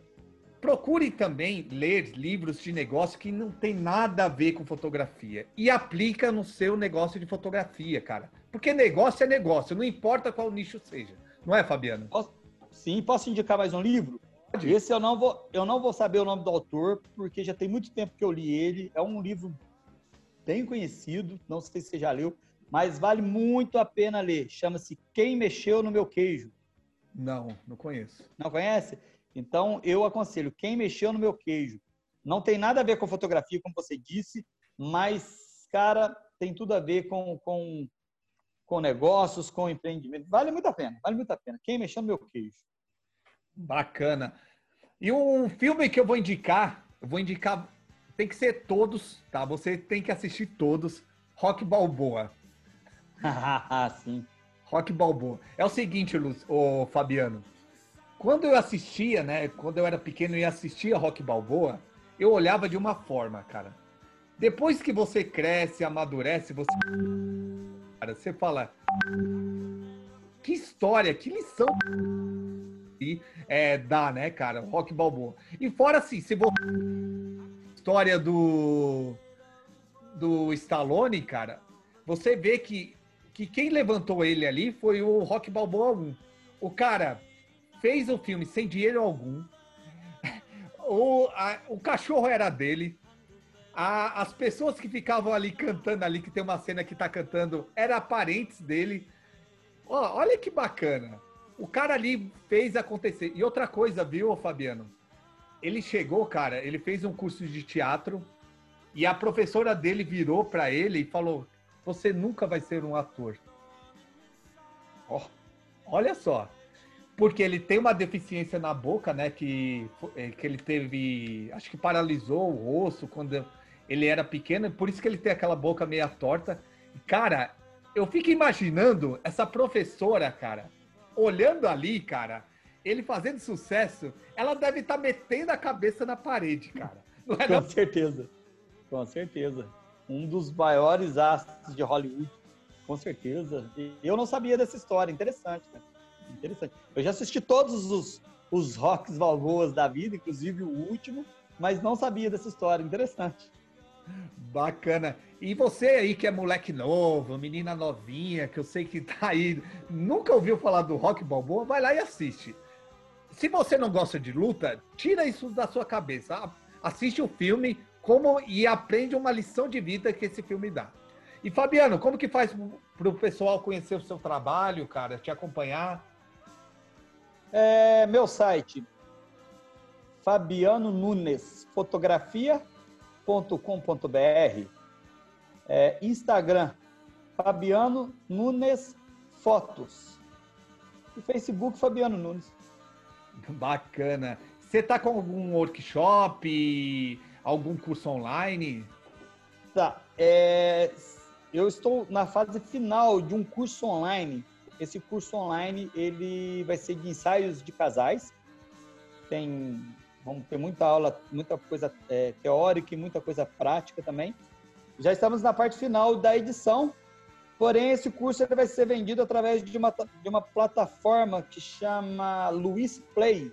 Procure também ler livros de negócio que não tem nada a ver com fotografia. E aplica no seu negócio de fotografia, cara. Porque negócio é negócio, não importa qual nicho seja. Não é, Fabiano? Posso, sim, posso indicar mais um livro? Pode. Esse eu não, vou, eu não vou saber o nome do autor, porque já tem muito tempo que eu li ele. É um livro bem conhecido, não sei se você já leu mas vale muito a pena ler. Chama-se Quem Mexeu no Meu Queijo. Não, não conheço. Não conhece? Então, eu aconselho Quem Mexeu no Meu Queijo. Não tem nada a ver com fotografia, como você disse, mas, cara, tem tudo a ver com, com, com negócios, com empreendimento. Vale muito a pena, vale muito a pena. Quem Mexeu no Meu Queijo. Bacana. E um filme que eu vou indicar, eu vou indicar, tem que ser todos, tá? Você tem que assistir todos. Rock Balboa. Sim. Rock Balboa. É o seguinte, Luz, ô, Fabiano. Quando eu assistia, né? Quando eu era pequeno e assistia Rock Balboa, eu olhava de uma forma, cara. Depois que você cresce, amadurece, você. Cara, você fala. Que história, que lição. E é, dá, né, cara? Rock Balboa. E fora assim, se você. História do. Do Stallone, cara. Você vê que que quem levantou ele ali foi o Rock Balboa 1. O cara fez o filme sem dinheiro algum. O, a, o cachorro era dele. A, as pessoas que ficavam ali cantando ali, que tem uma cena que tá cantando, eram parentes dele. Ó, olha que bacana. O cara ali fez acontecer. E outra coisa, viu, Fabiano? Ele chegou, cara, ele fez um curso de teatro e a professora dele virou para ele e falou: você nunca vai ser um ator. Oh, olha só. Porque ele tem uma deficiência na boca, né? Que, é, que ele teve. Acho que paralisou o rosto quando ele era pequeno, por isso que ele tem aquela boca meia torta. Cara, eu fico imaginando essa professora, cara, olhando ali, cara, ele fazendo sucesso, ela deve estar tá metendo a cabeça na parede, cara. É Com certeza. Com certeza um dos maiores astros de Hollywood, com certeza. E eu não sabia dessa história, interessante, né? Interessante. Eu já assisti todos os, os rocks Valgoas da vida, inclusive o último, mas não sabia dessa história. Interessante. Bacana. E você aí que é moleque novo, menina novinha, que eu sei que tá aí, nunca ouviu falar do Rock Balboa, vai lá e assiste. Se você não gosta de luta, tira isso da sua cabeça. Assiste o filme como e aprende uma lição de vida que esse filme dá. E Fabiano, como que faz para o pessoal conhecer o seu trabalho, cara, te acompanhar? É, meu site, Fabiano Nunes, fotografia.com.br. É, Instagram, Fabiano Nunes Fotos. E Facebook, Fabiano Nunes. Bacana. Você está com algum workshop, algum curso online? Tá. É, eu estou na fase final de um curso online. Esse curso online ele vai ser de ensaios de casais. Tem, vamos ter muita aula, muita coisa é, teórica e muita coisa prática também. Já estamos na parte final da edição. Porém, esse curso ele vai ser vendido através de uma, de uma plataforma que chama Luiz Play,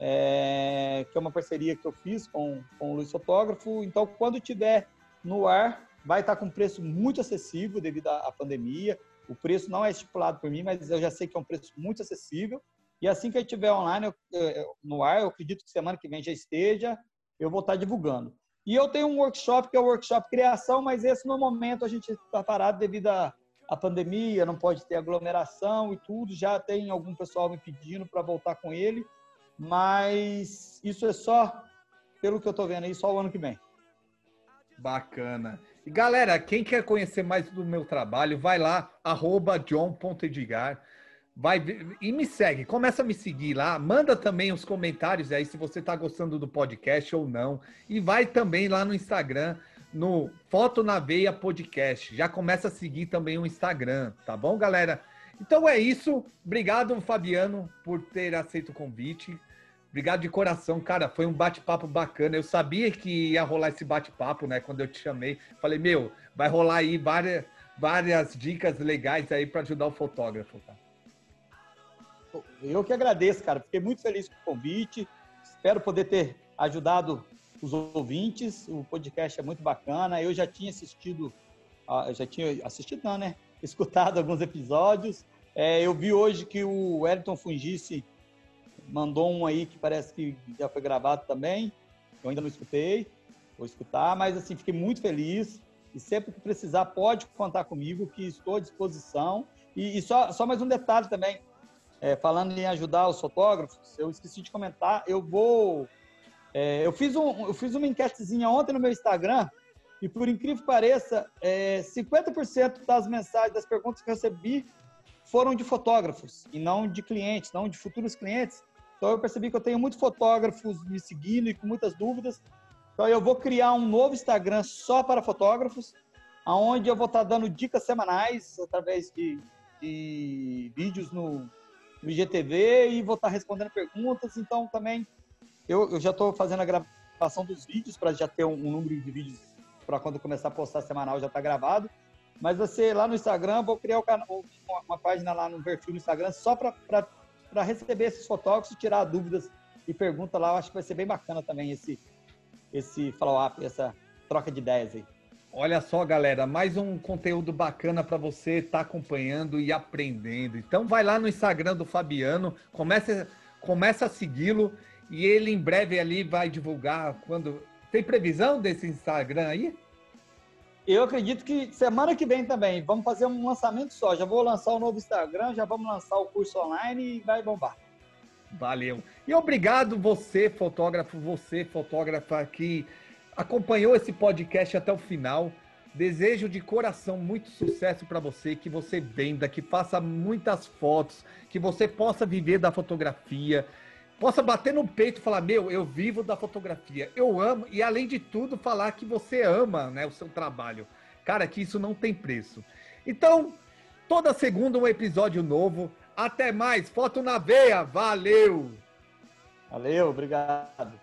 é, que é uma parceria que eu fiz com, com o Luiz Fotógrafo. Então, quando tiver no ar, vai estar com preço muito acessível devido à pandemia. O preço não é estipulado por mim, mas eu já sei que é um preço muito acessível. E assim que eu estiver online eu, no ar, eu acredito que semana que vem já esteja, eu vou estar divulgando. E eu tenho um workshop que é o workshop criação, mas esse no momento a gente está parado devido à, pandemia, não pode ter aglomeração e tudo. Já tem algum pessoal me pedindo para voltar com ele, mas isso é só, pelo que eu estou vendo aí, só o ano que vem. Bacana. E galera, quem quer conhecer mais do meu trabalho, vai lá, arroba john.edgar. Vai e me segue, começa a me seguir lá, manda também os comentários aí se você está gostando do podcast ou não. E vai também lá no Instagram, no Foto na Veia Podcast. Já começa a seguir também o Instagram, tá bom, galera? Então é isso. Obrigado, Fabiano, por ter aceito o convite. Obrigado de coração, cara. Foi um bate-papo bacana. Eu sabia que ia rolar esse bate-papo, né? Quando eu te chamei, falei, meu, vai rolar aí várias, várias dicas legais aí para ajudar o fotógrafo, cara. Eu que agradeço, cara. Fiquei muito feliz com o convite. Espero poder ter ajudado os ouvintes. O podcast é muito bacana. Eu já tinha assistido, ah, já tinha assistido, não, né? Escutado alguns episódios. É, eu vi hoje que o Wellington Fungice mandou um aí que parece que já foi gravado também. Eu ainda não escutei, vou escutar, mas assim, fiquei muito feliz. E sempre que precisar, pode contar comigo, que estou à disposição. E, e só, só mais um detalhe também, é, falando em ajudar os fotógrafos, eu esqueci de comentar, eu vou. É, eu, fiz um, eu fiz uma enquetezinha ontem no meu Instagram, e por incrível que pareça, é, 50% das mensagens, das perguntas que eu recebi foram de fotógrafos e não de clientes, não de futuros clientes. Então eu percebi que eu tenho muitos fotógrafos me seguindo e com muitas dúvidas. Então eu vou criar um novo Instagram só para fotógrafos, aonde eu vou estar dando dicas semanais através de, de vídeos no, no IGTV e vou estar respondendo perguntas. Então também eu, eu já estou fazendo a gravação dos vídeos para já ter um, um, número de vídeos para quando começar a postar semanal já está gravado. Mas você lá no Instagram, vou criar canal, uma, uma página lá no perfil no Instagram só para para receber esses fotógrafos, tirar dúvidas e perguntas lá. Eu acho que vai ser bem bacana também esse, esse follow-up, essa troca de ideias aí. Olha só, galera, mais um conteúdo bacana para você estar tá acompanhando e aprendendo. Então vai lá no Instagram do Fabiano, começa, começa a segui-lo e ele em breve ali vai divulgar quando. Tem previsão desse Instagram aí? Eu acredito que semana que vem também vamos fazer um lançamento só. Já vou lançar o novo Instagram, já vamos lançar o curso online e vai bombar. Valeu. E obrigado você, fotógrafo, você, fotógrafa que acompanhou esse podcast até o final. Desejo de coração muito sucesso para você, que você venda, que faça muitas fotos, que você possa viver da fotografia, possa bater no peito e falar: Meu, eu vivo da fotografia, eu amo, e além de tudo, falar que você ama né, o seu trabalho. Cara, que isso não tem preço. Então, toda segunda um episódio novo. Até mais, foto na veia, valeu! Valeu, obrigado.